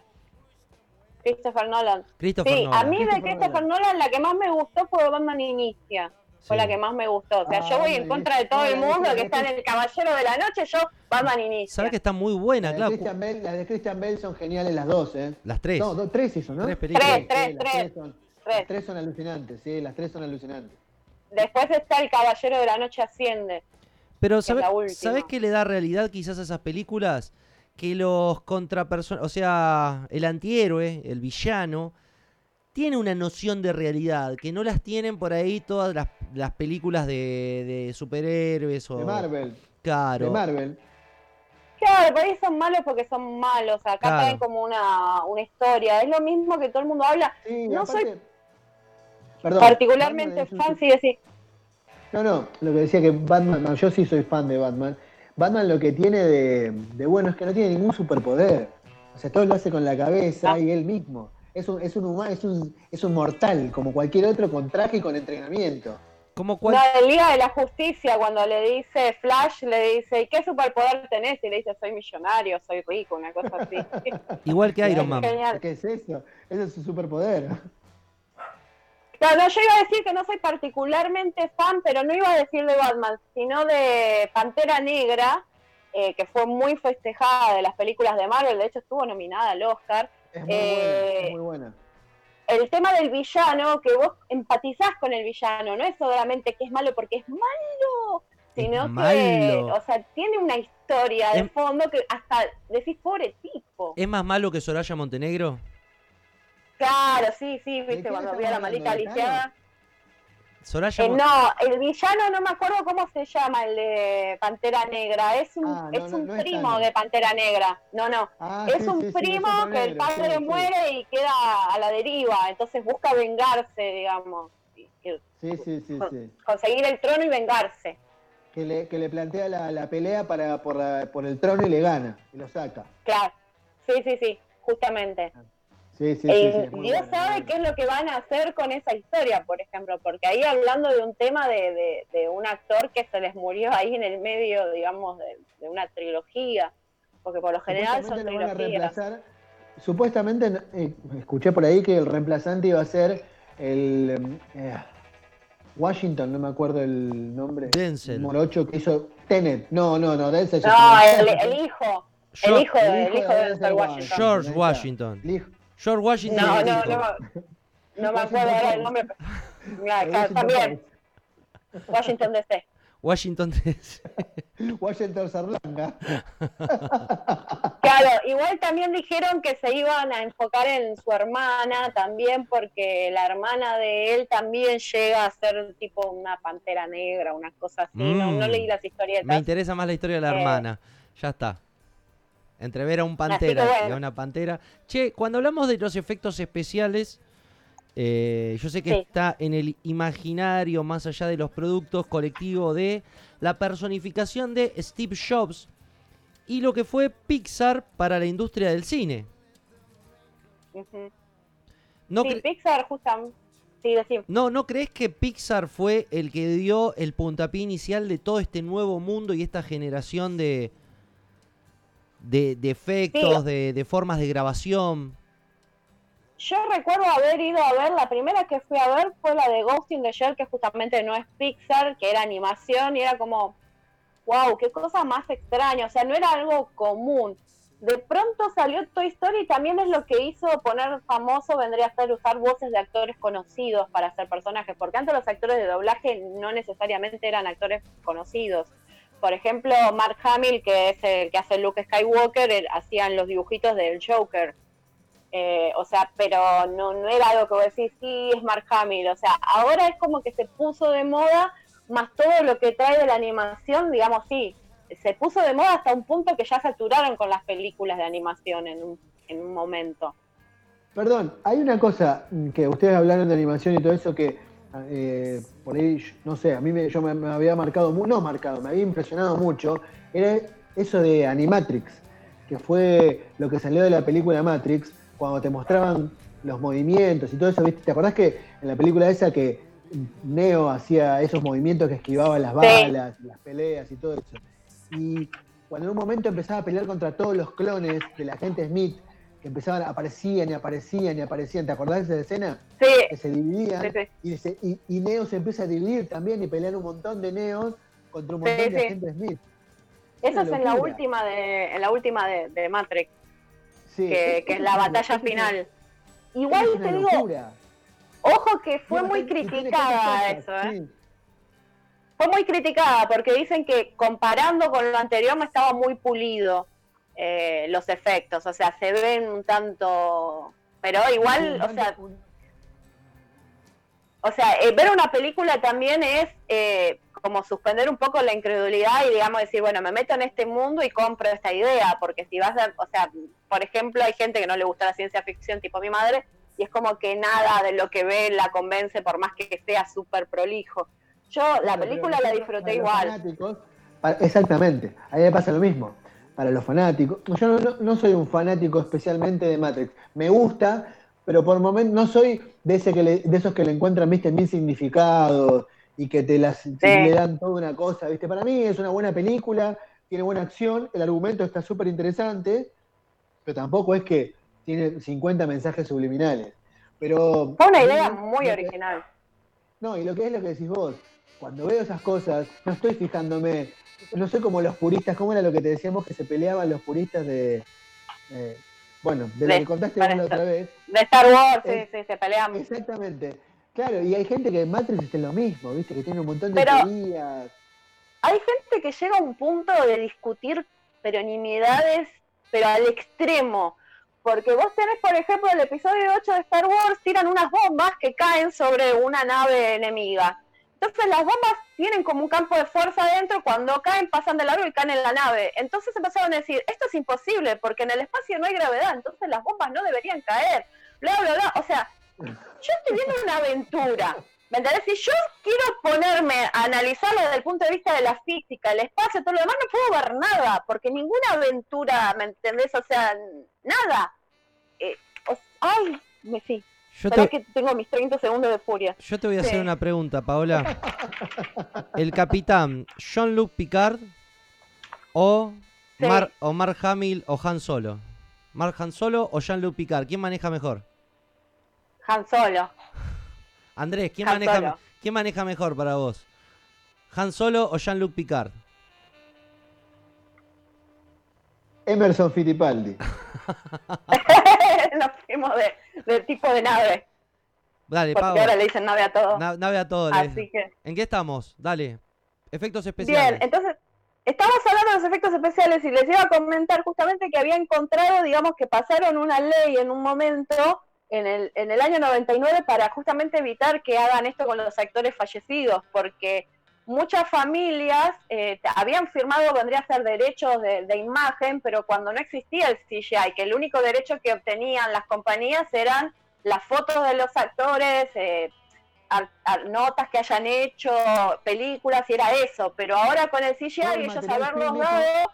Christopher Nolan. Christopher sí, a Nolan. mí de Christopher Christopher Nolan la que más me gustó fue Batman Inicia. Fue la que más me gustó. O sea, Ah, yo voy en Batman contra de todo el mundo que está en el Caballero de la Noche. Yo, Batman Inicia. ¿Sabes que está muy buena? Claro, Christian las de Christian Bale son geniales las dos, ¿eh? las tres. No, dos, tres hizo, ¿no? Tres películas. Tres, tres, Sí, las tres. son, Tres. Las tres son alucinantes, sí, las tres son alucinantes. Después está el Caballero de la Noche Asciende. Pero es ¿sabes. ¿sabes qué le da realidad quizás a esas películas? Que los contrapersonas, o sea, el antihéroe, el villano, tiene una noción de realidad que no las tienen por ahí todas las, las películas de, de superhéroes o... De Marvel. Claro. De Marvel. Claro, por ahí son malos porque son malos. Acá Claro. traen como una, una historia. Es lo mismo que todo el mundo habla. Sí, No aparte- soy Perdón, particularmente Batman fan, sí, decir. No, no, lo que decía que Batman, no, yo sí soy fan de Batman. Batman lo que tiene de, de bueno es que no tiene ningún superpoder. O sea, todo lo hace con la cabeza Ah. y él mismo. Es un, es un humano, es un, es un mortal, como cualquier otro, con traje y con entrenamiento. Como cual... La de Liga de la Justicia, cuando le dice Flash, le dice, ¿y qué superpoder tenés? Y le dice, soy millonario, soy rico, una cosa así. Igual que Iron Man. Genial. ¿Qué es eso? Ese es su superpoder. Claro, no, yo iba a decir que no soy particularmente fan, pero no iba a decir de Batman, sino de Pantera Negra, eh, que fue muy festejada de las películas de Marvel, de hecho estuvo nominada al Oscar. Es muy Eh, buena, es muy buena. El tema del villano, que vos empatizás con el villano, no es solamente que es malo porque es malo, sino que, malo. o sea, tiene una historia de Em- fondo que hasta decís, pobre tipo. ¿Es más malo que Soraya Montenegro? Claro, sí, sí, viste, cuando vi a la malita lisiada. Soraya Eh, no, el villano no me acuerdo cómo se llama, el de Pantera Negra. Es un, Ah, no, es no, un no primo de Pantera Negra. No, no. Ah, es sí, un sí, primo que el padre sí, sí. muere y queda a la deriva. Entonces busca vengarse, digamos. Sí, sí, sí, sí. conseguir el trono y vengarse. Que le, que le plantea la, la pelea para, por, la- por el trono y le gana. Y lo saca. Claro. Sí, sí, sí, justamente. Sí, sí. Eh, Dios buena, sabe qué es lo que van a hacer con esa historia, por ejemplo, porque ahí hablando de un tema de, de- de un actor que se les murió ahí en el medio, digamos, de, de una trilogía, porque por lo general son Supuestamente lo van a trilogías. reemplazar. Supuestamente, eh, escuché por ahí que el reemplazante iba a ser el eh, Washington, no me acuerdo el nombre. Denzel. Morocho que hizo Tenet. No, no, no, Denzel. No, el, el hijo, el George- hijo, de, el hijo de Denzel Washington. George. Washington. El hijo- George Washington. No, no, no, no me acuerdo ahora el nombre. Washington también, Washington DC. Washington DC. Washington Sarlanga. Claro, igual también dijeron que se iban a enfocar en su hermana también, porque la hermana de él también llega a ser tipo una pantera negra, una cosa así. No, no Mm. leí las Me historietas. interesa más la historia de la Eh. hermana. Ya está. Entre ver a un pantera y a una pantera. Che, cuando hablamos de los efectos especiales, eh, yo sé que Sí. está en el imaginario, más allá de los productos colectivos, de la personificación de Steve Jobs y lo que fue Pixar para la industria del cine. Ujú. ¿No, sí, Pixar, justamente. Sí, no, ¿No crees que Pixar fue el que dio el puntapié inicial de todo este nuevo mundo y esta generación de, de, de efectos, Sí. de, de formas de grabación? Yo recuerdo haber ido a ver, la primera que fui a ver fue la de Ghost in the Shell, que justamente no es Pixar, que era animación y era como, wow, qué cosa más extraña, o sea, no era algo común. De pronto salió Toy Story y también es lo que hizo poner famoso, vendría a ser usar voces de actores conocidos para hacer personajes, porque antes los actores de doblaje no necesariamente eran actores conocidos. Por ejemplo, Mark Hamill, que es el que hace Luke Skywalker, hacían los dibujitos del Joker. Eh, o sea, pero no, no era algo que vos decís, sí, es Mark Hamill. O sea, ahora es como que se puso de moda, más todo lo que trae de la animación, digamos, sí, se puso de moda hasta un punto que ya saturaron con las películas de animación en un, en un momento. Perdón, hay una cosa que ustedes hablaron de animación y todo eso que eh, por ahí, no sé, a mí me, yo me, me había marcado, no marcado, me había impresionado mucho, era eso de Animatrix, que fue lo que salió de la película Matrix, cuando te mostraban los movimientos y todo eso, ¿viste? ¿Te acordás que en la película esa que Neo hacía esos movimientos que esquivaba las balas, las peleas y todo eso? Y cuando en un momento empezaba a pelear contra todos los clones de la gente Smith, que empezaban, aparecían y aparecían y aparecían. ¿Te acordás de esa escena? Sí, Que se dividían Sí, sí. Y, se- y, y Neo se empieza a dividir también y pelean un montón de Neos contra un Sí, montón de sí. agentes Smith. eso es en la última de, en la última de, de Matrix, Sí, que, es- que es es la batalla final. Igual te digo, locura. ojo que fue Tiene muy criticada eso, ¿eh? Fue muy criticada porque dicen que comparando con lo anterior no estaba muy pulido eh, los efectos, o sea, se ven un tanto... Pero igual, o sea, o sea, eh, ver una película también es eh, como suspender un poco la incredulidad y digamos decir, bueno, me meto en este mundo y compro esta idea, porque si vas a, o sea, por ejemplo, hay gente que no le gusta la ciencia ficción, tipo mi madre, y es como que nada de lo que ve la convence por más que sea súper prolijo. Yo la película la disfruté igual. exactamente, a mí me pasa lo mismo. Para los fanáticos, yo no, no- no soy un fanático especialmente de Matrix. Me gusta, pero por momentos no soy de ese que le- de esos que le encuentran, viste, mil significados y que te las le dan toda una cosa, viste. Para mí es una buena película, tiene buena acción, el argumento está súper interesante, pero tampoco es que tiene 50 mensajes subliminales. Pero Fue una idea muy original. no, y lo que es lo que decís vos, cuando veo esas cosas, no estoy fijándome, no soy como los puristas, ¿cómo era lo que te decíamos que se peleaban los puristas de, eh, bueno, de lo que contaste la otra vez? De Star Wars, sí, Eh, sí, se pelean. Exactamente. Claro, y hay gente que en Matrix está lo mismo, ¿viste? Que tiene un montón de Pero- teorías. Hay gente que llega a un punto de discutir peronimidades, pero al extremo. Porque vos tenés, por ejemplo, el episodio 8 de Star Wars, tiran unas bombas que caen sobre una nave enemiga. Entonces las bombas tienen como un campo de fuerza adentro, cuando caen pasan de largo y caen en la nave. Entonces empezaron a decir, esto es imposible, porque en el espacio no hay gravedad, entonces las bombas no deberían caer. Bla, bla, bla. O sea, yo estoy viendo una aventura. ¿Me entendés? Si yo quiero ponerme a analizarlo desde el punto de vista de la física, el espacio, todo lo demás, no puedo ver nada, porque ninguna aventura, ¿me entendés? O sea, nada. Eh, ay, me sí. Yo te, que tengo mis 30 segundos de furia. yo te voy a Sí. hacer una pregunta, Paola. ¿El capitán Jean-Luc Picard o, Sí. Mar, o Mark Hamill o Han Solo? ¿Mark Han Solo o Jean-Luc Picard? ¿Quién maneja mejor? Han Solo. Andrés, ¿quién Han maneja, Solo. ¿quién maneja mejor para vos? ¿Han Solo o Jean-Luc Picard? Emerson Fittipaldi. Nos de, de tipo de nave. Dale, Porque Pau. ahora le dicen nave a todo. Na- nave a todo. Así que. ¿En qué estamos? Dale. Efectos especiales. Bien, entonces, estamos hablando de los efectos especiales y les iba a comentar justamente que había encontrado, digamos, que pasaron una ley en un momento, en el, en el año 99, para justamente evitar que hagan esto con los actores fallecidos, porque muchas familias eh, habían firmado, vendría a ser derechos de, de imagen, pero cuando no existía el CGI, que el único derecho que obtenían las compañías eran las fotos de los actores, eh, ar- ar- notas que hayan hecho, películas, y era eso. Pero ahora con el CGI, el ellos haberlos fílmico. dado,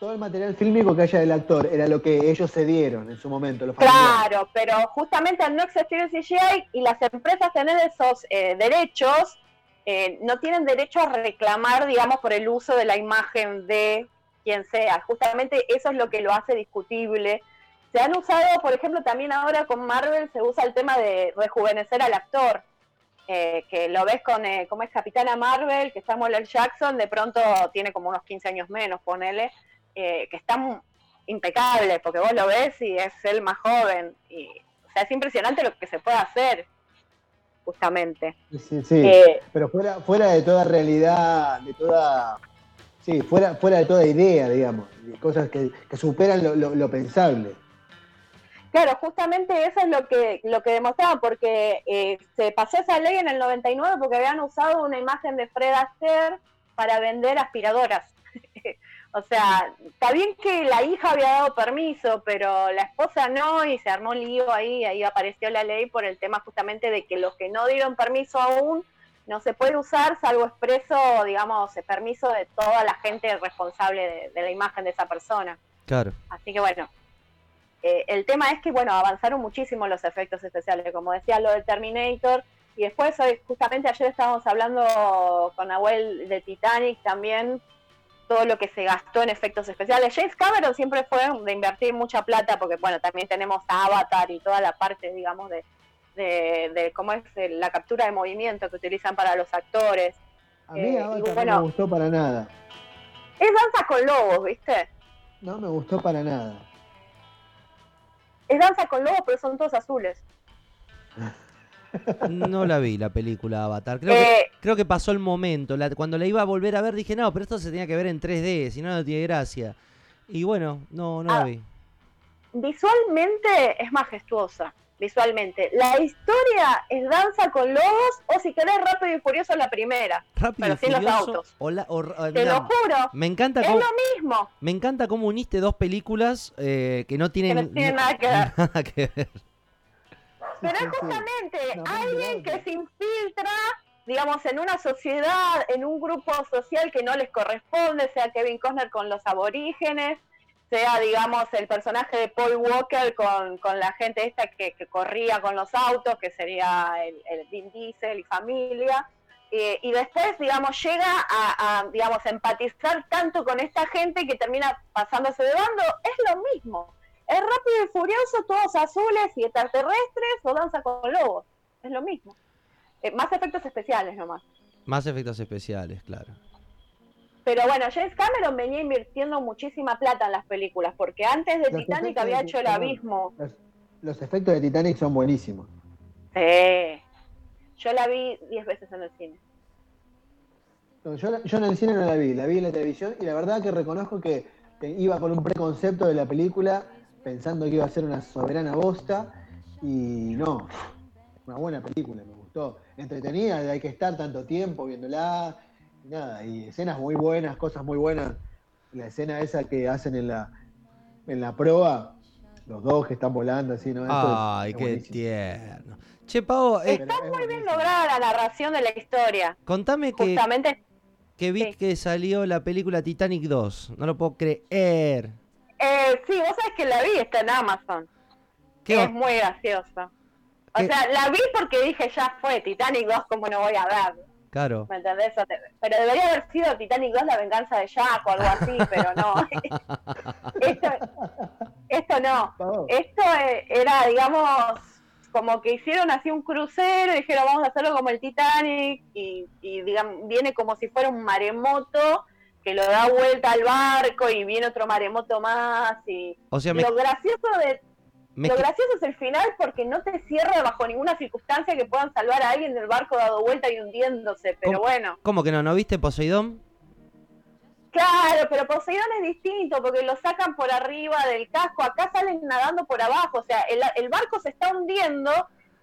Todo el material fílmico que haya del actor era lo que ellos se dieron en su momento, los familiares. claro, pero justamente al no existir el CGI y las empresas tener esos eh, derechos, eh, no tienen derecho a reclamar, digamos, por el uso de la imagen de quien sea. Justamente eso es lo que lo hace discutible. Se han usado, por ejemplo, también ahora con Marvel se usa el tema de rejuvenecer al actor. eh, que lo ves con, eh, como es Capitana Marvel, que Samuel L. Jackson, de pronto tiene como unos 15 años menos, ponele, eh, que está impecable, porque vos lo ves y es el más joven. Y, o sea, es impresionante lo que se puede hacer, justamente. Sí, sí. Eh, Pero fuera, fuera de toda realidad, de toda. Sí, fuera, fuera de toda idea, digamos. de Cosas que, que superan lo, lo- lo pensable. Claro, justamente eso es lo que lo que demostraba, porque eh, se pasó esa ley en el 99 porque habían usado una imagen de Fred Astaire para vender aspiradoras. O sea, está bien que la hija había dado permiso, pero la esposa no y se armó un lío ahí, ahí apareció la ley por el tema justamente de que los que no dieron permiso aún no se puede usar salvo expreso, digamos, el permiso de toda la gente responsable de- de la imagen de esa persona. Claro. Así que bueno, eh, el tema es que, bueno, avanzaron muchísimo los efectos especiales, como decía lo del Terminator, y después, hoy, justamente ayer estábamos hablando con Nahuel de Titanic también, todo lo que se gastó en efectos especiales. James Cameron siempre fue de invertir mucha plata porque, bueno, también tenemos Avatar y toda la parte, digamos, de, de, de cómo es la captura de movimiento que utilizan para los actores. A mí Eh, y no me gustó para nada. Es danza con lobos, ¿viste? No me gustó para nada. Es danza con lobos, pero son todos azules. No la vi la película Avatar. Creo, Eh. que, creo que pasó el momento. La- cuando la iba a volver a ver dije, no, pero esto se tenía que ver en 3D, si no, no tiene gracia. Y bueno, no, no la Ah. vi. Visualmente es majestuosa, visualmente. La historia es danza con lobos o si querés rápido y furioso la primera. Rápido pero y sin los autos. o la- o- eh, Te mirá, lo juro. Me encanta Es cómo, lo mismo. me encanta cómo uniste dos películas eh, que no tienen, Que no tienen nada que ver. nada que ver. Pero es justamente alguien que se infiltra, digamos, en una sociedad, en un grupo social que no les corresponde, sea Kevin Costner con los aborígenes, sea, digamos, el personaje de Paul Walker con, con la gente esta que, que corría con los autos, que sería el, el Vin Diesel y familia. Eh, y después, digamos, llega a, a, digamos, empatizar tanto con esta gente que termina pasándose de bando. Es lo mismo. Es rápido y furioso, todos azules y extraterrestres o danza con lobos. Es lo mismo. Eh, más efectos especiales nomás. Más efectos especiales, claro. Pero bueno, James Cameron venía invirtiendo muchísima plata en las películas, porque antes de Los Titanic había hecho El. Abismo. Los, los efectos de Titanic son buenísimos. Sí. Yo la vi 10 veces en el cine. No, yo, en el cine no la vi, la vi en la televisión y la verdad que reconozco que, que iba con un preconcepto de la película pensando que iba a ser una soberana bosta y no, una buena película, me gustó. Entretenida, hay que estar tanto tiempo viéndola y nada, y escenas muy buenas, cosas muy buenas. La escena esa que hacen en la, en la proa, los dos que están volando así, ¿no? Eso Ay, es qué buenísimo. tierno. Che, Pau, eh, Está es muy bien lograda la narración de la historia. contame que, Justamente, que vi sí. que salió la película Titanic 2. No lo puedo creer. Eh, sí, vos sabés que la vi, está en Amazon. ¿Qué es muy graciosa. O ¿Qué? sea, la vi porque dije, ya fue, Titanic 2, ¿cómo no voy a ver? Claro. ¿Me entendés? Pero debería haber sido Titanic 2 la venganza de Jack o algo así, pero no. esto, esto no. Esto eh, era, digamos, como que hicieron así un crucero y dijeron vamos a hacerlo como el Titanic y, y digamos, viene como si fuera un maremoto que lo da vuelta al barco y viene otro maremoto más y O sea, me, lo gracioso de me lo gracioso es el final porque no te cierra bajo ninguna circunstancia que puedan salvar a alguien del barco dado vuelta y hundiéndose, pero ¿Cómo? bueno. ¿Cómo que no? ¿No viste Poseidón? Claro, pero Poseidón es distinto porque lo sacan por arriba del casco, acá salen nadando por abajo, o sea, el, el barco se está hundiendo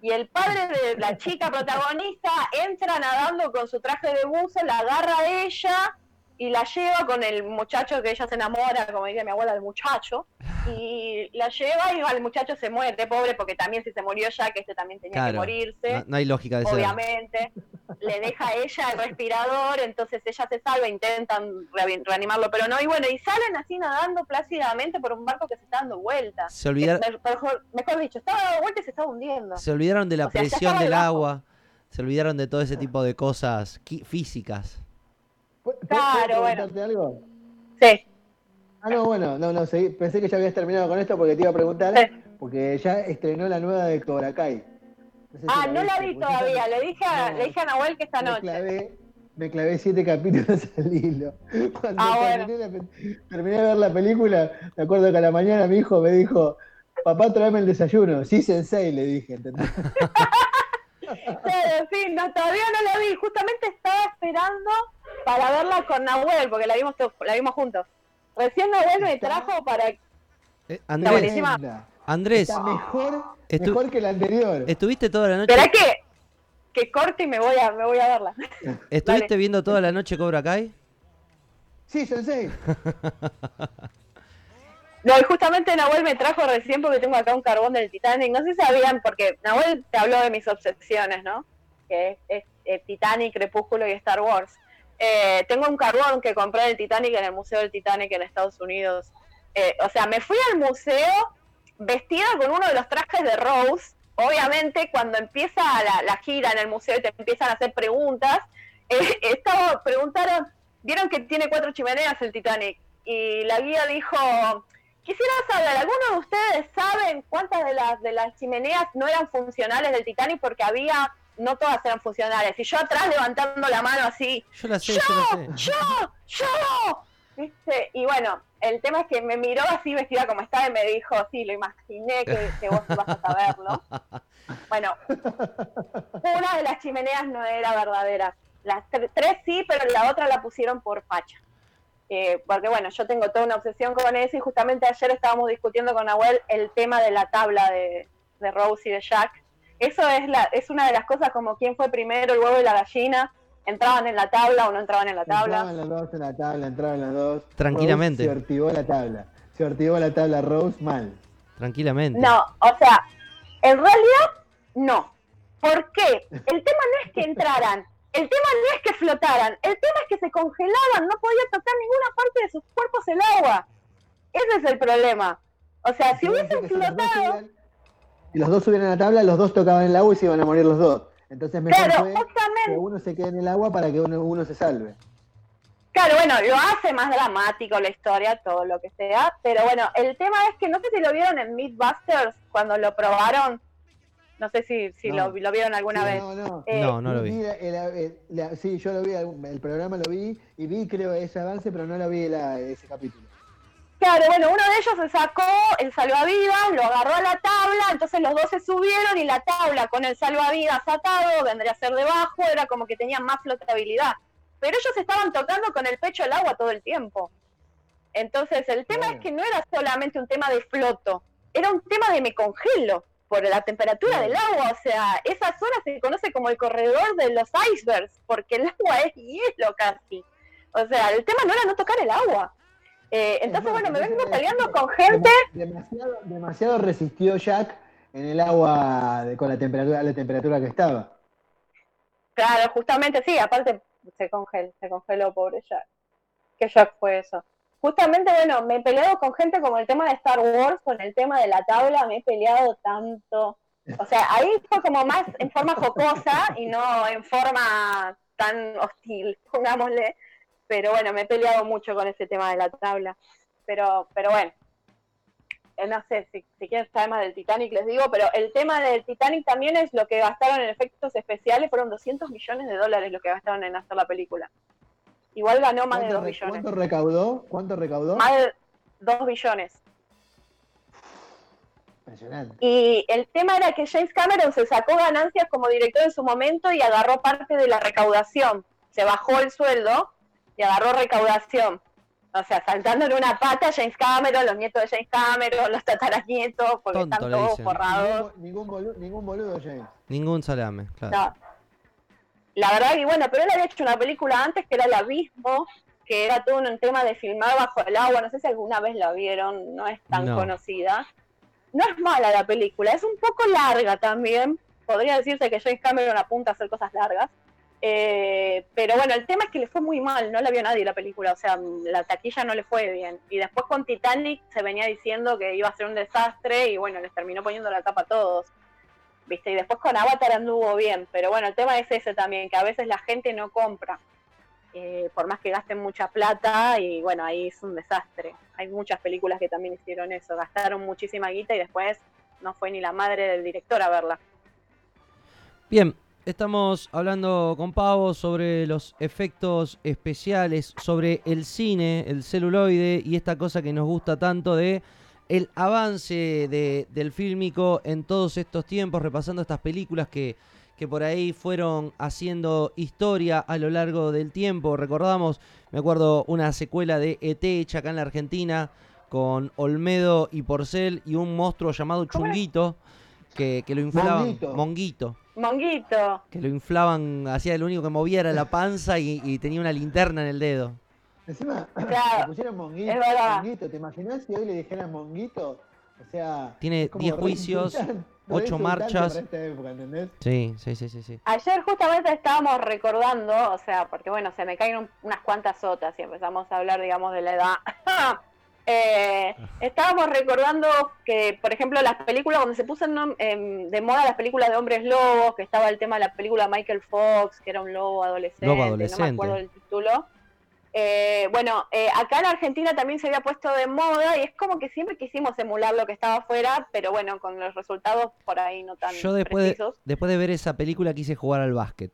y el padre de la chica protagonista entra nadando con su traje de buzo, la agarra a ella y la lleva con el muchacho que ella se enamora, como diría mi abuela, del muchacho, y la lleva y el muchacho se muere, pobre, porque también si se murió ya, que este también tenía que morirse No, no hay lógica de ser. obviamente. Le deja a ella el respirador, entonces ella se salva, intentan re- reanimarlo, pero no. Y bueno, y salen así nadando plácidamente por un barco que se está dando vuelta. Se olvidar- Eh, Mejor, mejor dicho, estaba dando vuelta y se estaba hundiendo. Se olvidaron de la O sea, ya presión del agua. Se olvidaron de todo ese tipo de cosas físicas. ¿Puedo- puedo Claro, bueno. preguntarte algo? Sí. Ah, no, bueno, no, no, seguí- pensé que ya habías terminado con esto porque te iba a preguntar, Sí. porque ya estrenó la nueva de Cobra Kai. No sé si Ah, no la vi todavía. Le dije a, no, le dije a Nahuel que esta me noche. clavé, me clavé siete capítulos al hilo. Cuando Ah, bueno. la terminé de ver la película, me acuerdo que a la mañana mi hijo me dijo, papá, tráeme el desayuno. Sí, sensei, le dije, ¿entendés? Sí, no, todavía no la vi. Justamente estaba esperando para verla con Nahuel, porque la vimos, la vimos juntos. Recién Nahuel me trajo para... Eh, Andrés, buenísima. Tremenda. Andrés, Está mejor, Estu- mejor que la anterior. ¿estuviste toda la noche? Espera que, que corte y me voy a, me voy a verla. ¿Estuviste dale. viendo toda la noche Cobra Kai? Sí, sensei. No, y justamente Nahuel me trajo recién porque tengo acá un carbón del Titanic. No sé si sabían, porque Nahuel te habló de mis obsesiones, ¿no? Que es, es Titanic, Crepúsculo y Star Wars. Eh, tengo un carbón que compré del Titanic en el Museo del Titanic en Estados Unidos. Eh, o sea, me fui al museo vestida con uno de los trajes de Rose. Obviamente, cuando empieza la, gira en el museo y te empiezan a hacer preguntas, eh, estaba, preguntaron, vieron que tiene cuatro chimeneas el Titanic. Y la guía dijo, quisiera saber, ¿alguno de ustedes saben cuántas de las, de las chimeneas no eran funcionales del Titanic? Porque había, no todas eran funcionales. Y yo atrás levantando la mano así, Yo la sé, ¡Yo! yo la sé. ¡Yo! ¡Yo! ¿Viste? Y bueno, el tema es que me miró así vestida como estaba y me dijo, sí, lo imaginé que, que vos ibas a saberlo. Bueno, una de las chimeneas no era verdadera. Las tre- tres sí, pero la otra la pusieron por facha. Eh, porque bueno, yo tengo toda una obsesión con eso y justamente ayer estábamos discutiendo con Nahuel el tema de la tabla de, de Rose y de Jack. Eso es, la, es una de las cosas como quién fue primero, el huevo y la gallina. ¿Entraban en la tabla o no entraban en la tabla? Entraban los dos en la tabla, entraban los dos. Tranquilamente. Rose se ortigó la tabla. Se ortigó la tabla Rose mal. Tranquilamente. No, o sea, en realidad no. ¿Por qué? El tema no es que entraran, el tema no es que flotaran, el tema es que se congelaban, no podía tocar ninguna parte de sus cuerpos el agua. Ese es el problema. O sea, si hubiesen flotado, Si los dos subían a la tabla, los dos tocaban el agua y se iban a morir los dos. Entonces mejor claro, fue que uno se quede en el agua para que uno, uno se salve. claro, bueno, lo hace más dramático la historia, todo lo que sea, pero bueno, el tema es que no sé si lo vieron en Mythbusters cuando lo probaron, no sé si, si No. lo, lo vieron alguna Sí, vez. No, no. Eh, No, no lo vi. la- la- sí, yo lo vi, el programa lo vi y vi creo ese avance, pero no lo vi la- ese capítulo. Claro, bueno, uno de ellos se sacó el salvavidas, lo agarró a la tabla, entonces los dos se subieron y la tabla con el salvavidas atado, vendría a ser debajo, era como que tenían más flotabilidad. Pero ellos estaban tocando con el pecho el agua todo el tiempo. Entonces el tema es que no era solamente un tema de floto, era un tema de me congelo por la temperatura del agua. O sea, esa zona se conoce como el corredor de los icebergs, porque el agua es hielo casi. O sea, el tema no era no tocar el agua. Eh, entonces, bueno, me vengo peleando con gente. Demasiado, demasiado resistió Jack en el agua de- con la temperatura, la temperatura que estaba. Claro, justamente sí, aparte se congeló, se congeló, pobre Jack. ¿Qué Jack fue eso? Justamente, bueno, me he peleado con gente como el tema de Star Wars, con el tema de la tabla, me he peleado tanto. O sea, ahí fue como más en forma jocosa y no en forma tan hostil, pongámosle. Pero bueno, me he peleado mucho con ese tema de la tabla. Pero, pero bueno, eh, no sé si, si quieren saber más del Titanic, les digo, pero el tema del Titanic también es lo que gastaron en efectos especiales, fueron 200 millones de dólares lo que gastaron en hacer la película. Igual ganó más de ¿Cuánto, 2 re- billones. cuánto recaudó? ¿Cuánto recaudó? Más de 2 billones. Impresionante. Y el tema era que James Cameron se sacó ganancias como director en su momento y agarró parte de la recaudación. Se bajó el sueldo y agarró recaudación. O sea, saltando en una pata James Cameron, los nietos de James Cameron, los tataranietos, porque Tonto están todos forrados. Ningún, ningún, boludo, ningún boludo, James. Ningún salame, claro. No. La verdad que bueno, pero él había hecho una película antes que era El Abismo, que era todo un tema de filmar bajo el agua. No sé si alguna vez la vieron, no es tan No. conocida. No es mala la película, es un poco larga también. Podría decirse que James Cameron apunta a hacer cosas largas. Eh, pero bueno, el tema es que le fue muy mal, no la vio nadie la película, o sea, la taquilla no le fue bien. Y después con Titanic se venía diciendo que iba a ser un desastre y bueno, les terminó poniendo la tapa a todos. ¿Viste? Y después con Avatar anduvo bien, pero bueno, el tema es ese también, que a veces la gente no compra, eh, por más que gasten mucha plata y bueno, ahí es un desastre. Hay muchas películas que también hicieron eso, gastaron muchísima guita y después no fue ni la madre del director a verla. Bien, estamos hablando con Pavo sobre los efectos especiales, sobre el cine, el celuloide y esta cosa que nos gusta tanto de el avance de- del fílmico en todos estos tiempos, repasando estas películas que, que por ahí fueron haciendo historia a lo largo del tiempo. Recordamos, me acuerdo, una secuela de ET hecha acá en la Argentina con Olmedo y Porcel y un monstruo llamado. Chunguito que, que lo inflaban. Monguito. Monguito Monguito, que lo inflaban, hacía lo único que movía era la panza y, y tenía una linterna en el dedo. Encima, Claro, le pusieron monguito, es verdad. monguito. ¿Te imaginas si hoy le dijeran monguito? O sea. Tiene es como 10 re juicios, insultante- re ocho insultante marchas. para esta época, ¿entendés? Sí, sí, sí, sí, sí. Ayer justamente estábamos recordando, o sea, porque bueno, se me caen un- unas cuantas sotas y empezamos a hablar, digamos, de la edad. Eh, estábamos recordando que, por ejemplo, las películas, donde se puso em, de moda las películas de hombres lobos, que estaba el tema de la película Michael Fox, que era un lobo adolescente, Lobo no adolescente. me acuerdo el título. Eh, bueno, eh, acá en Argentina también se había puesto de moda y es como que siempre quisimos emular lo que estaba afuera, pero bueno, con los resultados por ahí no tan Yo después de, precisos. después de ver esa película quise jugar al básquet.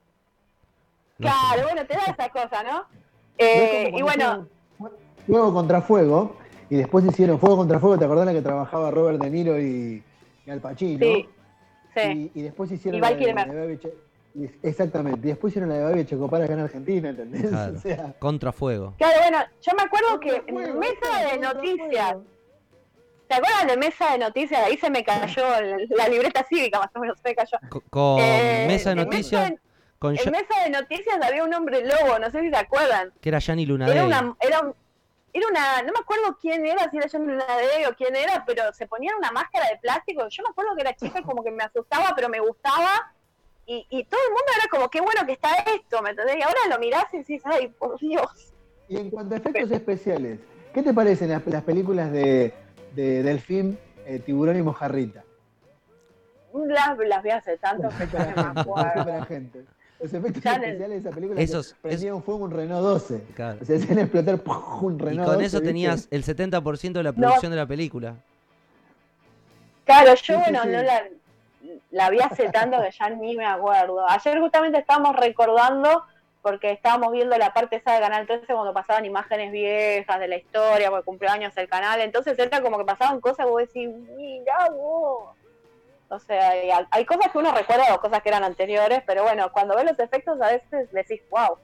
No sé. Claro, bueno, te da esa cosa, ¿no? Eh, y bueno, Fuego contra Fuego, y después hicieron Fuego contra Fuego, ¿te acordás la que trabajaba Robert De Niro y, y Al Pacino? sí, sí. Y, y después hicieron Y Val Exactamente, y después hicieron la de Babi Checopar acá en Argentina, ¿entendés? Claro. O sea, Contrafuego. Claro, bueno, yo me acuerdo que Fuego, mesa de noticias. ¿te acuerdas de mesa de noticias? Ahí se me cayó la, libreta cívica, más o menos se me cayó. Co- Con Eh, Mesa de en Noticias, Mesa con En mesa de noticias había un hombre lobo, no sé si se acuerdan. que era Yanni Era Lunadei. una, era, un- era una, no me acuerdo quién era, si era Johnny Lunadei o quién era, pero se ponían una máscara de plástico. Yo me acuerdo que era chica como que me asustaba, pero me gustaba. Y, y todo el mundo era como, qué bueno que está esto, ¿me entendés? Y ahora lo mirás y decís, ay, por Dios. Y en cuanto a efectos especiales, ¿qué te parecen las, las películas de, de Delfín, eh, Tiburón y Mojarrita? Las, las vi hace tanto que ya no me Los acuerdo. superagentes. Los efectos Ya especiales de esa película Esos- que prendían fuego un Renault 12. Claro. O sea, hacían explotar un Y Renault con 12, eso ¿viste? tenías el 70% de la producción de la película. Claro, yo Sí, sí, bueno, sí. no la, la vi hace tanto que ya ni me acuerdo. Ayer justamente estábamos recordando, porque estábamos viendo la parte esa de Canal 13 cuando pasaban imágenes viejas de la historia, porque cumpleaños el canal, entonces era como que pasaban cosas que vos decís, mira vos. O sea, y hay- hay cosas que uno recuerda o cosas que eran anteriores, pero bueno, cuando ves los efectos a veces decís, wow,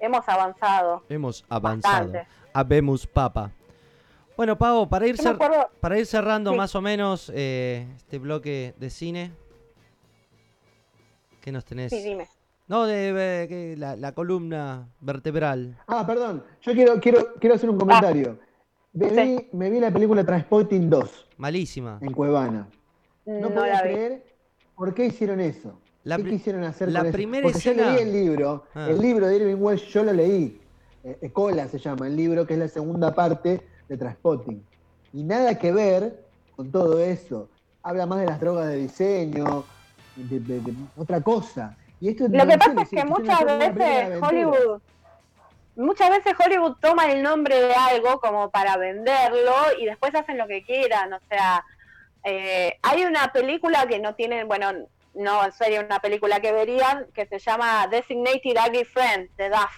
hemos avanzado. Hemos avanzado. Bastante. Habemos papa. Bueno, Pavo, para ir, para ir cerrando Sí. más o menos eh, este bloque de cine, ¿qué nos tenés? Sí, dime. No, de, la, la columna vertebral. Ah, perdón. Yo quiero, quiero, quiero hacer un comentario. Me, Sí. vi, me vi la película Transporting 2 Malísima. en Cuevana. No, No, vi. creer por qué hicieron eso. La ¿Qué quisieron hacer la con eso? primera Porque escena- yo leí el libro, Ah. el libro de Irving Welsh, yo lo leí. Eh, eh, Cola se llama el libro, que es la segunda parte de Transpotting. Y nada que ver con todo eso. Habla más de las drogas de diseño, de, de- de otra cosa. Y esto Lo que pasa es que muchas veces. Hollywood, muchas veces Hollywood toma el nombre de algo como para venderlo y después hacen lo que quieran. O sea, eh, hay una película que no tienen, bueno, no sería una película que verían, que se llama Designated Ugly Friend de Duff.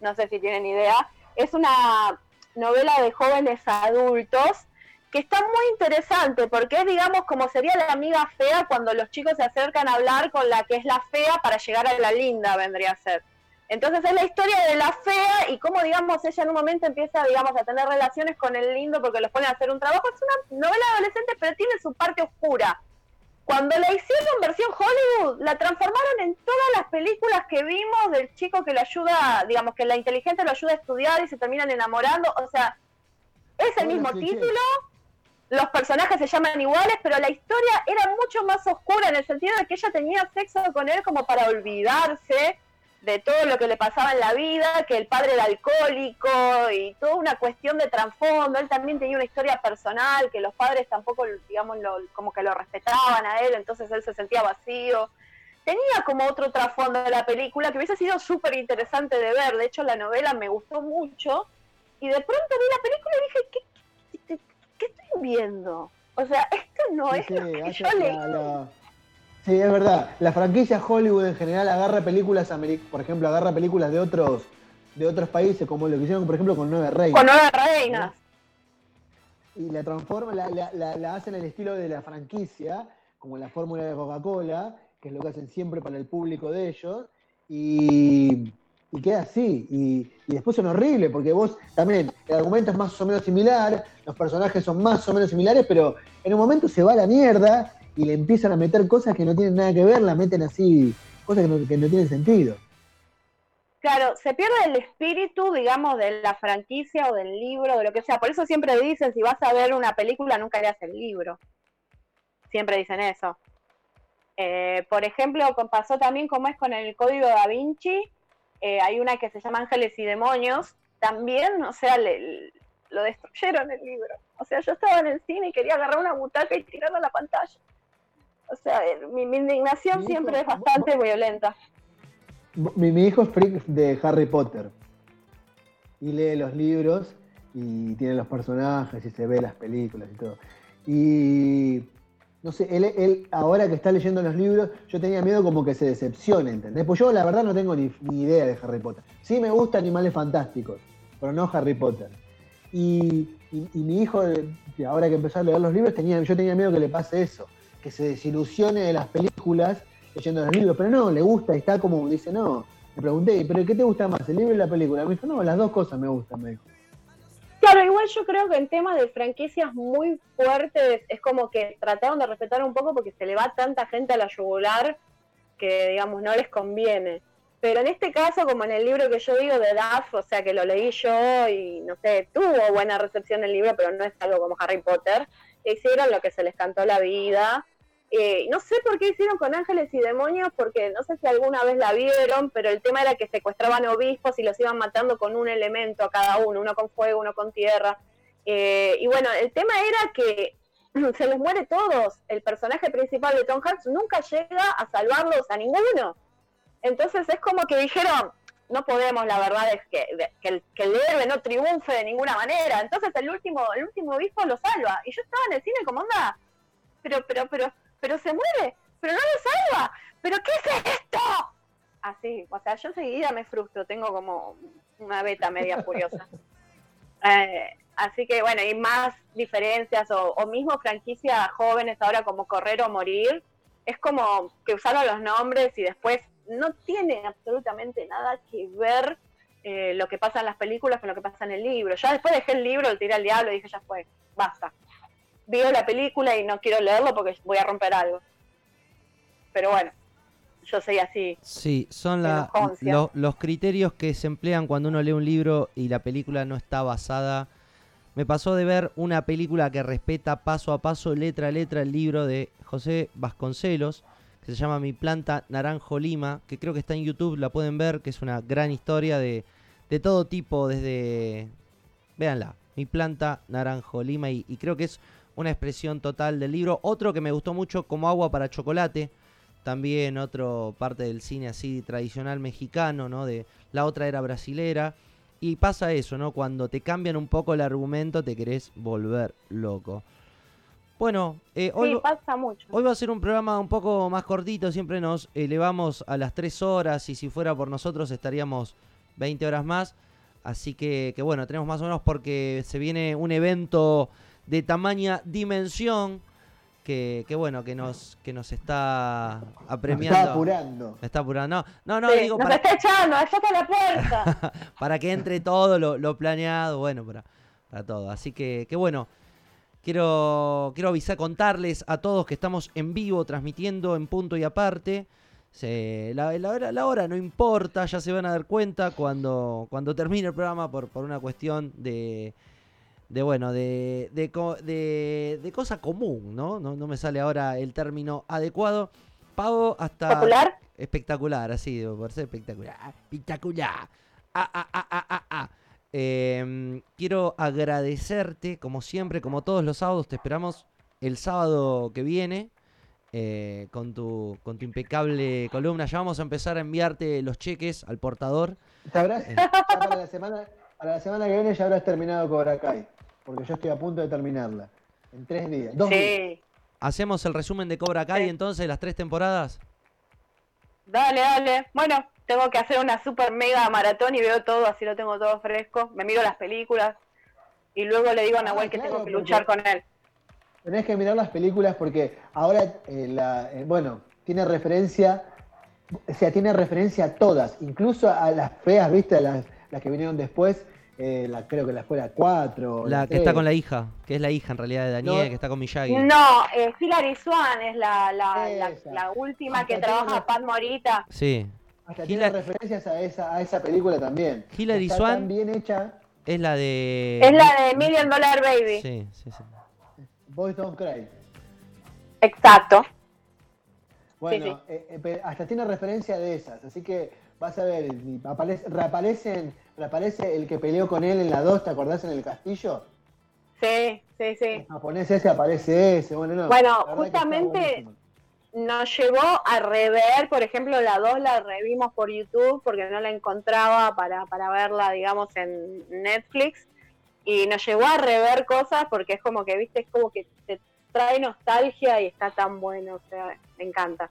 No sé si tienen idea. Es una novela de jóvenes adultos que está muy interesante porque es, digamos, como sería la amiga fea cuando los chicos se acercan a hablar con la que es la fea para llegar a la linda, vendría a ser. Entonces es la historia de la fea y cómo, digamos, ella en un momento empieza, digamos, a tener relaciones con el lindo porque los pone a hacer un trabajo. Es una novela adolescente, pero tiene su parte oscura. Cuando la hicieron versión Hollywood, la transformaron en todas las películas que vimos del chico que lo ayuda, digamos, que la inteligencia lo ayuda a estudiar y se terminan enamorando. O sea, es el mismo título, los personajes se llaman iguales, pero la historia era mucho más oscura en el sentido de que ella tenía sexo con él como para olvidarse de todo lo que le pasaba en la vida, que el padre era alcohólico y toda una cuestión de trasfondo. Él también tenía una historia personal, que los padres tampoco, digamos, lo- como que lo respetaban a él, entonces él se sentía vacío. Tenía como otro trasfondo de la película que hubiese sido súper interesante de ver. De hecho, la novela me gustó mucho. Y de pronto vi la película y dije, ¿qué, qué, estoy viendo? O sea, esto no es sí, lo que yo la- leí. la- Sí, es verdad. La franquicia Hollywood en general agarra películas, por ejemplo, agarra películas de otros de otros países, como lo que hicieron, por ejemplo, con Nueve Reyes. Con Nueve Reinas. Y la transforma, la, la, la, la hacen el estilo de la franquicia, como la fórmula de Coca-Cola, que es lo que hacen siempre para el público de ellos. Y, y queda así. Y, y después son horribles, porque vos también, el argumento es más o menos similar, los personajes son más o menos similares, pero en un momento se va a la mierda y le empiezan a meter cosas que no tienen nada que ver, la meten así, cosas que no, tienen sentido. Claro, se pierde el espíritu, digamos, de la franquicia o del libro, de lo que sea. Por eso siempre dicen, si vas a ver una película, nunca leas el libro. Siempre dicen eso. Eh, por ejemplo, pasó también como es con el Código Da Vinci, eh, hay una que se llama Ángeles y Demonios, también, o sea, le- lo destruyeron el libro. O sea, yo estaba en el cine y quería agarrar una butaca y tirarla a la pantalla. O sea, eh, mi, mi indignación Mi siempre es bastante violenta. Mi, mi hijo es freak de Harry Potter. y lee los libros y tiene los personajes y se ve las películas y todo. Y no sé, él, él ahora que está leyendo los libros, yo tenía miedo como que se decepcione, ¿entendés? Pues yo la verdad no tengo ni, ni idea de Harry Potter. Sí me gustan Animales Fantásticos, pero no Harry Potter. Y, y- mi hijo, eh, ahora que empezó a leer los libros, tenía, yo tenía miedo que le pase eso, que se desilusione de las películas leyendo los libros, pero no, le gusta, está como, dice, no. Le pregunté, ¿pero qué te gusta más, el libro y la película? Me dijo, no, las dos cosas me gustan, me dijo. Claro, igual yo creo que en temas de franquicias muy fuertes es como que trataron de respetar un poco porque se le va tanta gente a la yugular que, digamos, no les conviene. Pero en este caso, como en el libro que yo digo de Duff, o sea, que lo leí yo y, no sé, tuvo buena recepción el libro, pero no es algo como Harry Potter, hicieron lo que se les cantó la vida. Eh, no sé por qué hicieron con Ángeles y Demonios, porque no sé si alguna vez la vieron, pero el tema era que secuestraban obispos y los iban matando con un elemento a cada uno, uno con fuego, uno con tierra. Eh, y bueno, el tema era que se les muere todos. El personaje principal de Tom Hanks nunca llega a salvarlos a ninguno. Entonces es como que dijeron, no podemos, la verdad es que, que, el, que héroe no triunfe de ninguna manera. Entonces el último, el último obispo lo salva. Y yo estaba en el cine como, anda, pero, pero, pero, pero se muere, pero no lo salva. ¿Pero qué es esto? Así, o sea, yo enseguida me frustro, tengo como una beta media furiosa. Eh, así que bueno, y más diferencias o, o mismo franquicias jóvenes ahora como Correr o Morir, es como que usaron los nombres y después no tiene absolutamente nada que ver eh, lo que pasa en las películas con lo que pasa en el libro. Ya después dejé el libro, lo tiré al diablo y dije, ya fue, basta. Veo la película y no quiero leerlo porque voy a romper algo. Pero bueno, yo soy así. Sí, son la- lo- los criterios que se emplean cuando uno lee un libro y la película no está basada. Me pasó de ver una película que respeta paso a paso, letra a letra, el libro de José Vasconcelos, que se llama Mi planta Naranjo Lima, que creo que está en YouTube, la pueden ver, que es una gran historia de, de todo tipo, desde... Véanla, Mi planta Naranjo Lima, y, y creo que es una expresión total del libro. Otro que me gustó mucho, como agua para chocolate, también otro parte del cine así tradicional mexicano, ¿no? De la otra era brasilera. Y pasa eso, ¿no? Cuando te cambian un poco el argumento, te querés volver loco. Bueno, eh, hoy, Sí, pasa mucho. hoy va a ser un programa un poco más cortito. Siempre nos elevamos a las 3 horas y si fuera por nosotros estaríamos 20 horas más. Así que, que bueno, tenemos más o menos porque se viene un evento de tamaña dimensión que, que bueno, que nos, que nos está apremiando. está apurando. Está apurando. No, no, no, Sí, digo nos para, está echando, allá está la puerta. para que entre todo lo, lo planeado, bueno, para, para todo. Así que, que bueno, quiero, quiero avisar, contarles a todos que estamos en vivo transmitiendo en punto y aparte. Se- la, la hora, la hora no importa, ya se van a dar cuenta cuando, cuando termine el programa por, por una cuestión de, de bueno, de, de, de- de cosa común, ¿no? ¿no? No me sale ahora el término adecuado. Pago hasta... ¿Popular? Espectacular, así, por ser espectacular. Espectacular. Ah, ah, ah, ah, ah, ah. Em, quiero agradecerte, como siempre, como todos los sábados, te esperamos el sábado que viene eh, con, tu, con tu impecable columna. Ya vamos a empezar a enviarte los cheques al portador. Sabrás, para, la semana, para la semana que viene ya habrás terminado Cobra Kai, porque yo estoy a punto de terminarla. En tres días. Dos días. Sí, Hacemos el resumen de Cobra Kai Sí. entonces, las tres temporadas. dale, dale. Bueno, tengo que hacer una super mega maratón y veo todo, así lo tengo todo fresco. Me miro las películas y luego le digo a Ah, Nahuel que claro, tengo que luchar con él. Tenés que mirar las películas porque ahora, eh, la, eh, bueno, tiene referencia, o sea, tiene referencia a todas, incluso a las feas, ¿viste? Las, las que vinieron después, eh, la, creo que la fue la 4. La que está con la hija, que es la hija en realidad de Daniel, No. que está con Miyagi. No, eh, Hilary Swan es la, la, la, Esa. la última Hasta que trabaja una- Pat Morita. Sí. Hasta Hila- tiene referencias a esa, a esa película también. Hilary está Swan- tan bien hecha, Es la de. Es la de Million Dollar Baby. Sí, sí, sí. Boys Don't Cry. Exacto. Bueno, Sí, eh, eh, hasta tiene referencia de esas, así que vas a ver, aparece, reaparecen, reaparece el que peleó con él en la 2, ¿te acordás en el castillo? Sí, sí, sí. El japonés ese aparece ese, bueno, no. Justamente- nos llevó a rever, por ejemplo, la 2 la revimos por YouTube porque no la encontraba para, para verla, digamos, en Netflix. Y nos llevó a rever cosas porque es como que, viste, es como que te trae nostalgia y está tan bueno, o sea, me encanta.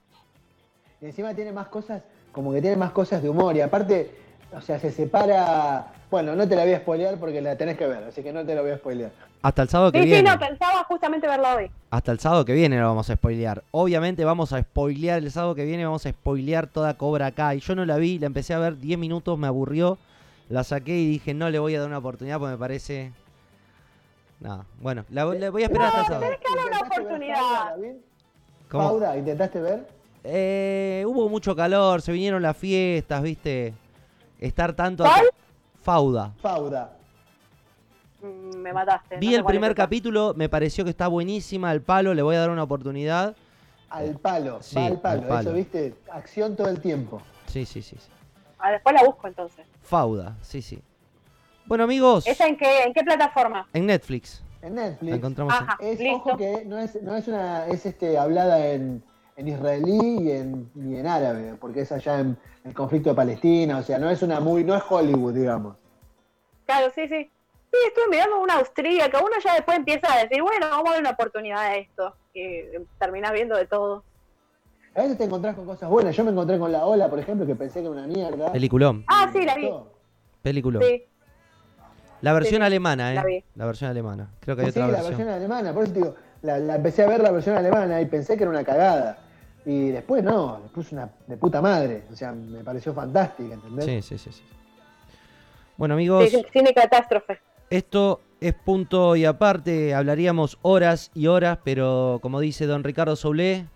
Y encima tiene más cosas, como que tiene más cosas de humor. Y aparte, o sea, se separa. Bueno, no te la voy a spoilear porque la tenés que ver, así que no te la voy a spoilear. Hasta el sábado que Sí, sí, viene. no, pensaba justamente verla hoy. Hasta el sábado que viene lo vamos a spoilear. Obviamente vamos a spoilear el sábado que viene, vamos a spoilear toda Cobra Kai. Yo no la vi, la empecé a ver 10 minutos, me aburrió, la saqué y dije no le voy a dar una oportunidad porque me parece... Nada, bueno, la, la voy a esperar hasta el sábado. Tenés que darle una ¿Intentaste ver oportunidad. ¿Cómo? Fauda, ¿intentaste ver? Eh, hubo mucho calor, se vinieron las fiestas, viste. Estar tanto... ¿Cuál? Fauda. Fauda. Mm, Me mataste. Vi no sé el primer capítulo, me pareció que está buenísima, al palo, le voy a dar una oportunidad. Al palo, Sí, va al palo. al palo. Eso, viste, acción todo el tiempo. Sí, sí, sí. sí. Ah, después la busco entonces. Fauda, sí, sí. Bueno amigos, ¿Esa en qué, en qué plataforma? en Netflix. En Netflix. La encontramos en- Ajá, Es, listo. ojo que no es, no es una, es este hablada en, en israelí y en, y en árabe, porque es allá en el conflicto de Palestina, o sea, no es una muy, no es Hollywood, digamos. Claro, sí, sí. Sí, estuve mirando una austríaca. Uno ya después empieza a decir, bueno, vamos a dar una oportunidad a esto. Y terminás viendo de todo. A veces te encontrás con cosas buenas. Yo me encontré con La Ola, por ejemplo, que pensé que era una mierda. Peliculón, Ah, sí, la vi. peliculón. Sí. La versión sí, alemana, ¿eh? la vi. La versión alemana. Creo que hay Sí, otra la versión. versión alemana, por eso te digo, la, la empecé a ver la versión alemana y pensé que era una cagada. Y después no, después una de puta madre. O sea, me pareció fantástica, ¿entendés? Sí, sí, sí, sí. Bueno amigos, Sí, Cine catástrofe. esto es punto y aparte. Hablaríamos horas y horas, pero como dice don Ricardo Soulé,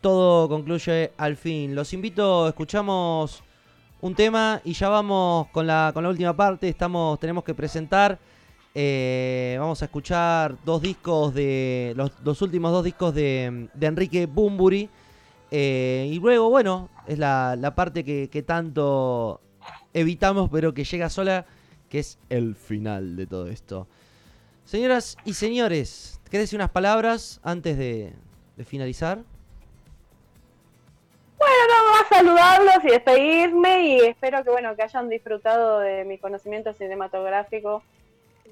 todo concluye al fin. Los invito, escuchamos un tema y ya vamos con la, con la última parte. Estamos, tenemos que presentar. eh, vamos a escuchar dos discos de. Los, los últimos dos discos de, de Enrique Bumburi. Eh, y luego, bueno, es la, parte que, tanto evitamos, pero que llega sola, que es el final de todo esto. Señoras y señores, ¿querés decir unas palabras antes de, finalizar? Bueno, nada más saludarlos y despedirme y espero que bueno que hayan disfrutado de mi conocimiento cinematográfico.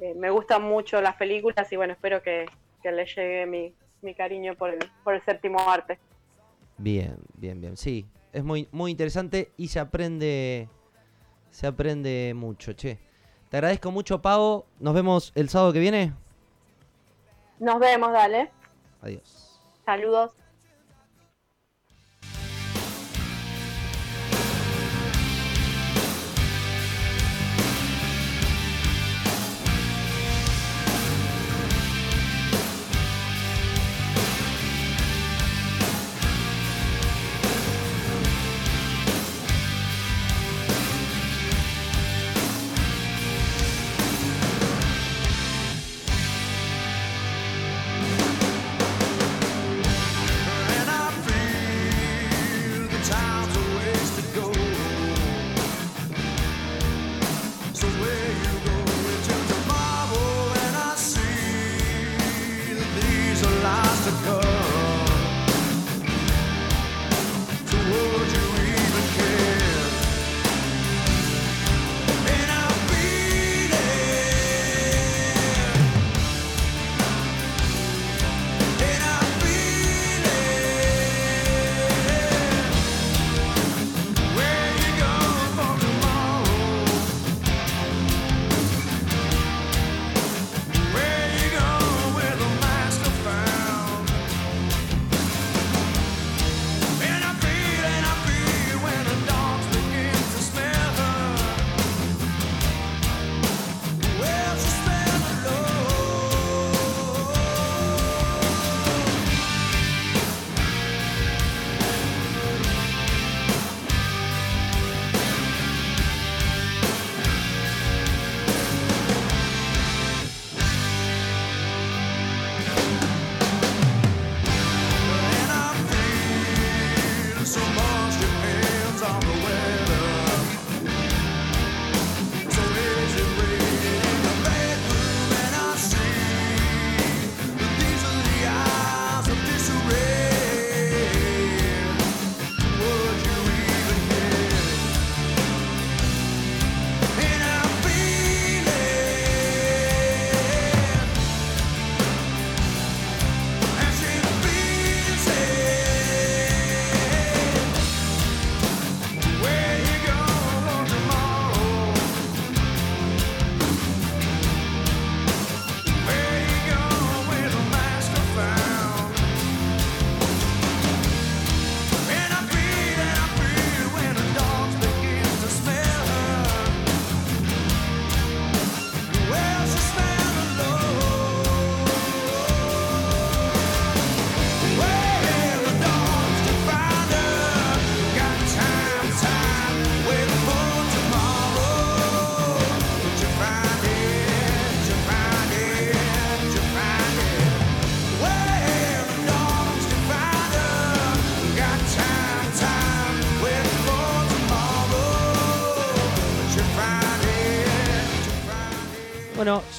Eh, me gustan mucho las películas y bueno, espero que, que les llegue mi, mi cariño por el, por el séptimo arte. Bien, bien, bien. Sí, es muy, muy interesante y se aprende, se aprende mucho, che. Te agradezco mucho, Pau. Nos vemos el sábado que viene. Nos vemos, dale. Adiós. Saludos.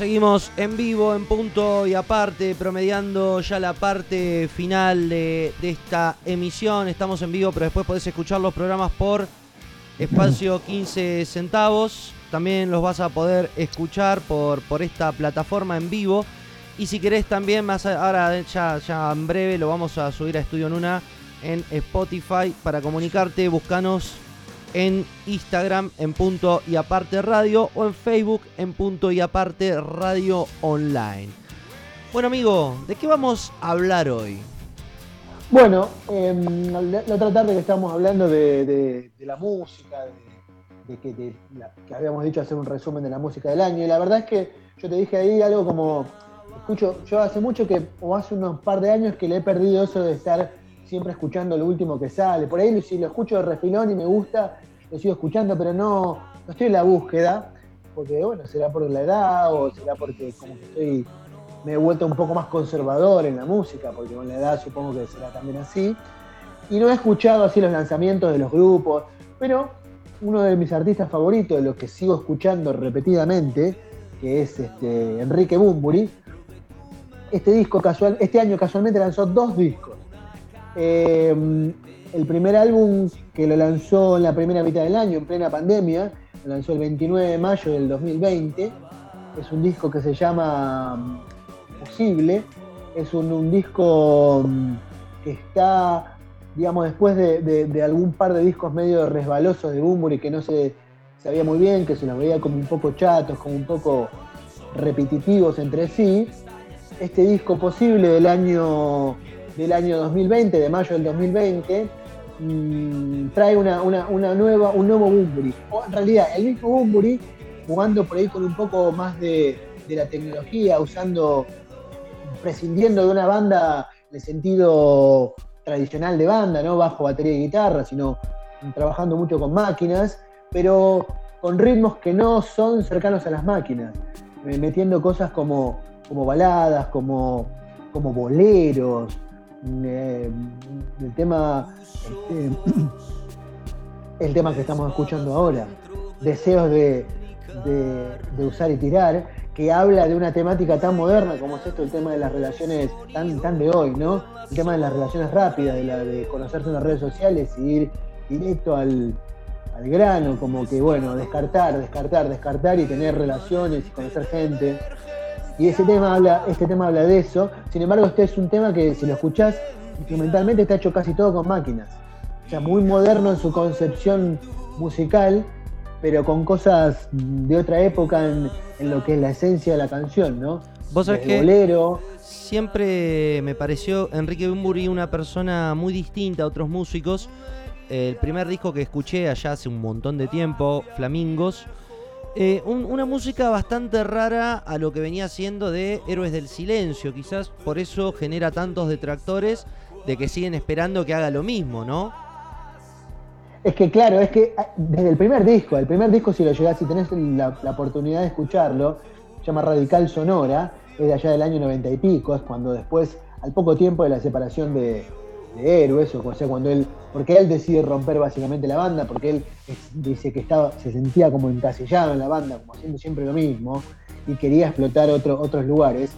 Seguimos en vivo, en punto y aparte, promediando ya la parte final de, de esta emisión. Estamos en vivo, pero después podés escuchar los programas por espacio 15 centavos. También los vas a poder escuchar por, por esta plataforma en vivo. Y si querés también, más ahora ya, ya en breve lo vamos a subir a Estudio Nuna en Spotify para comunicarte. Buscanos en Instagram en punto y aparte radio o en Facebook en punto y aparte radio online. Bueno amigo, ¿de qué vamos a hablar hoy? Bueno, em, la, otra tarde que estábamos hablando de, la música, de, que, que habíamos dicho hacer un resumen de la música del año, y la verdad es que yo te dije ahí algo como, escucho, yo hace mucho que, o hace unos par de años que le he perdido eso de estar siempre escuchando lo último que sale. Por ahí si lo escucho de refilón y me gusta, lo sigo escuchando, pero no, no estoy en la búsqueda, porque bueno, será por la edad o será porque como estoy me he vuelto un poco más conservador en la música, porque con la edad supongo que será también así. Y no he escuchado así los lanzamientos de los grupos, pero uno de mis artistas favoritos, de los que sigo escuchando repetidamente, que es este, Enrique Bumburi, este disco casual, este año casualmente lanzó dos discos. Eh, el primer álbum que lo lanzó en la primera mitad del año, en plena pandemia, lo lanzó el 29 de mayo del 2020. Es un disco que se llama mm, Posible. Es un, disco mm, que está, digamos, después de, de- de algún par de discos medio resbalosos de Bumburi que no se sabía muy bien, que se los veía como un poco chatos, como un poco repetitivos entre sí. Este disco Posible del año del año 2020, de mayo del 2020, mm, trae una, una- una nueva, un nuevo Bumburi. O en realidad, el mismo Bumburi, jugando por ahí con un poco más de, de la tecnología, usando, prescindiendo de una banda en el sentido tradicional de banda, ¿no? Bajo, batería y guitarra, sino trabajando mucho con máquinas, pero con ritmos que no son cercanos a las máquinas, eh, metiendo cosas como, como baladas, como, como boleros, eh, el tema este, el tema que estamos escuchando ahora, deseos de, de- de usar y tirar, que habla de una temática tan moderna como es esto, el tema de las relaciones tan, tan de hoy, ¿no? El tema de las relaciones rápidas, de, la, de conocerse en las redes sociales y ir directo al, al grano, como que, bueno, descartar, descartar, descartar y tener relaciones y conocer gente. Y ese tema habla, este tema habla de eso. Sin embargo, este es un tema que si lo escuchás, instrumentalmente está hecho casi todo con máquinas. O sea, muy moderno en su concepción musical, pero con cosas de otra época en, en lo que es la esencia de la canción, ¿no? Vos sabés que bolero. siempre me pareció Enrique Bumburi una persona muy distinta a otros músicos. El primer disco que escuché allá hace un montón de tiempo, Flamingos, eh, un- una música bastante rara a lo que venía siendo de Héroes del Silencio. Quizás por eso genera tantos detractores de que siguen esperando que haga lo mismo, ¿no? Es que claro, es que ah, desde el primer disco, el primer disco si lo llegás, si tenés la, la oportunidad de escucharlo, se llama Radical Sonora, es de allá del año 90 y pico, es cuando después, al poco tiempo de la separación de, de Héroes, o sea, cuando él, porque él decide romper básicamente la banda, porque él dice que estaba, se sentía como encasillado en la banda, como haciendo siempre lo mismo, y quería explotar otro- otros lugares,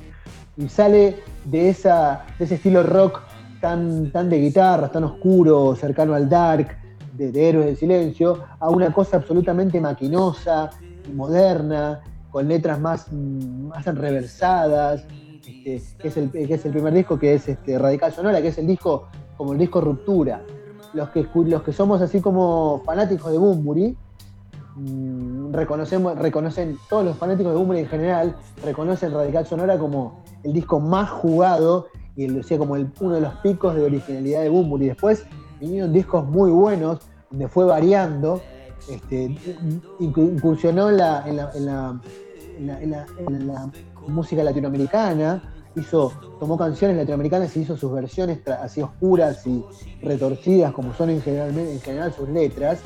y sale de, esa, de ese estilo rock tan, tan de guitarras, tan oscuro, cercano al dark, de, Héroes del Silencio, a una cosa absolutamente maquinosa moderna, con letras más, más enreversadas, este, que, es el, que es el primer disco, que es este, Radical Sonora, que es el disco como el disco Ruptura. Los que, los que somos así como fanáticos de Bumburi, mm, reconocemos, reconocen, todos los fanáticos de Bumburi en general, reconocen Radical Sonora como el disco más jugado y el, o como el- uno de los picos de originalidad de Bumburi. Después vinieron discos muy buenos, donde fue variando, este, incu- incursionó en la- en la- en la- en la música latinoamericana, hizo, tomó canciones latinoamericanas y hizo sus versiones así oscuras y retorcidas como son en general, en general sus letras.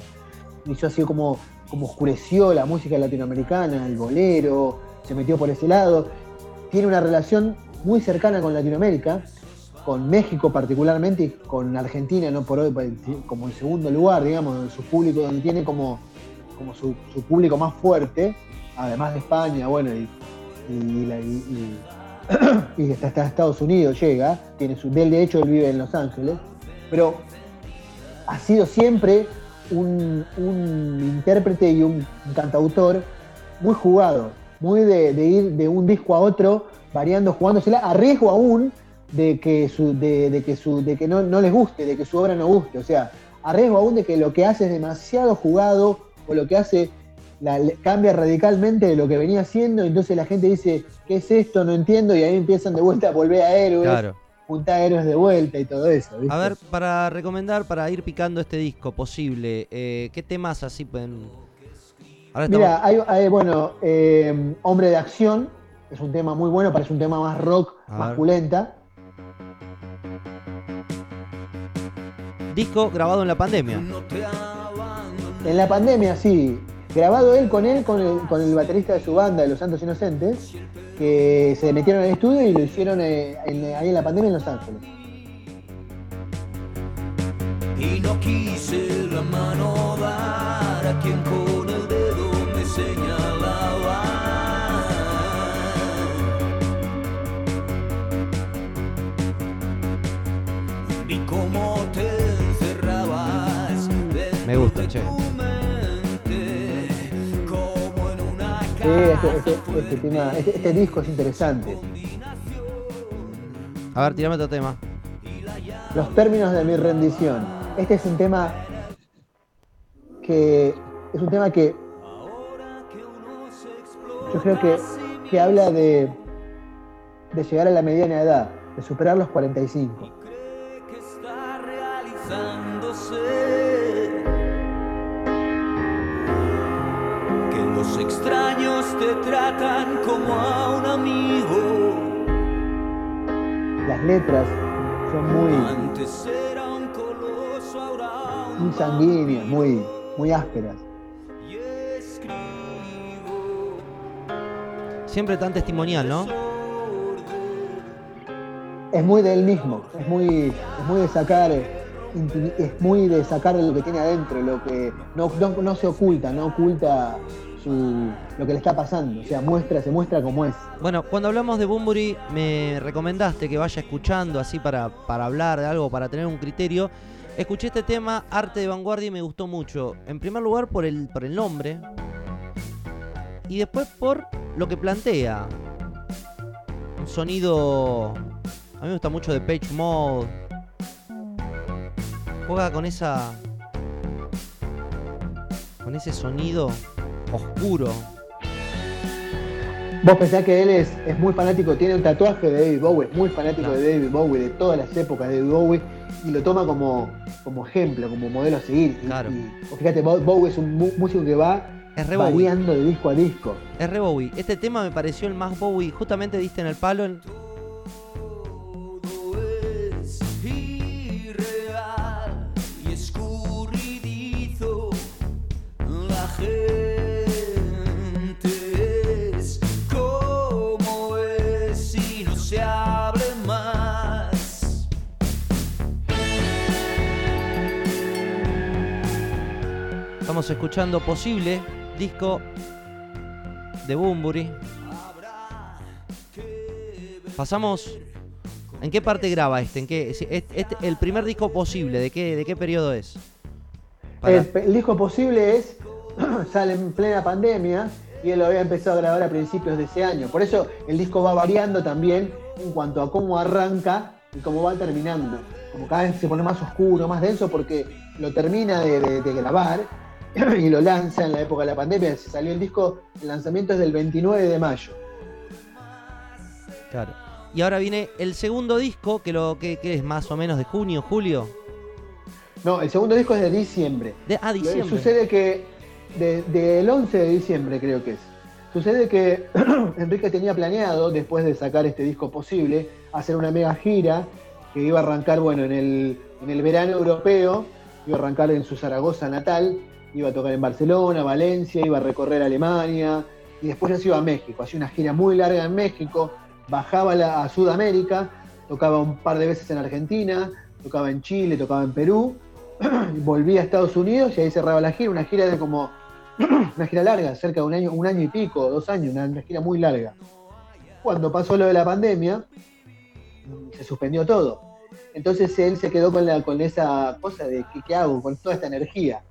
Hizo así como, como oscureció la música latinoamericana, el bolero, se metió por ese lado. Tiene una relación muy cercana con Latinoamérica, con México particularmente y con Argentina, no por hoy, como en segundo lugar, digamos, su público, donde tiene como, como su, su público más fuerte, además de España, bueno, y, y, y- y- y hasta, Estados Unidos llega, tiene su, del de hecho él vive en Los Ángeles, pero ha sido siempre un, un intérprete y un, cantautor muy jugado, muy de, de ir de un disco a otro, variando, jugándosela, a riesgo aún de que su, de, de que su, de que no, no les guste, de que su obra no guste. O sea, a riesgo aún de que lo que hace es demasiado jugado, o lo que hace la- cambia radicalmente de lo que venía haciendo, entonces la gente dice, ¿qué es esto? No entiendo, y ahí empiezan de vuelta a volver a héroes, Claro. juntar héroes de vuelta y todo eso. ¿viste? A ver, para recomendar, para ir picando este disco posible, eh, ¿qué temas así pueden...? Ahora estamos- Mira, hay, hay, bueno, eh, Hombre de Acción es un tema muy bueno, parece un tema más rock, A más ver. pulenta. disco grabado en la pandemia. En la pandemia, sí. Grabado él con él, con el, con el baterista de su banda, de Los Santos Inocentes, que se metieron al estudio y lo hicieron eh, en- ahí en la pandemia en Los Ángeles. Y no quise la mano dar a quien con el dedo me señalaba. Vi cómo te encerrabas Me gusta, che. Sí, este, este- este tema- este- este disco es interesante. A ver, tirame otro tema. Los términos de mi rendición. Este es un tema que es un tema que yo creo que, que habla de, de llegar a la mediana edad, de superar los 45. Los extraños te tratan como a un amigo. Las letras son muy, Antes era un coloso, ahora un muy sanguíneas, muy, muy ásperas. Siempre tan testimonial, ¿no? Es muy de él mismo, es muy, es muy de sacar, es muy de sacar lo que tiene adentro, lo que no, no, no se oculta, no oculta su, lo que le está pasando, o sea, muestra, se muestra como es. Bueno, cuando hablamos de Bumburi, me recomendaste que vaya escuchando así para, para hablar de algo, para tener un criterio. Escuché este tema, Arte de Vanguardia, y me gustó mucho. En primer lugar, por el, por el nombre. Y después por lo que plantea. Un sonido. A mí me gusta mucho de Page Mode. Juega con esa. Con ese sonido oscuro. Vos pensás que él es, es muy fanático, tiene un tatuaje de David Bowie, es muy fanático de David Bowie, de todas las épocas de David Bowie, y lo toma como, como ejemplo, como modelo a seguir. Claro. Y, fíjate, Bo- Bowie es un músico que va Es re Bowie. variando de disco a disco. Es re Bowie. Este tema me pareció el más Bowie. Justamente diste en el palo. en- Estamos escuchando Posible, disco de Bumburi. Pasamos. ¿En qué parte graba este? ¿En qué, este- el primer disco posible, ¿de qué, de qué periodo es? El, disco posible es, sale en plena pandemia y él lo había empezado a grabar a principios de ese año. Por eso el disco va variando también en cuanto a cómo arranca y cómo va terminando. Como cada vez se pone más oscuro, más denso, porque lo termina de grabar y lo lanza en la época de la pandemia. Se salió el disco, el lanzamiento es del 29 de mayo. Claro. Y ahora viene el segundo disco, que lo que, que es más o menos de junio, julio. No, el segundo disco es de diciembre. De, ah, diciembre. Sucede que de- del 11 de diciembre creo que es. Sucede que Enrique tenía planeado, después de sacar este disco posible, hacer una mega gira que iba a arrancar, bueno, en el, en el verano europeo, iba a arrancar en su Zaragoza natal, iba a tocar en Barcelona, Valencia, iba a recorrer Alemania y después ya se iba a México. Hacía una gira muy larga en México, bajaba a Sudamérica, tocaba un par de veces en Argentina, tocaba en Chile, tocaba en Perú, volvía a Estados Unidos y ahí cerraba la gira, una gira de como una gira larga, cerca de un año, un año y pico, dos años, una, gira muy larga. Cuando pasó lo de la pandemia, se suspendió todo. Entonces él se quedó con, la, con esa cosa de ¿qué, qué hago con toda esta energía.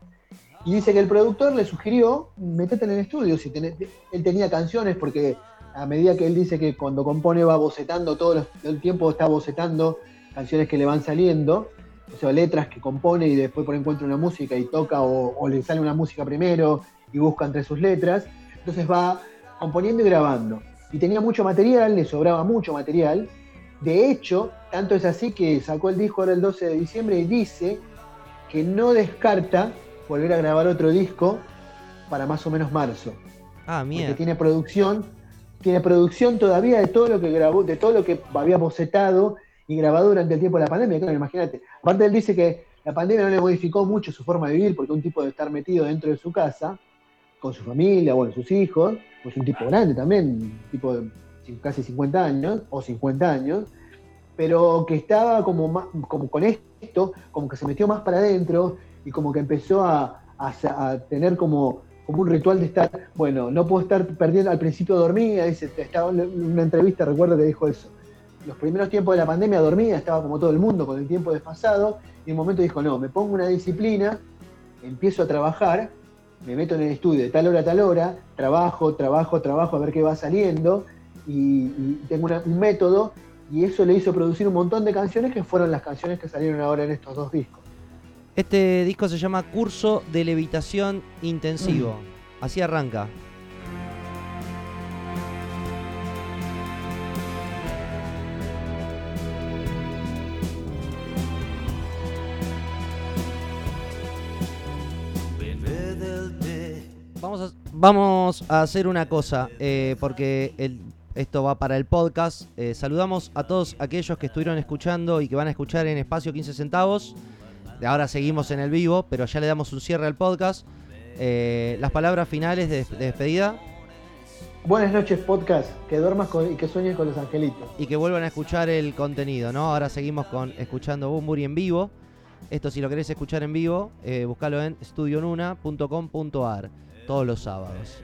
Y dice que el productor le sugirió, metete en el estudio, si él tenía canciones, porque a medida que él dice que cuando compone va bocetando, todo los- todo el tiempo está bocetando canciones que le van saliendo, o sea, letras que compone y después por encuentra una música y toca, o, o le sale una música primero y busca entre sus letras, entonces va componiendo y grabando. Y tenía mucho material, le sobraba mucho material, de hecho, tanto es así que sacó el disco ahora el 12 de diciembre y dice que no descarta volver a grabar otro disco para más o menos marzo. Ah, Porque mierda. tiene producción, tiene producción todavía de todo lo que grabó, de todo lo que había bocetado y grabado durante el tiempo de la pandemia. Claro, imagínate. Aparte él dice que la pandemia no le modificó mucho su forma de vivir, porque un tipo de estar metido dentro de su casa, con su familia, bueno, sus hijos, pues un tipo grande también, un tipo de casi 50 años, o 50 años, pero que estaba como, más- como con esto, como que se metió más para adentro y como que empezó a, tener como, un ritual de estar, bueno, no puedo estar perdiendo, al principio dormía, dice, estaba en una entrevista, recuerdo que dijo eso, los primeros tiempos de la pandemia dormía, estaba como todo el mundo con el tiempo desfasado, y en un momento dijo, no, me pongo una disciplina, empiezo a trabajar, me meto en el estudio de tal hora tal hora, trabajo, trabajo, trabajo, a ver qué va saliendo, y, tengo un método, y eso le hizo producir un montón de canciones que fueron las canciones que salieron ahora en estos dos discos. Este disco se llama Curso de Levitación Intensivo. Así arranca. Vamos a, hacer una cosa, eh, porque esto va para el podcast. Eh, saludamos a todos aquellos que estuvieron escuchando y que van a escuchar en espacio 15 centavos. Ahora seguimos en el vivo, pero ya le damos un cierre al podcast. Eh, las palabras finales de, de despedida Buenas noches, podcast, que duermas con- y que sueñes con los angelitos. y que vuelvan a escuchar el contenido, ¿no? Ahora seguimos con escuchando Bumburi en vivo. Esto si lo querés escuchar en vivo, eh, buscalo en studionuna.com.ar todos los sábados.